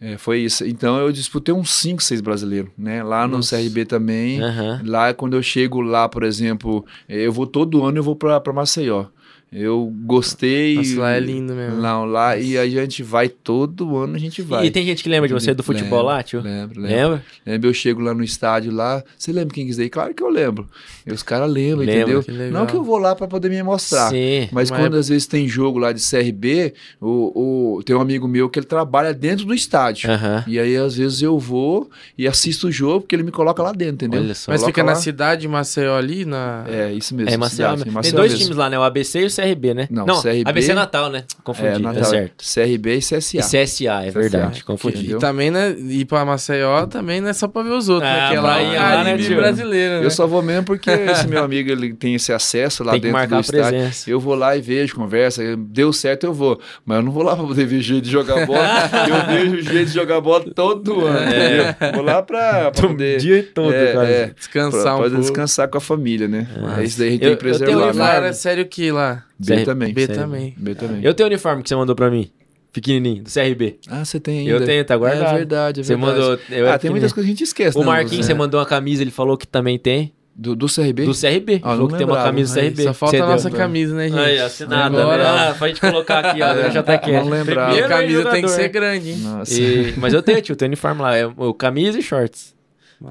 É, Foi isso. Então eu disputei uns 5, 6 brasileiros, né? Lá no Nossa. CRB também. Aham. Lá, quando eu chego lá, por exemplo, eh, eu vou todo ano, eu vou pra Maceió. Eu gostei. Nossa, lá é lindo mesmo. Não, lá, e a gente vai todo ano, a gente vai. E tem gente que lembra de você do futebol Lembro, lá, tio? Lembro, lembro. Lembra? Lembra, eu chego lá no estádio lá. Você lembra quem quiser ir? Claro que eu lembro. E os caras lembram, Lembra, entendeu? que. Não que eu vou lá pra poder me mostrar. Sim. Mas Uma quando às vezes tem jogo lá de CRB, o, o, tem um amigo meu que ele trabalha dentro do estádio. Aham. E aí, às vezes, eu vou e assisto o jogo, porque ele me coloca lá dentro, entendeu? Olha só. Mas Coloca fica na lá. cidade de Maceió ali, na... É, isso mesmo. É Maceió. cidade, Tem Maceió dois mesmo. times lá, né? O ABC e o CRB, né? Não, CRB ABC é Natal, né? Confundi, É, tá Natal, certo. CRB e CSA. E CSA, é verdade, CSA. confundi. E também, né, ir pra Maceió também não é só pra ver os outros, Ah, né? Que é lá o lá, né, brasileiro, né? Eu só vou mesmo porque esse meu amigo ele tem esse acesso lá Tem dentro do estádio. presença. Eu vou lá e vejo, conversa, deu certo, eu vou. Mas eu não vou lá pra poder ver jeito de jogar bola. eu vejo jeito de jogar bola todo ano. entendeu? Vou lá pra, pra O poder. dia todo, é, quase. é, Descansar pra, um pra pouco. descansar com a família, né? É isso daí a gente Eu- tem eu que tenho preservar. um Lá né? uniforme. era sério que lá? B CR também. B Sério? também. B também. Eu tenho o uniforme que você mandou pra mim, pequenininho, do CRB. Ah, você tem ainda. Eu tenho, tá guardado. É verdade, é Você verdade. mandou... Eu Ah, tem muitas coisas que a gente esquece, O né, Marquinhos, você É. mandou uma camisa, ele falou que também tem. Do, do CRB? Do CRB. Ah, falou que tem uma lembrava. camisa do CRB. Só falta Você a deu. nossa camisa, né, gente? Aí, assinada, Agora- né? Ah, pra gente colocar aqui, ó, É, já tá aqui. não lembrava. E a camisa tem que ser grande, hein? Nossa. E- Mas eu tenho, tio, tem uniforme lá. É o camisa e shorts.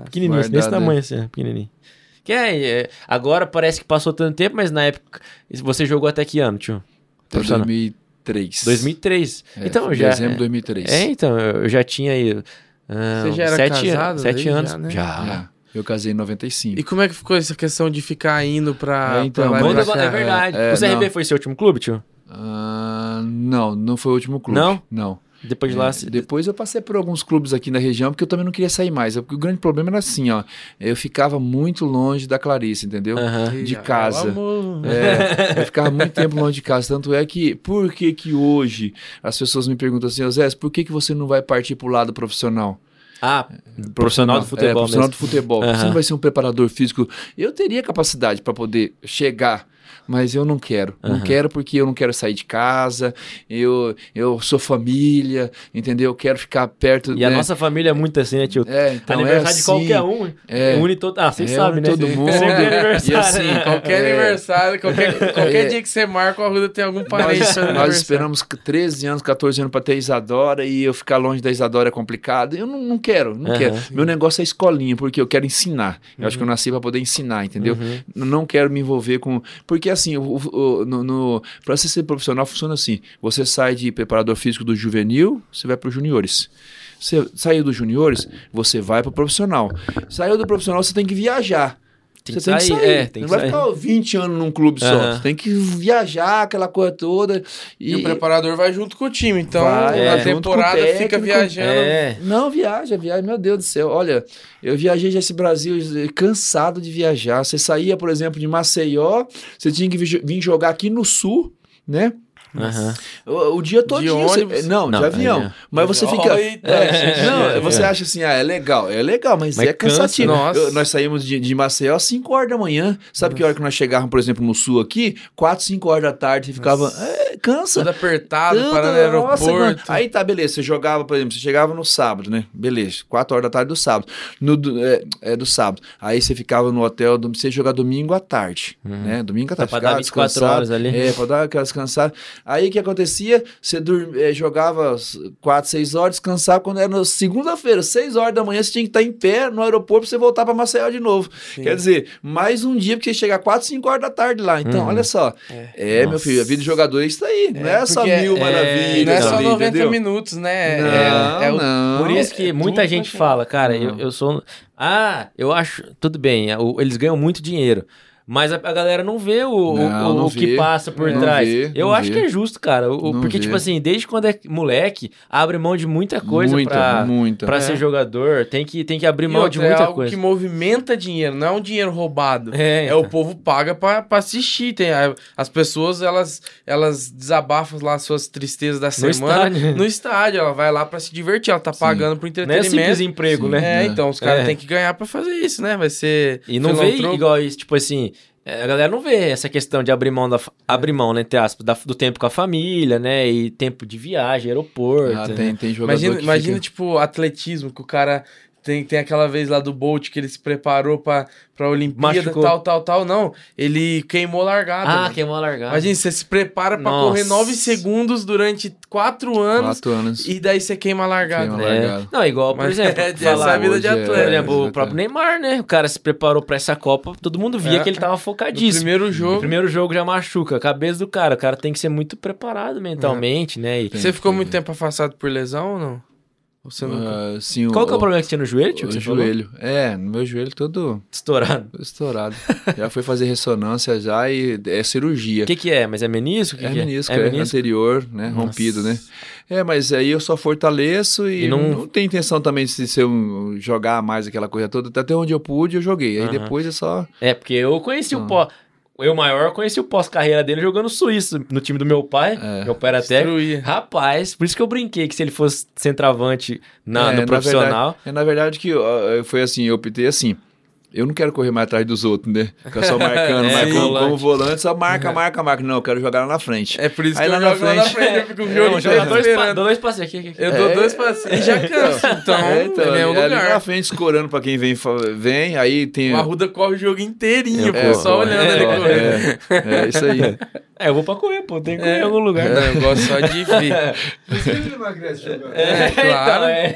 Pequenininho, desse é. tamanho assim, pequenininho. Que é, é, agora parece que passou tanto tempo, mas na época. Você jogou até que ano, tio? Até Profissional. 2003. 2003. É, então já. Dezembro de 2003. É, então, eu já tinha aí. ah, Você já era sete casado anos. Sete daí já, anos. né? Já. É, Eu casei em 95. E como é que ficou essa questão de ficar indo pra, É, então, pra lá e pra é verdade. É, o CRB não. foi seu último clube, tio? Ah, não, não foi o último clube. Não? Não. Depois de lá. É, se- Depois eu passei por alguns clubes aqui na região, porque eu também não queria sair mais. O grande problema era assim, ó. Eu ficava muito longe da Clarice, entendeu? De casa. É, eu ficava muito tempo longe de casa. Tanto é que, por que que hoje as pessoas me perguntam assim, Zé, por que que você não vai partir pro lado profissional? Ah, profissional do futebol É, profissional mesmo. do futebol. Você Aham. não vai ser um preparador físico. Eu teria capacidade para poder chegar, mas eu não quero. Não Aham. quero porque eu não quero sair de casa. Eu, eu sou família, entendeu? Eu quero ficar perto. E a né? nossa família é muito assim, né, tio? É, então aniversário é de assim, qualquer um. É. Une todo. Ah, vocês É, sabem, né? todo mundo. Sempre é aniversário. E assim, né? Qualquer É. aniversário, qualquer, qualquer É. dia que você marca, o Arruda tem algum parente Nós, nós aniversário. esperamos 13 anos, 14 anos para ter Isadora e eu ficar longe da Isadora é complicado. Eu não, não quero, não Aham. quero. Meu negócio é escolinha, porque eu quero ensinar. Eu acho que eu nasci para poder ensinar, entendeu? Uhum. Não quero me envolver com. Porque assim, o, o, no, no, para você ser profissional funciona assim: você sai de preparador físico do juvenil, você vai para os juniores. Você saiu dos juniores, você vai para o profissional. Saiu do profissional, você tem que viajar. Tem que você tem que sair, sair. é, tem não que vai sair. ficar 20 anos num clube só. Aham. Você tem que viajar aquela coisa toda. E, o preparador vai junto com o time, então Vai, a é, o temporada fica técnico. viajando. É. Não, viaja, viaja. Meu Deus do céu. Olha, eu viajei já esse Brasil eh, cansado de viajar. Você saía, por exemplo, de Maceió, você tinha que vi- vir jogar aqui no sul, né? Aham. O, o dia todo. ônibus? não, Não, de avião. é. Mas você fica. eita, É, não, é. você acha assim, ah, é legal, é legal, mas, Mas é cansa, cansativo. nossa. Eu- nós saímos de, de Maceió às 5 horas da manhã. Sabe que hora que nós chegávamos, por exemplo, no sul aqui? 4, 5 horas da tarde, você ficava. É, cansa. Tudo apertado, Tudo, parando no nossa, aeroporto. mano. Aí tá, beleza. Você jogava, por exemplo, você chegava no sábado, né? Beleza, 4 horas da tarde do sábado. No, é, é, do sábado. Aí você ficava no hotel, do- você ia jogar domingo à tarde, né? Domingo à tarde. Pra dar ficava 24 descansado. horas ali. É, pra dar aquela descansada. Aí o que acontecia? Você dur- é, jogava 4, 6 horas, descansava. Quando era segunda-feira, 6 horas da manhã, você tinha que estar em pé no aeroporto pra você voltar pra Maceió de novo. Quer dizer, mais um dia, porque você chega 4, 5 horas da tarde lá. Então, Uhum. olha só. É, meu Nossa. filho, a vida de jogador é isso aí. não é só mil é- maravilhas. Não é só ali, 90 entendeu? minutos, né? Não, é, é o- não. Por isso que é muita gente fala, cara, eu, Não. eu sou. Ah, eu acho. Tudo bem, é, eles ganham muito dinheiro. Mas a, a galera não vê o, o- Não, o, não o que vê. passa por Não trás. vê, eu não acho vê. que é justo, cara. o- Não porque, vê. tipo assim, desde quando é moleque, abre mão de muita coisa muita, pra, muita. pra É. ser jogador. Tem que, tem que abrir E mão de outra, muita é algo coisa. que movimenta dinheiro, não é um dinheiro roubado. É, É, então. o povo paga pra, pra assistir. Tem, as pessoas, elas, elas desabafam lá suas tristezas da No semana estádio. no estádio. Ela vai lá pra se divertir, ela tá pagando pro Não é entretenimento. simples emprego, Sim. né? É, então os caras É. têm que ganhar pra fazer isso, né? Vai ser. E não vê igual isso, tipo assim. É, A galera não vê essa questão de abrir mão, da, fa- abrir mão né, entre aspas, da- do tempo com a família, né? E tempo de viagem, aeroporto. Ah, né? tem, tem jogador Imagina, que imagina fica- tipo, atletismo, que o cara tem, tem aquela vez lá do Bolt que ele se preparou pra, pra Olimpíada, Machucou. tal, tal, tal. Não, ele queimou a largada. Ah, mano. queimou a largada. Imagina, você se prepara pra Nossa. correr 9 segundos durante 4 anos Quatro anos. e daí você queima a largada. Queima a É. largada. Não, igual, por Mas exemplo, é, essa falar, é a vida de é- atleta. exemplo, o É, próprio Neymar, né? O cara se preparou pra essa Copa, todo mundo via É. que ele tava No focadíssimo. primeiro No jogo, primeiro jogo já machuca a cabeça do cara. O cara tem que ser muito preparado mentalmente, né? E... Você ficou muito tempo afastado por lesão ou não? Você nunca... Ah, sim, Qual que é o problema que você tinha no joelho, tio? O você falou? joelho. É, no meu joelho todo Estourado. estourado. já foi fazer ressonância já e é cirurgia. O que que é? Mas é menisco? O que é que menisco, é? é, menisco? anterior, né? Nossa. Rompido, né? É, mas aí eu só fortaleço e, E não- não... tem intenção também de ser um, jogar mais aquela coisa toda. Até onde eu pude, eu joguei. Aí Aham. depois é só. É, porque eu conheci o Ah. Eu maior conheci o pós-carreira dele jogando suíço no time do meu pai. É. Meu pai era. Destruía. Rapaz, por isso que eu brinquei que se ele fosse centroavante na, É, no na profissional... É na verdade que foi assim, eu optei assim. Eu não quero correr mais atrás dos outros, né? Ficar só marcando, É, mas como, volante. como volante, só marca, marca, marca. Não, eu quero jogar lá na frente. É por isso Aí que eu lá na jogo lá na frente- frente, eu fico o É, jogo dois, pa dois passes aqui, aqui, aqui. Eu dou É. dois passinhos e já canso. Então, É, então, ele é um ali na lugar. frente escorando pra quem vem, vem aí tem... O Arruda corre o jogo inteirinho, É, pô, só olhando é, ele é, correr. É, é isso aí. É, eu vou pra correr, pô. Tem que correr É. em algum lugar. Não, eu gosto só de ver. É, claro. então, é.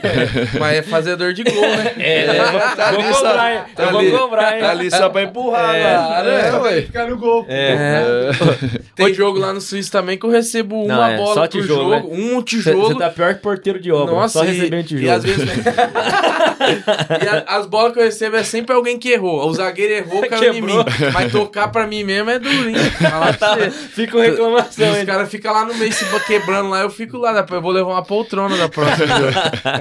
Mas é fazedor de gol, né? É, vou, Tá vou cobrar, eu cobrar, hein? Tá ali só pra empurrar, É, né? claro, é, é. ué. Ficar no gol. É. Tem jogo lá no Suíço também que eu recebo Não, uma é, bola só por tijolo, jogo, um Você tijolo. tá pior que porteiro de obra, Nossa, só e- recebendo tijolo. E às vezes. e a- as bolas que eu recebo é sempre alguém que errou. O zagueiro errou, caiu em mim. Quebrou. Mas tocar pra mim mesmo é durinho. Falar pra Tá você. Fica uma reclamação, Os hein? caras ficam lá no meio se quebrando lá, eu fico lá, depois eu vou levar uma poltrona da próxima.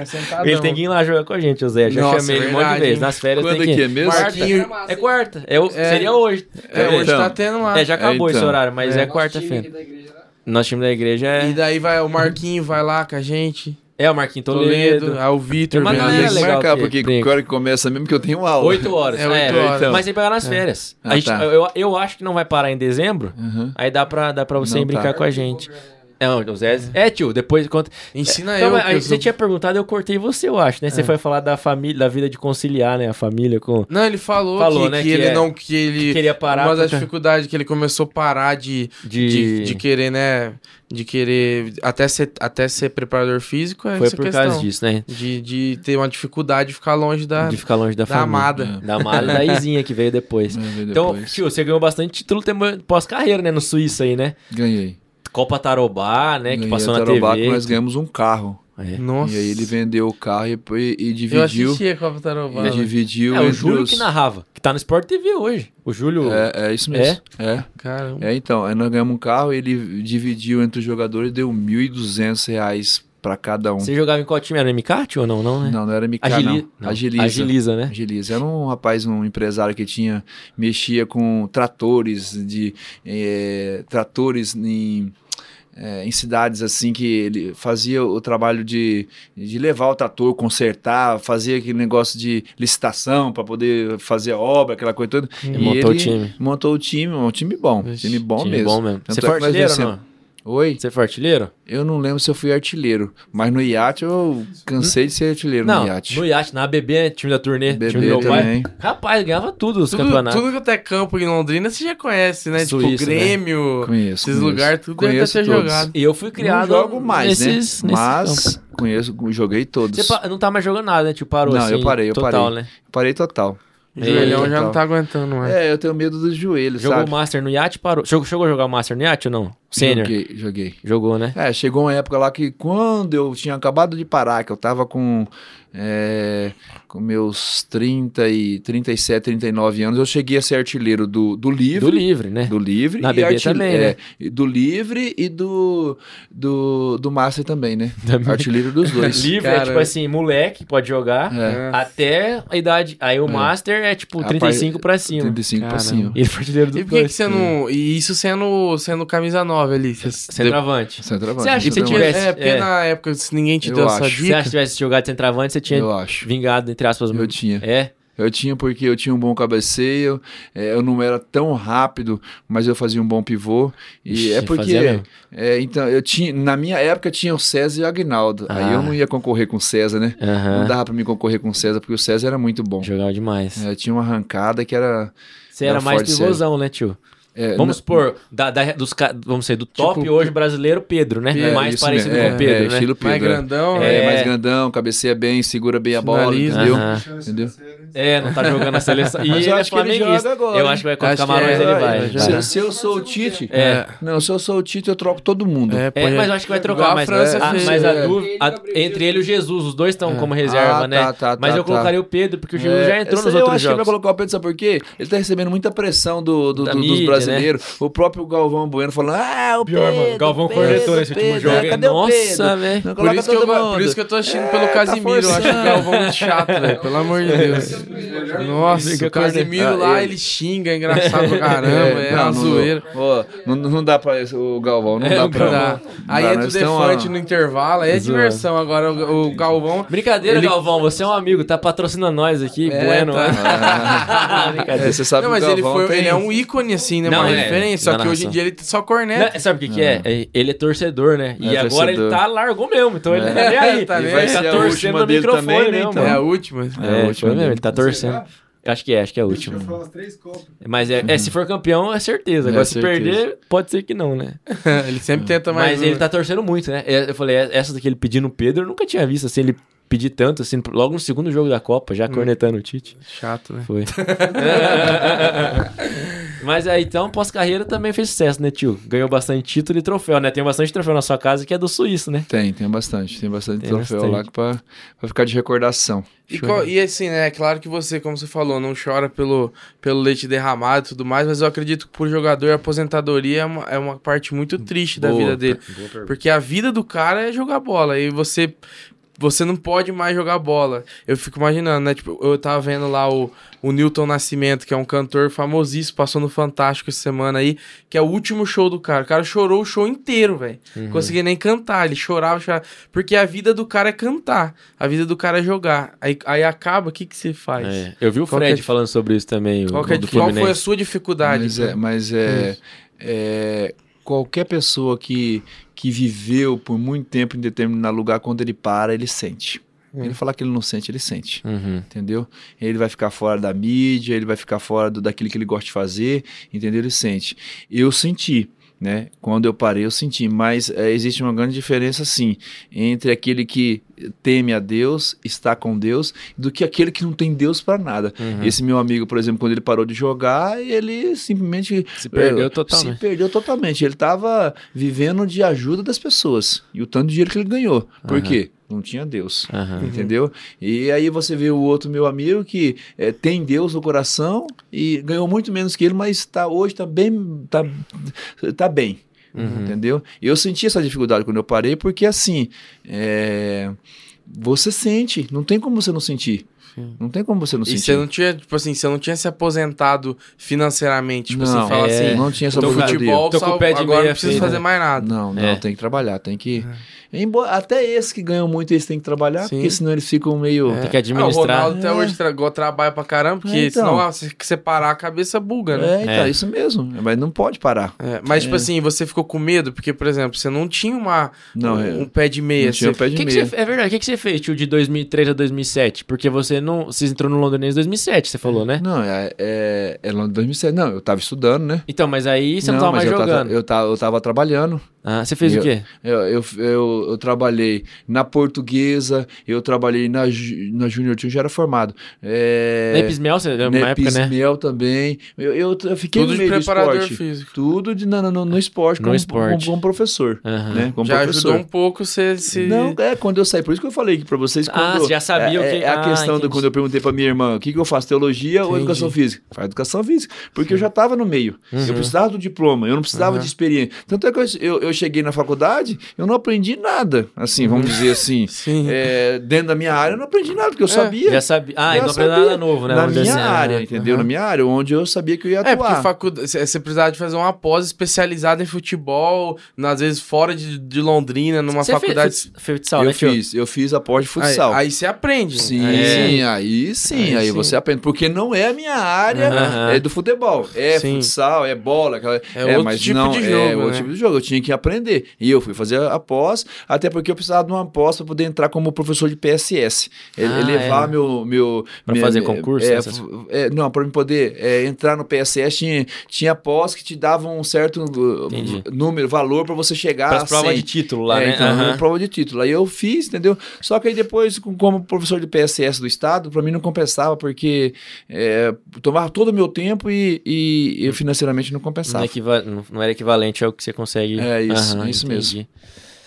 Sentadão. Ele tem que ir lá jogar com a gente, o Zé. Já Nossa, chamei ele um monte de verdade, vezes. hein? Nas férias Quando tem que que é mesmo? Marquinho, É quarta. É, o- É. Seria hoje. é, hoje Então. tá tendo lá. É, já acabou É, esse então. horário, mas é, É. quarta-feira. Nosso time da igreja é. E daí vai o Marquinho, vai lá com a gente. É o Marquinhos Toledo. Toledo, aí o Vitor. Tem uma vem galera ali. Tem que legal marcar, que porque brinca. a hora que começa mesmo que eu tenho aula. Oito horas. É, oito horas. então. Mas tem que pegar nas férias. Ah, A gente- tá. eu, eu acho que não vai parar em dezembro. Uhum. Aí dá pra, dá pra você Não ir brincar tá. com a gente. É, o Zé. É, tio, depois conta. Ensina Não, eu. que eu você sou- tinha perguntado, eu cortei você, eu acho, né? Você É. foi falar da família, da vida de conciliar, né? A família com. Não, ele falou, Falou, que, né, que que ele é- não. Que ele. queria parar Uma das porque- dificuldades que ele começou a parar de, De- de, de querer, né? De querer até ser, até ser preparador físico é Foi por questão. causa disso, né? De, de ter uma dificuldade de ficar longe da, De ficar longe da, da família. amada. Da amada da Izinha que veio depois. Ver Então, depois. tio, você ganhou bastante título pós-carreira, né? No Suíça aí, né? Ganhei. Copa Tarobá, né? Que passou na Tarobá, TV. que nós ganhamos um carro. É. Nossa. E aí ele vendeu o carro e, e- e Eu dividiu. assisti a Copa Tarobá. E né? dividiu É, o Júlio os- que narrava, que tá no Sport TV hoje. O Júlio. É, é isso mesmo. É? Caramba. É, então. Aí nós ganhamos um carro, ele dividiu entre os jogadores e deu 1.200 reais pra cada um. Você jogava em qual time? Era MCAT ou não? Não, né? Não, não era MK, Agili- não. Agiliza. Agiliza, né? Agiliza. Era um rapaz, um empresário que tinha, mexia com tratores, de eh, tratores em, eh, em cidades assim que ele fazia o trabalho de, de levar o trator, consertar, fazia aquele negócio de licitação para poder fazer a obra, aquela coisa toda. E montou o time. Montou o time, um time bom, time bom Time mesmo. bom mesmo. Tanto Você é foi artilheiro não? Oi? Você foi artilheiro? Eu não lembro se eu fui artilheiro, mas no iate eu cansei de ser artilheiro não, no iate. no iate, na ABB, né? time da turnê, BB time do meu pai. também. Rapaz, ganhava tudo os Tudo, campeonatos. tudo que até campo em Londrina você já conhece, né? Suíça, tipo, Grêmio, Conheço. esses conheço. lugares, tudo deve Conheço ter todos. jogado. E eu fui criado não jogo mais, nesses, né? Mas conheço, joguei todos. Você não tá mais jogando nada, né? Tipo, parou Não, assim, eu parei, eu total, parei. né? Parei total. O joelhão É, já não tá aguentando, não é? É, eu tenho medo dos joelhos, Jogou sabe? o Master no iate, parou. Jogou, chegou a jogar o Master no iate ou não? Sênior? Joguei, joguei. Jogou, né? É, chegou uma época lá que quando eu tinha acabado de parar, que eu tava com, é, com meus 30 e 37, 39 anos, eu cheguei a ser artilheiro do, do livre. Do livre, né? Do livre Na e BB também, é, né? Do livre e do, do, do Master também, né? Também. Artilheiro dos dois. livre é Cara. tipo assim, moleque, pode jogar. É, Até a idade. Aí o Master é tipo A 35 pra cima. 35 pra Caramba. cima. Ele foi artilheiro do E por que, que você não. E isso sendo, sendo camisa 9 ali? Você, Centroavante. Centroavante. Você acha que você tivesse- É, porque é. na época, se ninguém te Eu deu acho. essa Se você dica. tivesse jogado de centroavante, você tinha Eu acho. vingado, entre aspas. Eu tinha. É? Eu tinha porque eu tinha um bom cabeceio, é, eu não era tão rápido, mas eu fazia um bom pivô. E Ixi, é porque. é, então, eu tinha. Na minha época tinha o César e o Agnaldo. Aí Ah. eu não ia concorrer com o César, né? Aham. Não dava pra mim concorrer com o César, porque o César era muito bom. Jogava demais. É, tinha uma arrancada que era. Você era Era mais pivôzão, né, tio? É, Vamos na- supor, da, da- dos, vamos ser do top Tipo, hoje brasileiro, Pedro, né? é, mais parecido mesmo, com o é, Pedro, é, né? Estilo Pedro. Mais é. grandão, É, né? É. mais grandão, cabeceia bem, segura bem a bola, Finaliza. entendeu? Aham. Entendeu? É, não tá jogando na seleção. E Mas ele eu é acho que ele flamenguista. joga agora, Eu acho que vai contra o Camarões, é, ele vai. Se, se eu sou o Tite. É. Não, se eu sou o Tite, eu troco todo mundo. É, É, mas eu acho que vai trocar. Igual a Mas, França a, fez. mas a É. dúvida. a- entre ele e o Jesus, os dois estão É. como reserva, Ah, né? tá, tá, mas tá, eu tá. colocaria o Pedro, porque o Jesus É, já entrou nos aí eu outros acho que ele vai jogos. colocar o Pedro, sabe por quê? Ele tá recebendo muita pressão do, do- do- mídia, dos brasileiros. O próprio Galvão Bueno falando: Ah, o Pior, Pedro. mano. Galvão Pedro, cornetou nesse último jogo. é? Cadê o Nossa, Pedro? velho. Não Por coloca isso, que eu, todo go- mundo. por isso que eu tô assistindo É, pelo tá Casimiro. eu acho que o. Galvão é muito chato, velho. Pelo amor de Deus. Nossa, Fica o Casimiro cornetando. lá, Ah, ele xinga, é engraçado pra caramba. É, não, uma não, zoeira. ó, não, não dá pra o Galvão, não É, dá pra. Dá. Aí dá, é temos uma- Defante no intervalo, aí é Zoando. diversão. Agora o, o Galvão. Brincadeira, Ele- Galvão. Você é um amigo, tá patrocinando nós aqui. É, bueno, tá. né? É, você sabe Não, que mas o ele, foi, tem- ele é um ícone, assim, né? Não, uma é, referência. Só que hoje em dia ele só corneta. Não, sabe o que, que é? É, Ele é torcedor, né? E É agora ele tá largou mesmo, então ele É. tá nem aí. Tá ele nem vai aí. tá Vai ser a torcendo no microfone né, então? É a última. É, É a última ele tá torcendo. Acho que é, acho que é a última. Mas é, é, se for campeão, é certeza. É Agora, se certeza. perder, pode ser que não, né? ele sempre tenta mais. Mas um. ele tá torcendo muito, né? É, Eu falei, essa daqui ele pedindo o Pedro, eu nunca tinha visto assim, ele pedir tanto, assim, logo no segundo jogo da Copa, já cornetando o Tite. Chato, né? Foi. Mas aí, então, pós-carreira também fez sucesso, né, tio? Ganhou bastante título e troféu, né? Tem bastante troféu na sua casa que é do suíço, né? Tem, tem bastante. Tem bastante Tem troféu bastante. lá pra, pra ficar de recordação. E, qual- e assim, né? É claro que você, como você falou, não chora pelo, pelo leite derramado e tudo mais, mas eu acredito que pro jogador a aposentadoria é uma, é uma parte muito triste da Boa. vida dele. Porque a vida do cara é jogar bola. E você. Você não pode mais jogar bola. Eu fico imaginando, né? Tipo, eu tava vendo lá o, o Newton Nascimento, que é um cantor famosíssimo, passou no Fantástico essa semana aí, que é o último show do cara. O cara chorou o show inteiro, velho. Uhum. Conseguia nem cantar, ele chorava, chorava. Porque a vida do cara é cantar, a vida do cara é jogar. Aí, aí acaba, o que, que você faz? É, eu vi o Qual é Fred a- falando sobre isso também. o- Qual, que é- do qual foi a sua dificuldade? Mas é, mas é, é, qualquer pessoa que, que viveu por muito tempo em determinado lugar, quando ele para, ele sente. Hum. Ele falar que ele não sente, ele sente. Uhum. Entendeu? Ele vai ficar fora da mídia, ele vai ficar fora do, daquilo que ele gosta de fazer, entendeu? Ele sente. Eu senti, né? Quando eu parei, eu senti. Mas é, existe uma grande diferença, sim, entre aquele que teme a Deus, está com Deus, do que aquele que não tem Deus para nada. Uhum. Esse meu amigo, por exemplo, quando ele parou de jogar, ele simplesmente Se perdeu eh, totalmente. Se perdeu totalmente. Ele estava vivendo de ajuda das pessoas. E o tanto de dinheiro que ele ganhou. Por Aham. quê? Não tinha Deus. Aham. Entendeu? E aí você vê o outro meu amigo que eh, tem Deus no coração e ganhou muito menos que ele, mas tá, hoje tá bem. Tá, tá bem. Uhum. Entendeu? E eu senti essa dificuldade quando eu parei, porque assim. é, você sente, não tem como você não sentir. Não tem como você não E sentir. você não tinha, tipo assim, você não tinha se aposentado financeiramente. Tipo Não, assim, fala é, assim, não tinha essa futebol, Tô com o pé de agora não preciso fazer mais nada. Não, não, É. tem que trabalhar, tem que. Embora, até esses que ganham muito, eles têm que trabalhar, Sim. porque senão eles ficam meio. Tem que Ah, o administrar. Ronaldo até É. hoje tra trabalha pra caramba, porque É, então. senão ah, se você parar a cabeça buga, né? É, então, É. isso mesmo. Mas não pode parar. É, mas, tipo É. assim, você ficou com medo? Porque, por exemplo, você não tinha uma, Não, um, é. um pé de meia. Não tinha você- pé de Que que meia. você- é verdade, o que, que você fez, tio, de 2003 a 2007? Porque você não. Você entrou no Londonense em 2007, você falou, né? Não, é, é, é em 2007. Não, eu tava estudando, né? Então, mas aí você não, tava mas mais eu jogando. Tava, eu, tava, eu tava trabalhando. Ah, você fez E o quê? Eu, eu, eu, eu trabalhei na Portuguesa, eu trabalhei na, na Junior Team, já era formado. É, Na Epismel, você na uma época, né? Epismel também. Eu, eu, eu fiquei Tudo no de meio do preparador esporte. físico. Tudo de, no, no, no esporte, No como, esporte. Como, como professor. Né? Como Já professor. ajudou um pouco você se... Não, é quando eu saí. Por isso que eu falei aqui pra vocês. Ah, Quando, você já sabia é, o que- É a Ah, questão do entendi. quando eu perguntei pra minha irmã o que, que eu faço, teologia ou Entendi. educação física? Faz educação física. Porque eu já tava no meio. Uhum. Eu precisava do diploma, eu não precisava Uhum. de experiência. Tanto é que eu, eu, eu cheguei na faculdade, eu não aprendi nada. Assim, vamos dizer assim. Sim. é, dentro da minha área, eu não aprendi nada, porque eu sabia. Já sabia. Ah, Já não aprendeu sabia. nada novo, né? Na minha assim. área, Ah, entendeu? aham. Na minha área, onde eu sabia que eu ia atuar. É, porque faculdade, você precisava de fazer uma pós especializada em futebol, às vezes fora de, de Londrina, numa Você faculdade. fez fut- futsal, eu né, fiz, eu fiz a pós de futsal. Aí, aí você aprende. Sim, Aí- aí sim, Aí aí, sim. você aprende. Porque não é a minha área Aham. é do futebol. É Sim. futsal, é bola. Aquela, É outro mas tipo não, de É jogo, outro né? tipo de jogo. Eu tinha que aprender. E eu fui fazer a pós, até porque eu precisava de uma pós para poder entrar como professor de PSS. Ah, é levar é. meu. meu minha- fazer concurso, É, essas- é, não, para mim poder é, entrar no PSS, tinha, tinha pós que te davam um certo uh, Entendi. número, valor para você chegar Para a 100. de título lá, É, né? então, uma prova de título. Aí eu fiz, entendeu? Só que aí depois, com- como professor de PSS do Estado, para mim não compensava, porque é, tomava todo o meu tempo e, e, e financeiramente não compensava. não- não era equivalente ao que você consegue. É isso, Aham, isso entendi. mesmo.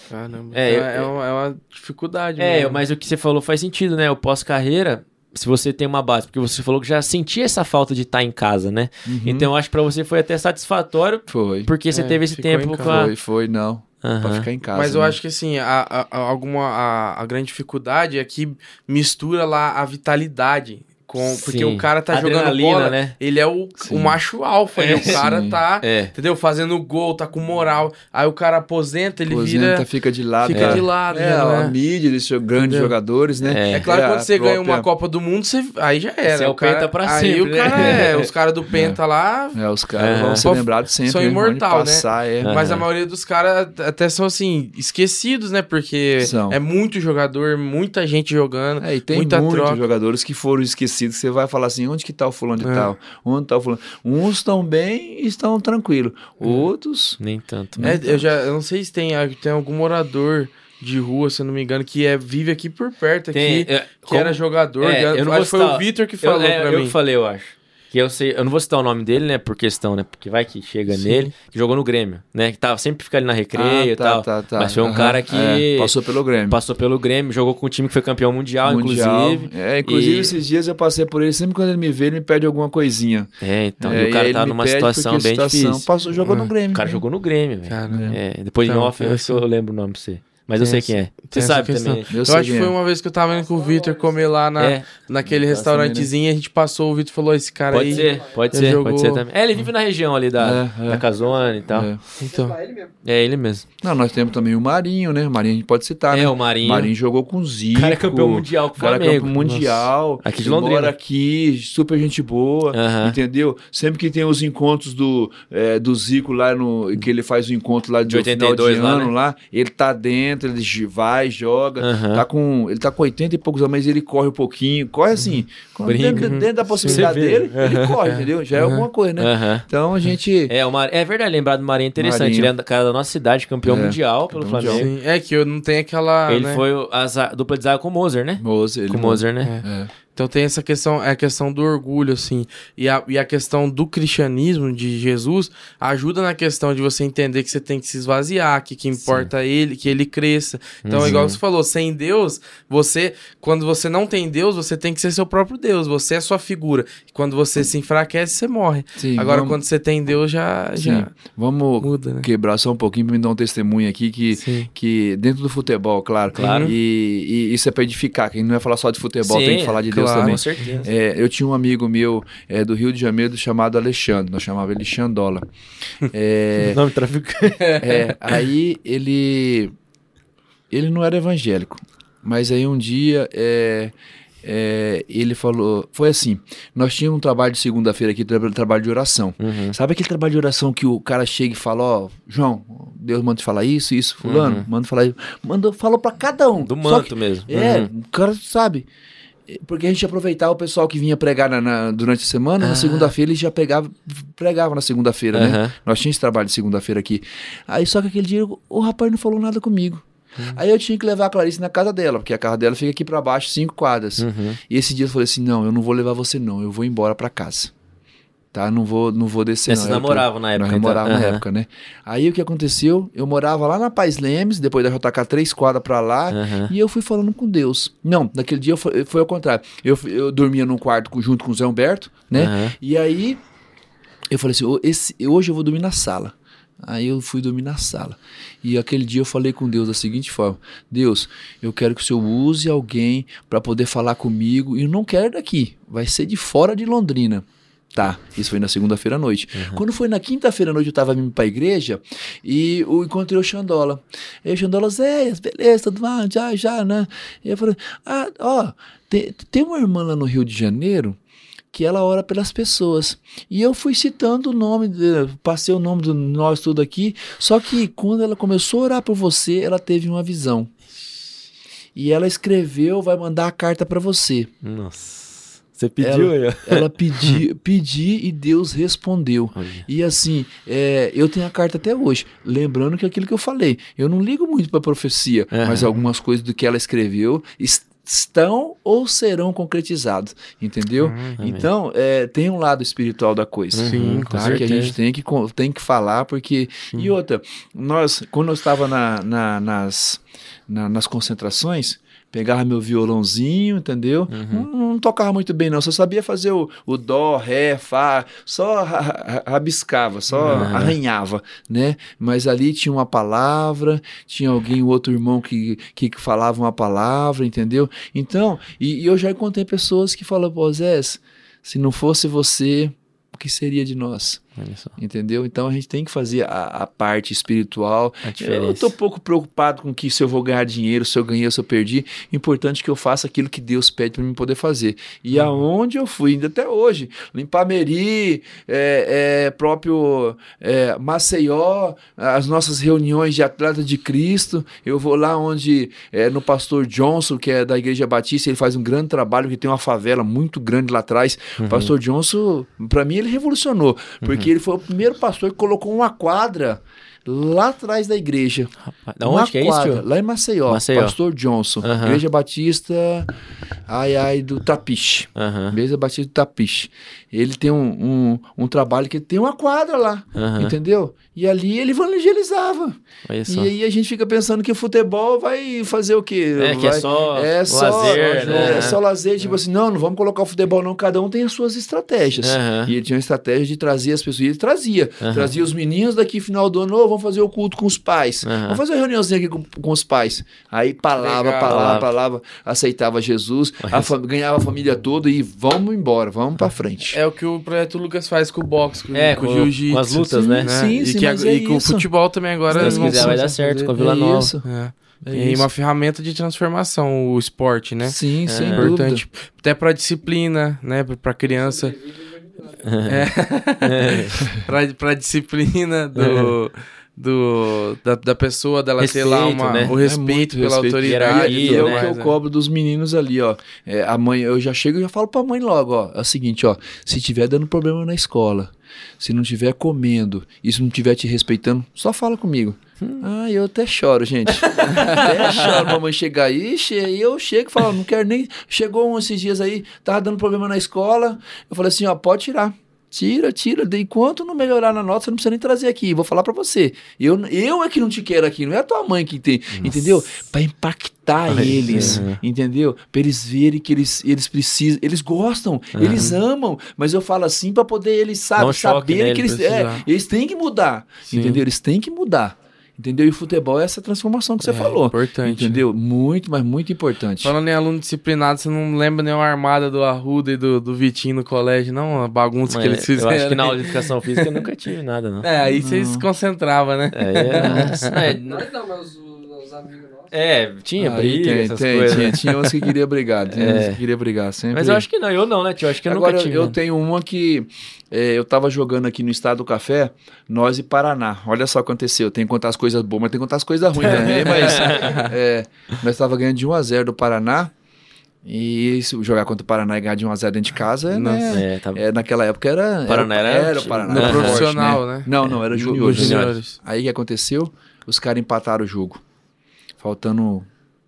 Caramba. É, É, eu- é, uma, é uma dificuldade. É, mesmo. mas o que você falou faz sentido, né? O pós-carreira, se você tem uma base, porque você falou que já sentia essa falta de estar em casa, né? Uhum. Então eu acho que pra você foi até satisfatório, Foi. porque você É, teve esse tempo em com a. Foi, foi, não. Pra Aham. ficar em casa. Mas eu né? acho que assim, a, a- a- alguma, a, a grande dificuldade é que mistura lá a vitalidade. Com, porque Sim. o cara tá jogando bola, né? ele é o, Sim. o macho alfa, É. o cara Sim. tá, É. entendeu? Fazendo gol, tá com moral. Aí o cara aposenta, ele Aposenta, vira, fica de lado. fica é. de lado. É, já, a né? mídia desses grandes Entendeu? jogadores, né? É. É claro que a quando você ganha própria- uma Copa do Mundo, você, aí já era. Você é o o cara, penta pra aí sempre, o cara né? é, os caras do Penta lá, É, os caras vão ser lembrados sempre. são né? imortal, Onde passar, é. Mas a maioria dos caras até são assim, esquecidos, né? Porque São. é muito jogador, muita gente jogando. É, e tem Muita muitos troca. jogadores que foram esquecidos. Você vai falar assim, onde que tá o fulano de É. tal? Onde tá o fulano? Uns estão bem e estão tranquilos. É. Outros... Nem tanto. É, eu já eu não sei se tem, tem algum morador de rua, se eu não me engano, que é, vive aqui por perto, Tem, aqui, é, que como- era jogador. É, eu não acho que foi o Vitor que eu, falou é, pra eu mim. que falei, eu acho. Que eu sei, eu não vou citar o nome dele, né, por questão, né, porque vai que chega Sim. nele, que jogou no Grêmio, né, que tava sempre fica ali na recreio e tá, tal. tá, tá. Mas foi um Aham. cara que É, passou pelo Grêmio. passou pelo Grêmio, jogou com um time que foi campeão mundial, Mundial. inclusive. É, inclusive E- esses dias eu passei por ele, sempre quando ele me vê, ele me pede alguma coisinha. É, então, É, e o cara tá numa situação bem situação- difícil. Passou, jogou no É. Grêmio. O cara né? jogou no Grêmio, velho. É, depois Então, em off eu eu lembro o nome pra você. Mas eu sei essa- quem é. Você sabe questão. também. Eu Eu, acho que foi é. uma vez que eu tava indo com o Vitor comer lá na, É, naquele Tá restaurantezinho, a gente passou, o Vitor falou, esse cara pode aí... ser, pode ele ser, jogou- pode ser também. É, ele vive na região ali da, É, é. da Casona e tal. É. Então, É, ele mesmo. Não, nós temos também o Marinho, né? O Marinho a gente pode citar, É, né? o Marinho. Marinho jogou com o Zico. O cara é campeão mundial com o O cara é campeão mundial. Aqui de Mora Londrina. aqui, super gente boa. Aham. Entendeu? Sempre que tem os encontros do, é, do Zico lá no. Que ele faz o encontro lá de, De final de 82 lá, ano né? lá. Ele tá dentro, ele j- vai, joga. Aham. Tá com, ele tá com 80 e poucos anos, mas ele corre um pouquinho. Corre assim. Brinca. Dentro, dentro da possibilidade dele, ele corre, entendeu? Já é alguma coisa, né? Então a gente. É, o Mar... é verdade, lembrar do Marinho é interessante. Marinho. Ele é cara da nossa cidade, campeão É, mundial pelo campeão mundial. Flamengo. sim, é que eu não tenho aquela... Ele né? foi a dupla de zaga com o Moser, né? Mozer, ele Com o Moser, né? É. Então tem essa questão, é a questão do orgulho, assim. E a, e a questão do cristianismo, de Jesus, ajuda na questão de você entender que você tem que se esvaziar, que que importa é ele, que ele cresça. Então, Uhum. igual você falou, sem Deus, você, quando você não tem Deus, você tem que ser seu próprio Deus, você é sua figura. E quando você se enfraquece, você morre. Sim, Agora, vamos- quando você tem Deus, já, Sim. já Vamos muda, né? quebrar só um pouquinho para me dar um testemunho aqui que, Sim. que dentro do futebol, claro. Claro. E, e isso é para edificar. Quem não vai falar só de futebol, Sim, tem que falar de Deus claro. também. Com certeza. É, eu tinha um amigo meu é, do Rio de Janeiro chamado Alexandre, nós chamava ele Xandola. É, Nome traficante. é, aí ele ele não era evangélico, mas aí um dia é, é, ele falou, foi assim, nós tínhamos um trabalho de segunda-feira aqui, tra- trabalho de oração. Uhum. Sabe aquele trabalho de oração que o cara chega e fala, ó, João, Deus manda te falar isso, isso, fulano, Uhum. manda falar isso. Manda, falou pra cada um. Do manto que- mesmo. é, Uhum. o cara sabe. Porque a gente aproveitava o pessoal que vinha pregar na- na- durante a semana, Ah. na segunda-feira eles já pegava, pregava na segunda-feira, né? Aham. Nós tínhamos esse trabalho de segunda-feira aqui. Aí só que aquele dia o rapaz não falou nada comigo. Aí eu tinha que levar a Clarice na casa dela, porque a casa dela fica aqui pra baixo, cinco quadras. Uhum. E esse dia eu falei assim: não, eu não vou levar você, não, eu vou embora pra casa. Tá? Não vou, não vou descer, Mas não. Vocês namoravam na época, nós então. na Aham. época, né? Aí o que aconteceu? Eu morava lá na Paz Lemes, depois da JK três quadras pra lá, Aham. e eu fui falando com Deus. Não, naquele dia foi, foi ao contrário. Eu, eu dormia num quarto junto com o Zé Humberto, né? Aham. E aí eu falei assim: "Ô, esse, hoje eu vou dormir na sala. Aí eu fui dormir na sala. E aquele dia eu falei com Deus da seguinte forma: Deus, eu quero que o Senhor use alguém para poder falar comigo. E eu não quero daqui, vai ser de fora de Londrina. Tá, isso foi na segunda-feira à noite. Quando foi na quinta-feira à noite, eu tava indo pra igreja e eu encontrei o Xandola. Aí o Xandola, Zé, beleza, tudo bem, já, já, né? E eu falei, ah, ó, tem, tem uma irmã lá no Rio de Janeiro que ela ora pelas pessoas. E eu fui citando o nome, de- passei o nome de nós tudo aqui, só que quando ela começou a orar por você, ela teve uma visão. E ela escreveu, vai mandar a carta para você. Nossa. Você pediu ó. Ela pedi, pedi e Deus respondeu. Olha. E assim, é, eu tenho a carta até hoje. Lembrando que aquilo que eu falei, eu não ligo muito para profecia, Aham. mas algumas coisas do que ela escreveu es- estão ou serão concretizadas, entendeu? amém. então, é, tem um lado espiritual da coisa. Sim, tá? Que a gente tem que, tem que falar, porque. E outra, nós, quando eu estava na, na- nas, na- nas concentrações, pegava meu violãozinho, entendeu? Não, não tocava muito bem, não. Só sabia fazer o, o dó, ré, fá, só ra- ra- rabiscava, só Aham. arranhava, né? Mas ali tinha uma palavra, tinha alguém, outro irmão que, que falava uma palavra, entendeu? Então, e, e eu já encontrei pessoas que falam, pô, Zé, se não fosse você, o que seria de nós? Entendeu? Então a gente tem que fazer a, a parte espiritual. A Eu tô pouco preocupado com que se eu vou ganhar dinheiro, se eu ganhei ou se eu perdi. Importante que eu faça aquilo que Deus pede para mim poder fazer. E Uhum. aonde eu fui, ainda até hoje, limpar Meri, é, é, próprio é, Maceió, as nossas reuniões de atleta de Cristo. Eu vou lá onde, é, no pastor Johnson, que é da Igreja Batista, ele faz um grande trabalho, que tem uma favela muito grande lá atrás. Uhum. O pastor Johnson, para mim, ele revolucionou, porque ele foi o primeiro pastor que colocou uma quadra lá atrás da igreja. Rapaz, da onde que é isso, quadra, tio? Lá em Maceió, Maceió. Pastor Johnson. Aham. Igreja Batista, ai, ai, do Tapiche. Aham, Igreja Batista do Tapiche. Ele tem um, um, um trabalho que tem uma quadra lá, aham. entendeu? E ali ele evangelizava. E aí a gente fica pensando que o futebol vai fazer o quê? É, que é Vai- só é só lazer, né? É só lazer, tipo assim, não, não vamos colocar o futebol não, cada um tem as suas estratégias. Aham. E ele tinha uma estratégia de trazer as pessoas, e ele trazia, trazia os meninos daqui final do ano, "Ô, vamos fazer o culto com os pais, vamos fazer uma reuniãozinha aqui com, com os pais. Aí palavra, Legal. palavra, palavra, aceitava Jesus, a ganhava a família toda e vamos embora, vamos pra frente. É o que o projeto Lucas faz com o boxe, com, É, com o com- jiu-jitsu. com as lutas, né? Sim, e sim, que mas ag- é e com o futebol também agora. Se Deus quiser, vai dar certo com a Vila É Nova. isso. É. É e isso. uma ferramenta de transformação, o esporte, né? Sim, É. sem É dúvida. importante. Até pra disciplina, né? Pra criança. É. pra, pra disciplina do. Do, da, da pessoa, dela ter lá Respeito, uma, né? o É respeito muito pela respeito. autoridade. Hierarquia, E é o né? que eu é. cobro dos meninos ali, ó. É, a mãe, eu já chego e já falo pra mãe logo, ó. É o seguinte, ó. Se tiver dando problema na escola, se não tiver comendo e se não tiver te respeitando, só fala comigo. Ah, eu até choro, gente. até choro pra mãe chegar aí. Ixi, aí eu chego e falo, não quero nem. Chegou um esses dias aí, tava dando problema na escola. Eu falei assim, ó, pode tirar. Tira, tira. De enquanto não melhorar na nota, você não precisa nem trazer aqui. Vou falar pra você. Eu, eu é que não te quero aqui, não é a tua mãe que tem. Entendeu? Pra impactar Ai, eles. é. Entendeu? Pra eles verem que eles, eles precisam. Eles gostam, eles amam. Mas eu falo assim pra poder eles sabe, um saberem nele, que eles, é, eles têm que mudar. Sim. Entendeu? Eles têm que mudar. Entendeu? E o futebol é essa transformação que você É, falou. Importante. Entendeu? Muito, mas muito importante. Falando em aluno disciplinado, você não lembra nenhuma armada do Arruda e do, do Vitinho no colégio, não? A bagunça que Mas eles fizeram. Eu acho que na aula de educação física eu nunca tive nada, não. É, aí você se concentrava, né? É, é, é, Nós não, mas os, os amigos. É, tinha Aí briga, tem, essas tem, coisas. tinha, tinha uns que queria brigar, tinha uns É. que queria brigar sempre. Mas eu acho que não, eu não, né, tio? Eu acho que eu Agora, nunca tive. eu não. tenho uma que é, eu tava jogando aqui no estado do café, nós e Paraná. Olha só o que aconteceu. Tem que contar as coisas boas, mas tem que contar as coisas ruins também. mas é, nós tava ganhando de 1 a 0 do Paraná. E jogar contra o Paraná e ganhar de 1 a 0 dentro de casa, Nossa. né? É, tá... É, naquela época era. Paraná era- era o Paraná. No era forte, profissional, né? Não, não, era juniores. Aí o que aconteceu? Os caras empataram o jogo. Faltando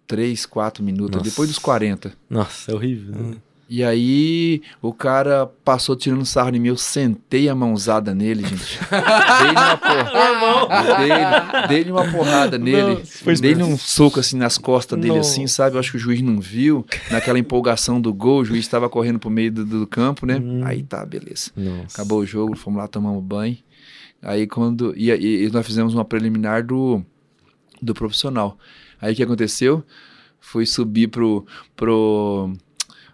3, 4 minutos, Nossa. depois dos 40. Nossa, é horrível. né? E aí, o cara passou tirando sarro em mim, eu sentei a mãozada nele, gente. Dei-lhe uma porrada. Dei-lhe dei-lhe uma porrada nele. Dei-lhe um soco assim nas costas dele, Não. assim, sabe? Eu acho que o juiz não viu. Naquela empolgação do gol, o juiz estava correndo pro meio do, do campo, né? Aí tá, beleza. Nossa. Acabou o jogo, fomos lá, tomamos banho. Aí quando. E, e- e nós fizemos uma preliminar do, do profissional. Aí o que aconteceu? Fui subir pro. pro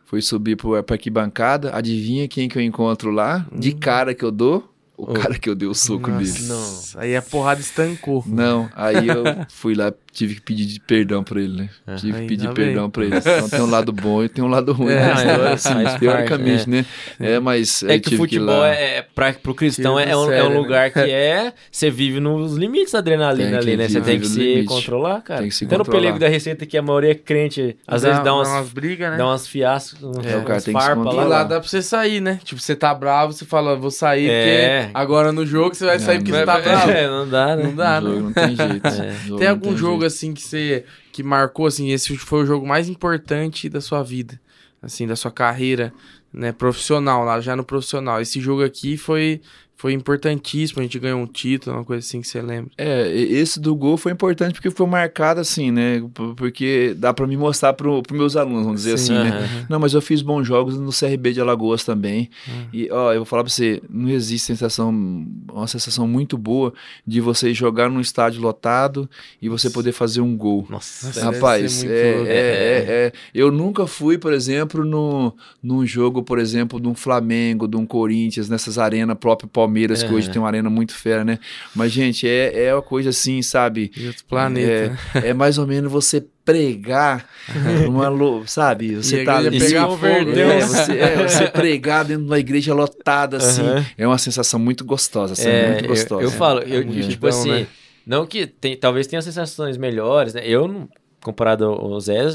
fui subir pro, pra arquibancada. Adivinha quem que eu encontro lá? De cara que eu dou? O Oh. cara que eu dei o soco Nossa, nele. Nossa, aí a porrada estancou. Não, aí eu fui lá, tive que pedir de perdão pra ele, né? Ah, tive que pedir perdão pra ele. Então tem um lado bom e tem um lado ruim. É, né? é, Assim, faz parte, teoricamente, né? É, mas É que o futebol lá- é, é pra, pro cristão é, um, é um né? lugar que é. Você vive nos limites da adrenalina que ali, né? Você tem que no se limite. controlar, cara. Tem que se Até no controlar. pelego da receita que a maioria é crente, às vezes dá umas, brigas, né? dá umas fiascos, É, o cara tem que se E controlar. lá. lá dá pra você sair, né? Tipo, você tá bravo, você fala, vou sair, É. agora no jogo você vai Não, sair porque não você tá é. bravo. É, não dá, né? Não dá, No né? jogo não tem jeito. É. Jogo Tem algum jogo jeito. assim que você que marcou assim, esse foi o jogo mais importante da sua vida, assim, da sua carreira, né, profissional, lá já no profissional. Esse jogo aqui foi foi importantíssimo, a gente ganhou um título, uma coisa assim que você lembra. É, esse do gol foi importante porque foi marcado assim, né? Porque dá pra me mostrar pro, pros meus alunos, vamos dizer Sim, assim, né? aham. Não, mas eu fiz bons jogos no CRB de Alagoas também. Hum. E, ó, eu vou falar pra você, não existe sensação, uma sensação muito boa de você jogar num estádio lotado e você poder fazer um gol. Nossa, Rapaz, é, muito louco. é, é, é. eu nunca fui, por exemplo, no, num jogo, por exemplo, de um Flamengo, de um Corinthians, nessas arenas, próprio Palmeiras, que É. hoje tem uma arena muito fera, né? Mas, gente, é, é uma coisa assim, sabe? Outro planeta. É, né? é mais ou menos você pregar uma, sabe? Você tá pegar fogo, né? é, você, é, você pregar dentro de uma igreja lotada, assim, Aham. é uma sensação muito gostosa, assim, É, muito eu- gostosa. Eu, falo, eu, multidão, tipo assim, né? não que tem, talvez tenha sensações melhores, né? Eu não, comparado ao Zé,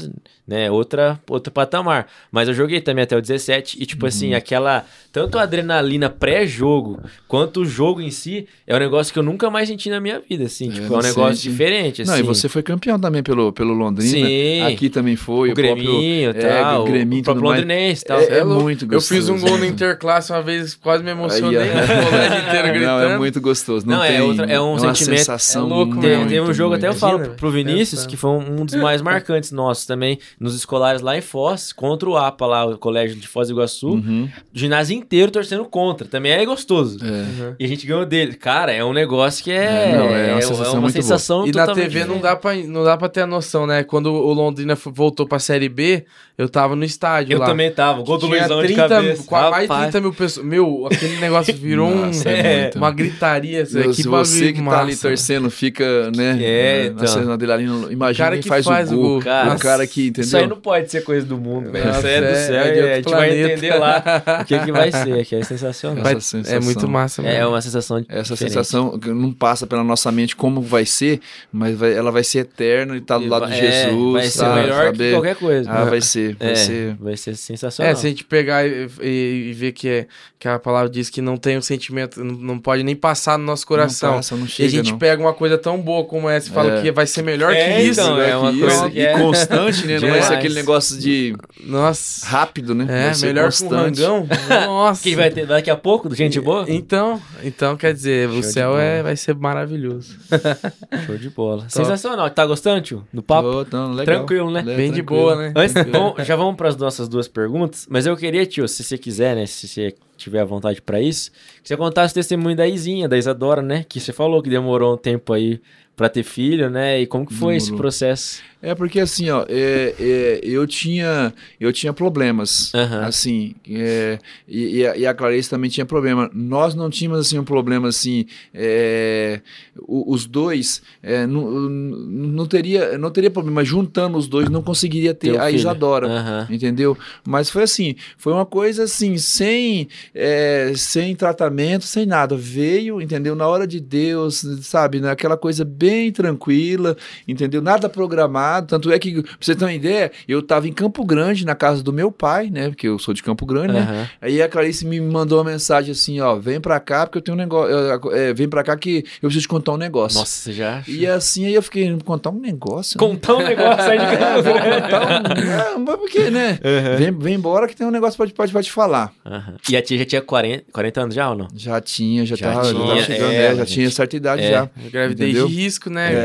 né, outra, outro patamar. Mas eu joguei também até o 17 e, tipo assim, aquela. Tanto a adrenalina pré-jogo quanto o jogo em si é um negócio que eu nunca mais senti na minha vida, assim. tipo, é um negócio sente. diferente, assim. Não, e você foi campeão também pelo, pelo Londrina. Sim. Aqui também foi. O Greminho e tal, o Greminho o próprio. Londrinense tal. É, é louco. muito Eu gostoso. fiz um gol no né? Interclasse uma vez, quase me emocionei. Aí, o gritando. Não, é muito gostoso. Não, Não, é tem, outra- é um uma sentimento- sensação é louco muito, Tem, mesmo. tem um jogo, até eu falo pro velho. Vinícius, que foi um, um dos mais marcantes nossos também, nos escolares lá em Foz, contra o APA lá, o colégio de Foz do Iguaçu, Uhum. o ginásio inteiro torcendo contra. Também é gostoso. É. E a gente ganhou dele. Cara, é um negócio que é. É, não, é uma sensação muito boa. sensação E na TV não dá, pra, não dá pra ter a noção, né? Quando o Londrina voltou pra Série B, eu tava no estádio Eu lá. também tava. Gol do Tinha Luizão de 30, cabeça. qua- mais de Rapaz. 30 mil pessoas. Meu, aquele negócio virou um- Nossa, é muito. uma gritaria. assim, Meu, que se você bagulho que tá massa. ali torcendo fica, né? É, na então. dele ali, imagina O cara quem que faz, faz o o gol. gol. O Cara, cara que, entendeu? Isso aí não pode ser coisa do mundo, velho. Isso aí é do é- céu. é e a gente vai planeta. entender lá o que, que vai ser, que é sensacional. Vai- Essa é sensação. muito massa mesmo. É uma sensação de Essa diferente. sensação não passa pela nossa mente como vai ser, mas vai- ela vai ser eterna e tá do E lado vai- de é, Jesus. vai ser tá, melhor sabe? que qualquer coisa. Ah, vai ser, vai é, ser. vai ser sensacional. É, se a gente pegar e, e- e ver que, é, que a palavra diz que não tem um sentimento, não, não pode nem passar no nosso coração. Não passa, não e chega, a gente não. pega uma coisa tão boa como essa e fala É. que vai ser melhor É, que isso. então, né? é uma coisa e é- constante, né? Não vai ser Demais. aquele negócio de Nossa. rápido, né? É, melhor que um constante. rangão. Nossa. Quem vai ter daqui a pouco, do gente boa? Então, então quer dizer, Show o de céu é, vai ser maravilhoso. Show de bola. Sensacional. Tá gostando, tio? Do papo? Ô, então, legal. Tranquilo, né? É, Bem de tranquilo. boa, né? Antes, vamos- já vamos para as nossas duas perguntas, mas eu queria, tio, se você quiser, né, se você tiver à vontade para isso, que você contasse o testemunho da Izinha, da Isadora, né, que você falou que demorou um tempo aí para ter filho, né, e como que foi esse Demorou. processo? É porque assim, ó, é, é, eu tinha eu tinha problemas, Aham. assim, é, e, e a, Clarice também tinha problema. Nós não tínhamos assim um problema assim, é, os dois é, não, não teria não teria problema. Juntando os dois não conseguiria ter Teu a filho. Isadora. Aham. Entendeu? Mas foi assim, foi uma coisa assim, sem, é, sem tratamento, sem nada. Veio, entendeu? Na hora de Deus, sabe? Naquela coisa bem tranquila, entendeu? Nada programado. Tanto é que, pra você ter uma ideia, eu tava em Campo Grande, na casa do meu pai, né? Porque eu sou de Campo Grande, né? Aham. Aí a Clarice me mandou uma mensagem assim, ó, vem pra cá porque eu tenho um negócio, é, vem pra cá que eu preciso te contar um negócio. Nossa, você já... E assim, aí eu fiquei, contar um negócio? Contar um negócio aí de É, casa. contar um... É, mas por quê, né? Vem, vem embora que tem um negócio pra, te- pra, te- pra te falar. Aham. E a tia já tinha 40, 40 anos já ou não? Já tinha, já, Já tava, já tinha, tava chegando, é, né? já gente. tinha certa idade É. já. Gravidez de risco, né? É,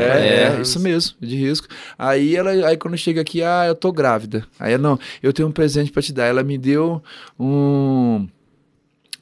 É. é, isso mesmo, de risco. Aí ela, aí quando chega aqui, ah, eu tô grávida. Aí ela, não, eu tenho um presente pra te dar. Ela me deu um,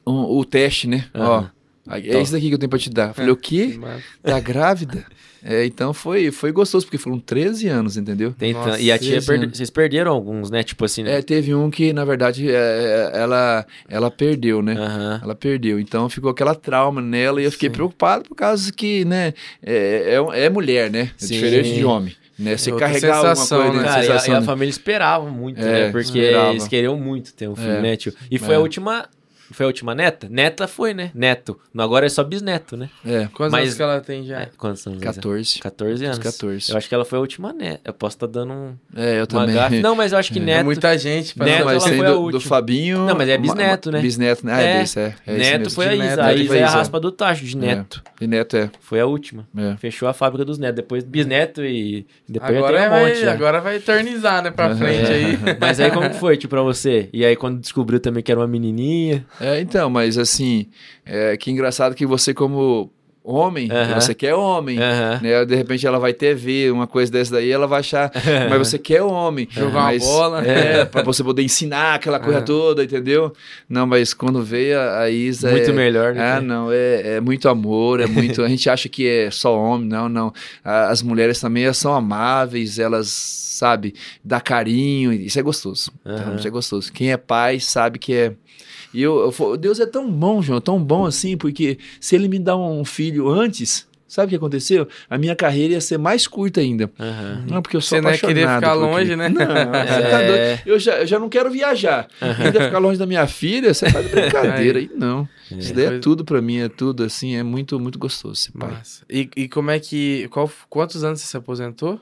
um o teste, né? Aham. Ó, aí, é isso daqui que eu tenho pra te dar. Eu falei, o quê? Mas- Tá grávida? É, então foi, foi gostoso, porque foram 13 anos, entendeu? Tem Nossa, e a tia, 13 perde- anos. vocês perderam alguns, né? Tipo assim... É, teve um que, na verdade, é, ela, ela perdeu, né? Aham. Ela perdeu, então ficou aquela trauma nela e eu fiquei Sim. preocupado por causa que, né, é, é, é mulher, né? É Sim. diferente de homem, né? Você outra carregar alguma sensação, coisa, né? Cara, e a, sensação, e a né? família esperava muito, É, né? Porque esperava. eles queriam muito ter um filho, É. né, tio? E foi É. a última. Foi a última neta? Neta foi, né? Neto. Agora é só bisneto, né? É, Quantos Mas- anos que ela tem já? É, Quantos anos? 14. 14 anos. 14. Eu acho que ela foi a última neta. Eu posso estar dando um, É, eu uma também. gafe. Não, mas eu acho que É neto. muita gente. pra Neto, não- mas ela tem foi a do, do última. Fabinho. Não, mas é bisneto, né? Bisneto, né? Ah, É. é, desse, é, é neto mesmo. foi a Isa. neto, A neto Isa é a raspa do tacho de neto. É, de neto é. Foi a última. é. Fechou a fábrica dos netos. Depois bisneto e depois Agora, tem um vai, monte. já. agora vai eternizar, né, pra frente aí. Mas aí como que foi, tipo, pra você? E aí quando descobriu também que era uma menininha. É, então, mas assim, é, que engraçado que você como homem, Aham. você quer homem, Aham. né? De repente ela vai ter ver uma coisa dessa daí, ela vai achar, mas você quer homem. Jogar uma bola. É, pra você poder ensinar aquela coisa É. toda, entendeu? Não, mas quando veio a, a Isa... Muito é, melhor, né? Ah, não, é, é muito amor, é muito... a gente acha que é só homem, não, não. As mulheres também são amáveis, elas, sabe, dá carinho, isso é gostoso. Aham. Isso é gostoso. Quem é pai sabe que é... E eu, eu falo, Deus é tão bom, João, tão bom assim, porque se ele me dá um filho antes, sabe o que aconteceu? A minha carreira ia ser mais curta ainda. Aham. Não, porque eu sou Você não ia querer apaixonado ficar longe, né? Não, você tá É. doido. Eu já, eu já não quero viajar. Ainda ficar longe da minha filha, você tá de brincadeira. aí não. Isso daí é tudo pra mim, é tudo assim, é muito, muito gostoso ser pai. E, e como é que. Qual, quantos anos você se aposentou?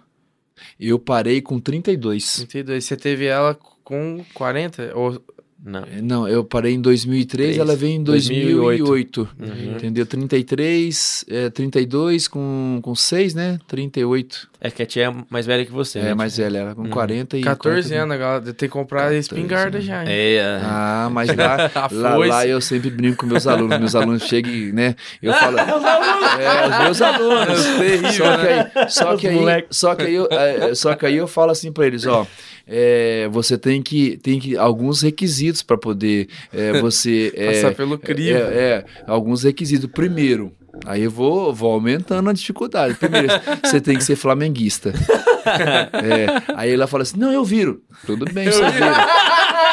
Eu parei com 32. 32. Você teve ela com 40? Ou... Não. É, Não, eu parei em 2003, Três. ela veio em 2008. 2008. Uhum. Entendeu? 33, é, 32 com, com 6, né? 38. É que a tia é mais velha que você, É, né? mais velha, ela com Uhum. 40 e... 14 40. anos, galera. Tem que comprar 14 espingarda já. hein? É, é. Ah, mas lá, lá, lá eu sempre brinco com meus alunos. Meus alunos chegam né? Eu falo. é, os meus alunos. Terrível, Só que né? aí, só Os que aí, só que aí, eu, é, só que aí eu falo assim pra eles, ó. É, você tem que tem que alguns requisitos para poder é, você é, Passar pelo crivo. é, é, alguns requisitos. Primeiro, aí eu vou, vou aumentando a dificuldade. Primeiro, você tem que ser flamenguista. É, aí ela fala assim: não, eu viro. Tudo bem, você vira.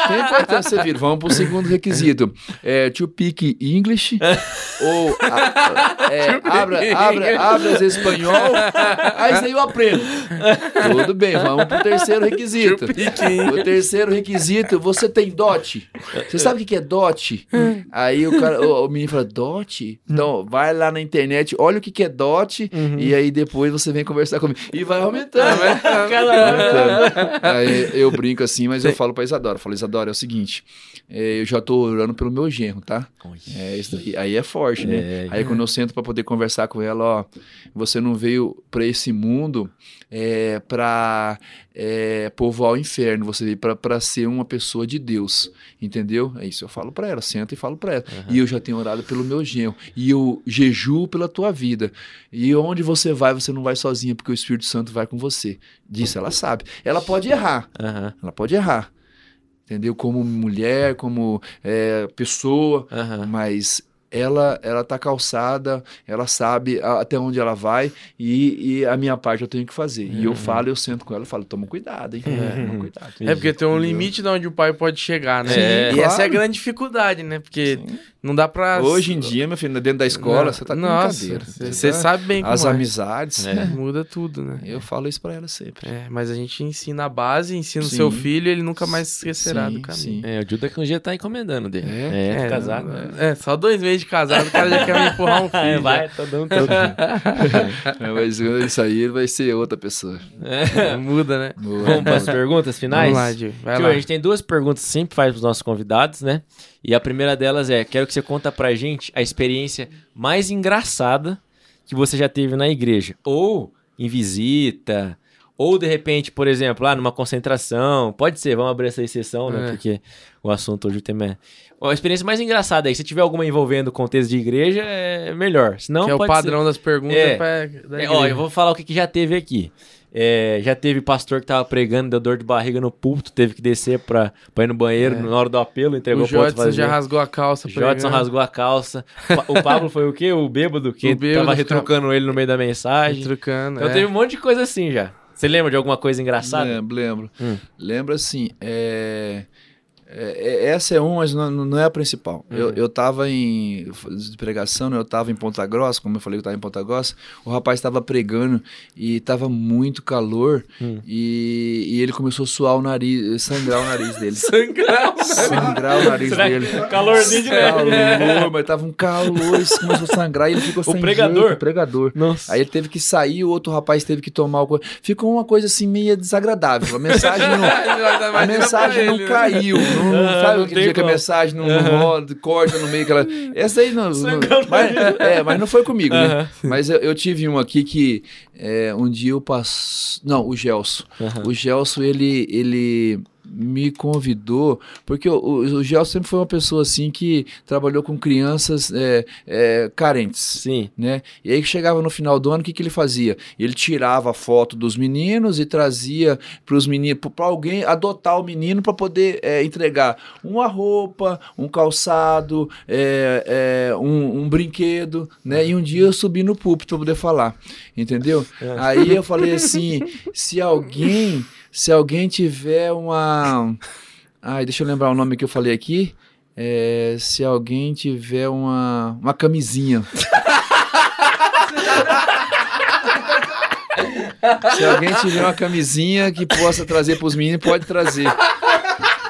Tem importância vira. Vamos pro segundo requisito. É, to speak English ou a- é, abra, abra, abras espanhol. Aí isso aí eu aprendo. Tudo bem, vamos pro terceiro requisito. O terceiro requisito, você tem dote. Você sabe o que é dote? Aí o, cara, o, o menino fala, dote? Então, vai lá na internet, olha o que é dote, e aí depois você vem conversar comigo. E vai aumentando, vai aumentando. Aí eu brinco assim, mas eu falo pra Isadora, eu falo, Isadora, é o seguinte, é, eu já tô orando pelo meu genro, tá? É, isso daí, aí é forte, né? É. Aí quando eu sento pra poder conversar com ela, ó, você não veio pra esse mundo é, pra é, povoar o inferno, você veio pra ser uma pessoa de Deus, entendeu? É isso eu falo pra ela, sento e falo pra ela. E eu já tenho orado pelo meu genro, e eu jejuo pela tua vida. E onde você vai, você não vai sozinha, porque o Espírito Santo vai com você. Disso ela sabe. Ela pode errar, Aham, ela pode errar. Entendeu? Como mulher, como é, pessoa, aham. mas ela ela tá calçada, ela sabe a- até onde ela vai e, e a minha parte eu tenho que fazer. E eu falo, eu sento com ela e falo, toma cuidado, hein? Toma cuidado. É porque tem um Entendeu? limite de onde o pai pode chegar, né? É, e essa é a claro. grande dificuldade, né? Porque não dá pra. Hoje em dia, meu filho, dentro da escola, Não, você tá com Nossa, brincadeira. você Você tá- sabe bem como As é. amizades. É. Muda tudo, né? Eu falo isso pra ela sempre. É, mas a gente ensina a base, ensina o Sim. seu filho, ele nunca mais esquecerá Sim, do caminho. sim. É, o Judas que um dia tá encomendando dele. É? É, É, casado. É, só dois meses de casado, o cara já quer me empurrar um filho. É, vai, tô dando todo. É, mas isso aí ele vai ser outra pessoa. Muda, né? Vamos para as perguntas finais? Vamos lá, Gil. Vai Tio, lá. a gente tem duas perguntas que sempre faz para os nossos convidados, né? E a primeira delas é: quero que você conta pra gente a experiência mais engraçada que você já teve na igreja. Ou em visita, ou de repente, por exemplo, lá numa concentração. Pode ser, vamos abrir essa exceção, né? É. Porque o assunto hoje o tema é. A experiência mais engraçada aí, se tiver alguma envolvendo o contexto de igreja, é melhor. Senão, que é o pode ser- padrão das perguntas É. pra, da é, ó, eu vou falar o que, que já teve aqui. É, já teve pastor que tava pregando, deu dor de barriga no púlpito, teve que descer pra, pra ir no banheiro É. na hora do apelo, entregou O fazer. já rasgou a calça. Jodson pregando. rasgou a calça. O Pablo foi o quê? O bêbado que O bêbado tava retrucando ele no meio da mensagem. Trucando. Então é. teve um monte de coisa assim já. Você lembra de alguma coisa engraçada? Lembro, lembro. Hum. Lembro assim, é, é- é- essa é uma, mas não, não é a principal. Eu, eu tava em pregação, né, eu tava em Ponta Grossa, como eu falei que eu tava em Ponta Grossa, o rapaz tava pregando e tava muito calor Hum. e, e ele começou a suar o nariz, sangrar o nariz dele. Sangrar. sangrar o nariz Será que- dele. Calorzinho de. Calor, mas tava um calor, isso começou a sangrar e ele ficou O sem pregador? jeito, o pregador. Nossa. Aí ele teve que sair, o outro rapaz teve que tomar o. co- Ficou uma coisa assim meio desagradável. A mensagem não, a mensagem não caiu. Não, não Ah, sabe não aquele dia que a mensagem não, não roda, corta no meio. Aquela... Essa aí não. não Sangrando mas, é, mas não foi comigo, né? Aham. Mas eu, eu tive um aqui que é, um dia eu passo. Não, o Gelson. Aham. O Gelson, ele. ele me convidou, porque o, o, o Gelson sempre foi uma pessoa assim que trabalhou com crianças é, é, carentes Sim. né? E aí que chegava no final do ano, o que, que ele fazia? Ele tirava a foto dos meninos e trazia para os meninos, para alguém adotar o menino para poder é, entregar uma roupa, um calçado, é, é, um, um brinquedo, né? E um dia eu subi no púlpito para poder falar, entendeu? Aí eu falei assim, se alguém, se alguém tiver uma, ai, deixa eu lembrar o nome que eu falei aqui. É, se alguém tiver uma, uma camisinha. Se alguém tiver uma camisinha que possa trazer para os meninos, pode trazer.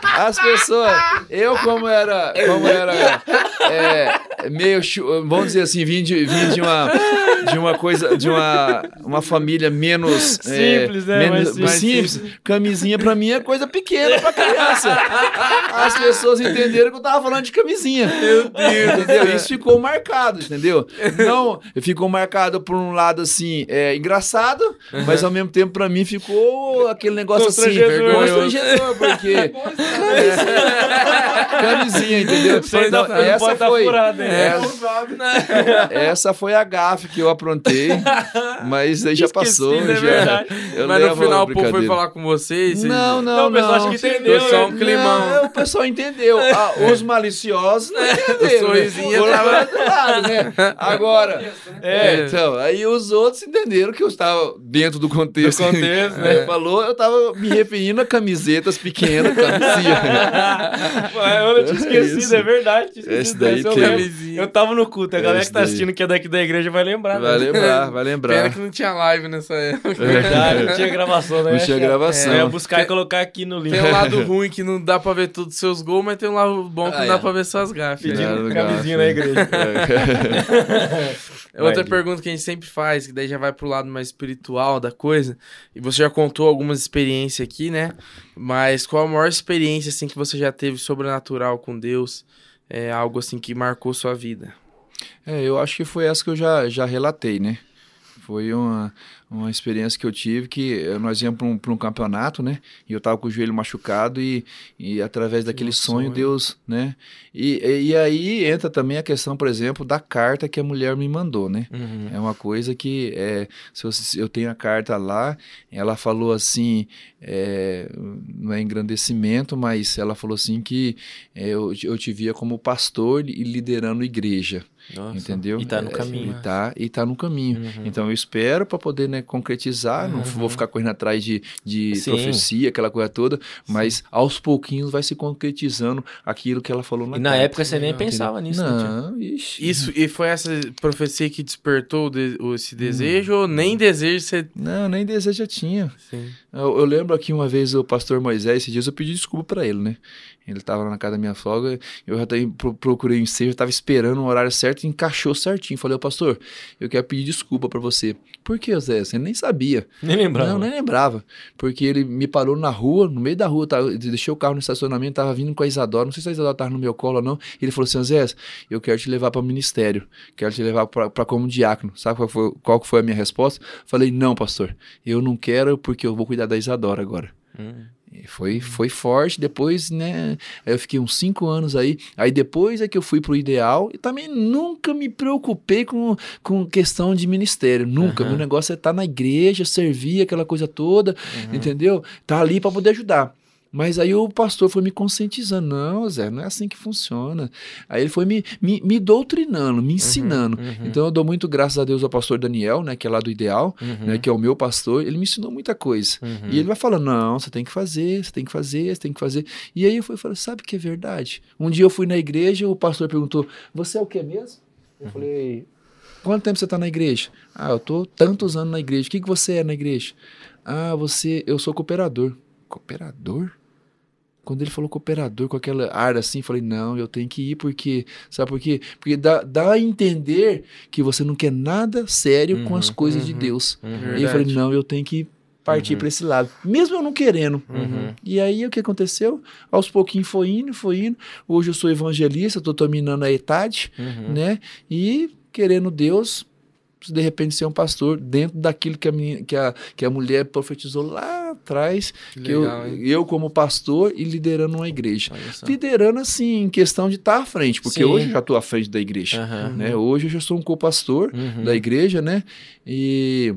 As pessoas, eu como era, como era é, meio, vamos dizer assim, vim de, vim de uma, de uma coisa, de uma, uma família menos é, Simples, né? menos- Mais simples. Camisinha pra mim é coisa pequena pra criança. As pessoas entenderam que eu tava falando de camisinha. Meu Deus, entendeu? Isso ficou marcado, entendeu? Não, ficou marcado por um lado assim, é, engraçado, mas ao mesmo tempo pra mim ficou aquele negócio assim, Constrangedor. porque camisinha, entendeu? Então, essa tá foi furado, hein? essa, essa foi a gafe que eu aprontei, mas aí já Esqueci, passou, né, já. verdade. Eu Mas no final o povo foi falar com vocês. vocês- Não, não, Não, não. o pessoal acho que entendeu, Foi só um né? climão. Não, o pessoal entendeu. Ah, os maliciosos não entenderam. O sorrisinho Foram tava- pro outro lado, né? Agora, é, É. então, aí os outros entenderam que eu estava dentro do contexto. Do contexto, né? é. Falou, eu estava me referindo a camisetas pequenas, camisinha. Eu tinha esquecido, Isso. é verdade. Esse daí eu. Eu tava no culto, a galera Esse que tá daí. assistindo que é daqui da igreja vai lembrar. Vai né? lembrar, vai Pena lembrar. que não tinha live nessa época. Verdade, não tinha gravação, né? Não tinha gravação. É, eu ia buscar e colocar aqui no link. Tem um lado ruim que não dá pra ver todos os seus gols, mas tem um lado bom que Ah, não dá é. pra ver suas gafes. Pedindo não camisinha na igreja. É. Outra Vai, pergunta que a gente sempre faz, que daí já vai pro lado mais espiritual da coisa, e você já contou algumas experiências aqui, né? Mas qual a maior experiência, assim, que você já teve sobrenatural com Deus? É algo, assim, que marcou sua vida? É, eu acho que foi essa que eu já, já relatei, né? Foi uma, uma experiência que eu tive que eh, nós íamos para um, pra um campeonato, né? E eu tava com o joelho machucado e, e através daquele sonho, sonho. Deus, né? E, e, e aí entra também a questão, por exemplo, da carta que a mulher me mandou, né? Uhum. É uma coisa que, é, se você- eu tenho a carta lá, ela falou assim, é, não é engrandecimento, mas ela falou assim que é, eu, eu te via como pastor e liderando igreja, Nossa. entendeu? E tá no É, caminho. E tá, e tá no caminho. Uhum. Então eu espero para poder né, concretizar, não vou ficar correndo atrás de, de Sim. profecia, aquela coisa toda, mas aos pouquinhos vai se concretizando aquilo que ela falou na E na carta. época você nem Legal. pensava nisso, né? Não, ixi. Isso, e foi essa profecia que despertou de- esse desejo, ou nem desejo você... Não, nem desejo eu tinha. Sim. Eu, eu lembro aqui uma vez o pastor Moisés, esses dias eu pedi desculpa pra ele, né? Ele tava lá na casa da minha sogra, eu já tava- pro- procurei um ensejo, tava esperando o horário certo e encaixou certinho. Falei, ô pastor, eu quero pedir desculpa pra você. Por que, Zé? Você nem sabia. Nem lembrava. Não, nem lembrava. Porque ele me parou na rua, no meio da rua, eu deixei o carro no estacionamento, tava vindo com a Isadora, não sei se a Isadora tava no meu colo ou não. Ele falou assim, Zé, eu quero te levar para o ministério, quero te levar para como diácono. Sabe qual foi, qual foi a minha resposta? Falei, não, pastor, eu não quero porque eu vou cuidar da Isadora agora. Hum. Foi, foi forte, depois, né? Eu fiquei uns cinco anos aí. Aí depois é que eu fui pro ideal e também nunca me preocupei com, com questão de ministério. Nunca. Aham. Meu negócio é estar na igreja, servir aquela coisa toda, entendeu? Tá ali para poder ajudar. Mas aí o pastor foi me conscientizando. Não, Zé, não é assim que funciona. Aí ele foi me, me, me doutrinando, me ensinando. uhum. Então eu dou muito graças a Deus ao pastor Daniel, né? Que é lá do Ideal, Uhum. né? Que é o meu pastor. Ele me ensinou muita coisa. Uhum. E ele vai falando, não, você tem que fazer, você tem que fazer, você tem que fazer. E aí eu fui falando, sabe que é verdade? Um dia eu fui na igreja, o pastor perguntou, você é o que mesmo? Eu falei, quanto tempo você está na igreja? Ah, eu tô tantos anos na igreja. O que, que você é na igreja? Ah, você, eu sou cooperador. Cooperador? Quando ele falou cooperador com aquela ar assim, eu falei, não, eu tenho que ir porque, sabe por quê? Porque dá, dá a entender que você não quer nada sério com as Uhum, coisas de uhum. Deus. Uhum. E eu falei, não, eu tenho que partir Uhum. para esse lado. Mesmo eu não querendo. Uhum. E aí o que aconteceu? Aos pouquinhos foi indo, foi indo. Hoje eu sou evangelista, estou terminando a etade, Uhum. né? E querendo Deus, de repente ser um pastor dentro daquilo que a, que a, que a mulher profetizou lá atrás, que, Legal, eu, hein? eu como pastor e liderando uma igreja. Liderando assim, em questão de estar à frente, porque Sim. hoje eu já estou à frente da igreja. Aham. Né? Hoje eu já sou um co-pastor Uhum. da igreja, né? E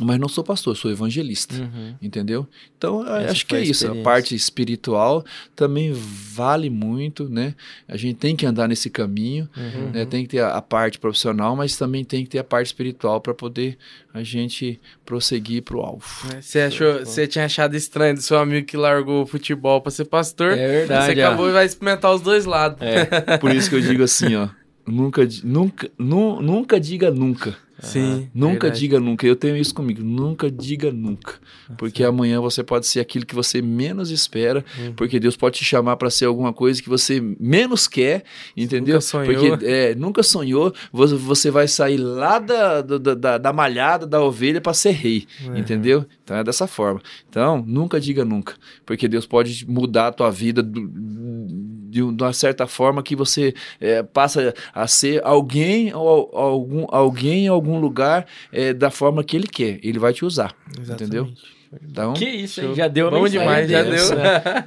mas não sou pastor, sou evangelista. Uhum. Entendeu? Então, a- Essa acho que é isso. A parte espiritual também vale muito, né? A gente tem que andar nesse caminho, Uhum. né? Tem que ter a, a parte profissional, mas também tem que ter a parte espiritual para poder a gente prosseguir pro alvo. Né? Você, achou, você tinha achado estranho do seu amigo que largou o futebol pra ser pastor. É verdade. Você ó. acabou e vai experimentar os dois lados. É. Por isso que eu digo assim, ó. Nunca, nunca, nu, nunca diga nunca. Sim. Nunca verdade. diga nunca. Eu tenho isso comigo. Nunca diga nunca. Porque amanhã você pode ser aquilo que você menos espera. Hum. Porque Deus pode te chamar para ser alguma coisa que você menos quer. Entendeu? Nunca sonhou. Porque é, nunca sonhou. Você, vai sair lá da, da, da, da malhada, da ovelha, para ser rei. É. Entendeu? Então é dessa forma. Então, nunca diga nunca. Porque Deus pode mudar a tua vida do- de um- uma certa forma que você é, passa a ser alguém ou al- algum, alguém em algum lugar é, da forma que ele quer. Ele vai te usar. Entendeu? Então, Que isso, hein? Já deu a Bom demais, já dessa. deu.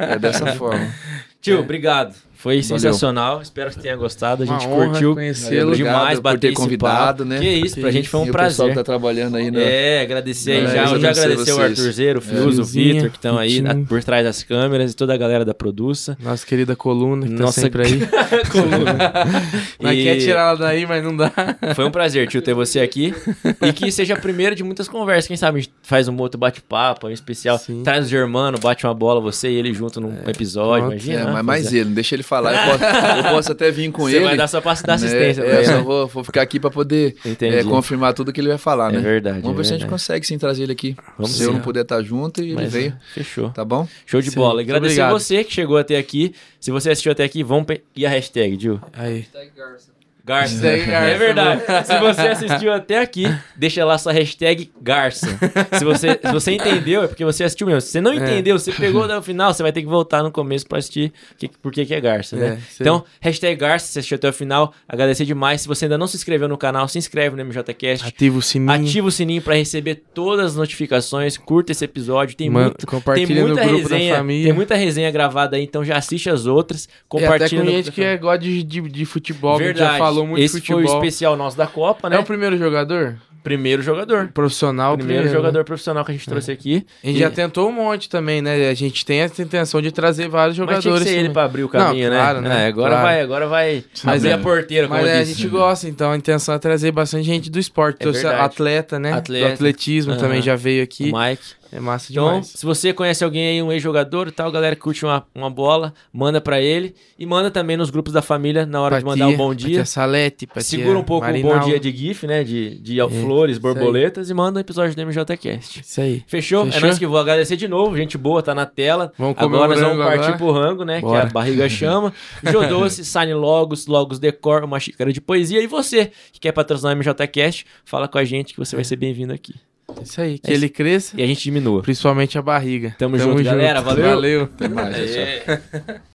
é dessa forma. Tio, obrigado. Foi Valeu. sensacional. Espero que tenha gostado. A Uma gente honra curtiu conhecê-lo. demais bater ter convidado, papo. né? Que isso, pra Que gente foi um e o pessoal prazer. que tá trabalhando aí, né? É, agradecer aí É, já. eu já agradecer o vocês. Arthurzeiro, o Fius, o Fiuzinha, Vitor, que estão aí na- por trás das câmeras e toda a galera da Produça. Nossa querida coluna, que Nossa tá sempre aí. coluna. E quer tirar ela daí, mas não dá. Foi um prazer, tio, ter você aqui. E que seja a primeira de muitas conversas. Quem sabe a gente faz um outro bate-papo, um especial. Sim. Traz o Germano, bate uma bola, você e ele junto num episódio. pronto. Imagina. É, né? mas mais Fazer- ele, não deixa ele falar. Eu posso, eu posso até vir com Você ele. vai dar sua passo da assistência né? É, ele. só né? vou, vou ficar aqui pra poder é, confirmar tudo que ele vai falar, É né? verdade. Vamos é ver se a gente consegue sim trazer ele aqui. Vamos se eu sim. não puder estar junto, ele Mas, veio. é, Fechou. Tá bom? Show de Sim, bola. Agradecer você que chegou até aqui. Se você assistiu até aqui, vamos pe... e a hashtag, Gil? Aí. Hashtag Garça. Garça. Hashtag Garça, é verdade. Se você assistiu até aqui, deixa lá sua hashtag Garça. Se você, se você entendeu, é porque você assistiu mesmo. Se você não entendeu, você pegou até o final, você vai ter que voltar no começo pra assistir que, por que que é Garça, né? É, então, hashtag Garça, se assistiu até o final, agradecer demais. Se você ainda não se inscreveu no canal, se inscreve no MJCast. Ativa o sininho. Ativa o sininho pra receber todas as notificações. Curta esse episódio. Tem, Man- muito, tem compartilha no muita grupo da resenha. família. Tem muita resenha gravada aí, então já assiste as outras. E até Compartilha. com no gente grupo que da é gosta de, de, de futebol, que Verdade. já falou muito Esse futebol. foi o especial nosso da Copa, né? É o primeiro jogador? Primeiro jogador. Profissional, Primeiro primeiro jogador profissional que a gente trouxe aqui. A gente E- já tentou um monte também, né? A gente tem essa intenção de trazer vários Mas tinha que jogadores. ser ele pra abrir o caminho, Não, claro, né? né? É, agora Claro. vai, agora vai Mas abrir é- a porteira, como Mas é, a gente gosta, então a intenção é trazer bastante gente do esporte. É Trouxe verdade. atleta, né? Atleta. Do atletismo Aham. também já veio O aqui. Mike. É massa Então, demais. se você conhece alguém aí, um ex-jogador e tal, galera que curte uma, uma bola, manda pra ele. E manda também nos grupos da família na hora de mandar o bom dia. Tia Salete, pra Segura um pouco o Marinaldo. bom dia de GIF, né? De, de É, flores, borboletas e manda um episódio do MJCast. Isso aí. Fechou? É Fechou? nós que vou agradecer de novo. Gente boa, tá na tela. Vamos comer agora um nós vamos partir agora? pro rango, né? Que Bora. a barriga chama. Jodoce, Sine Logos, Logos Decor, uma xícara de poesia. E você que quer patrocinar o MJCast, fala com a gente que você vai ser bem-vindo aqui. Isso aí. Que É ele cresça, E a gente diminua. principalmente a barriga. Tamo junto, galera. Valeu. Valeu. Até mais. É.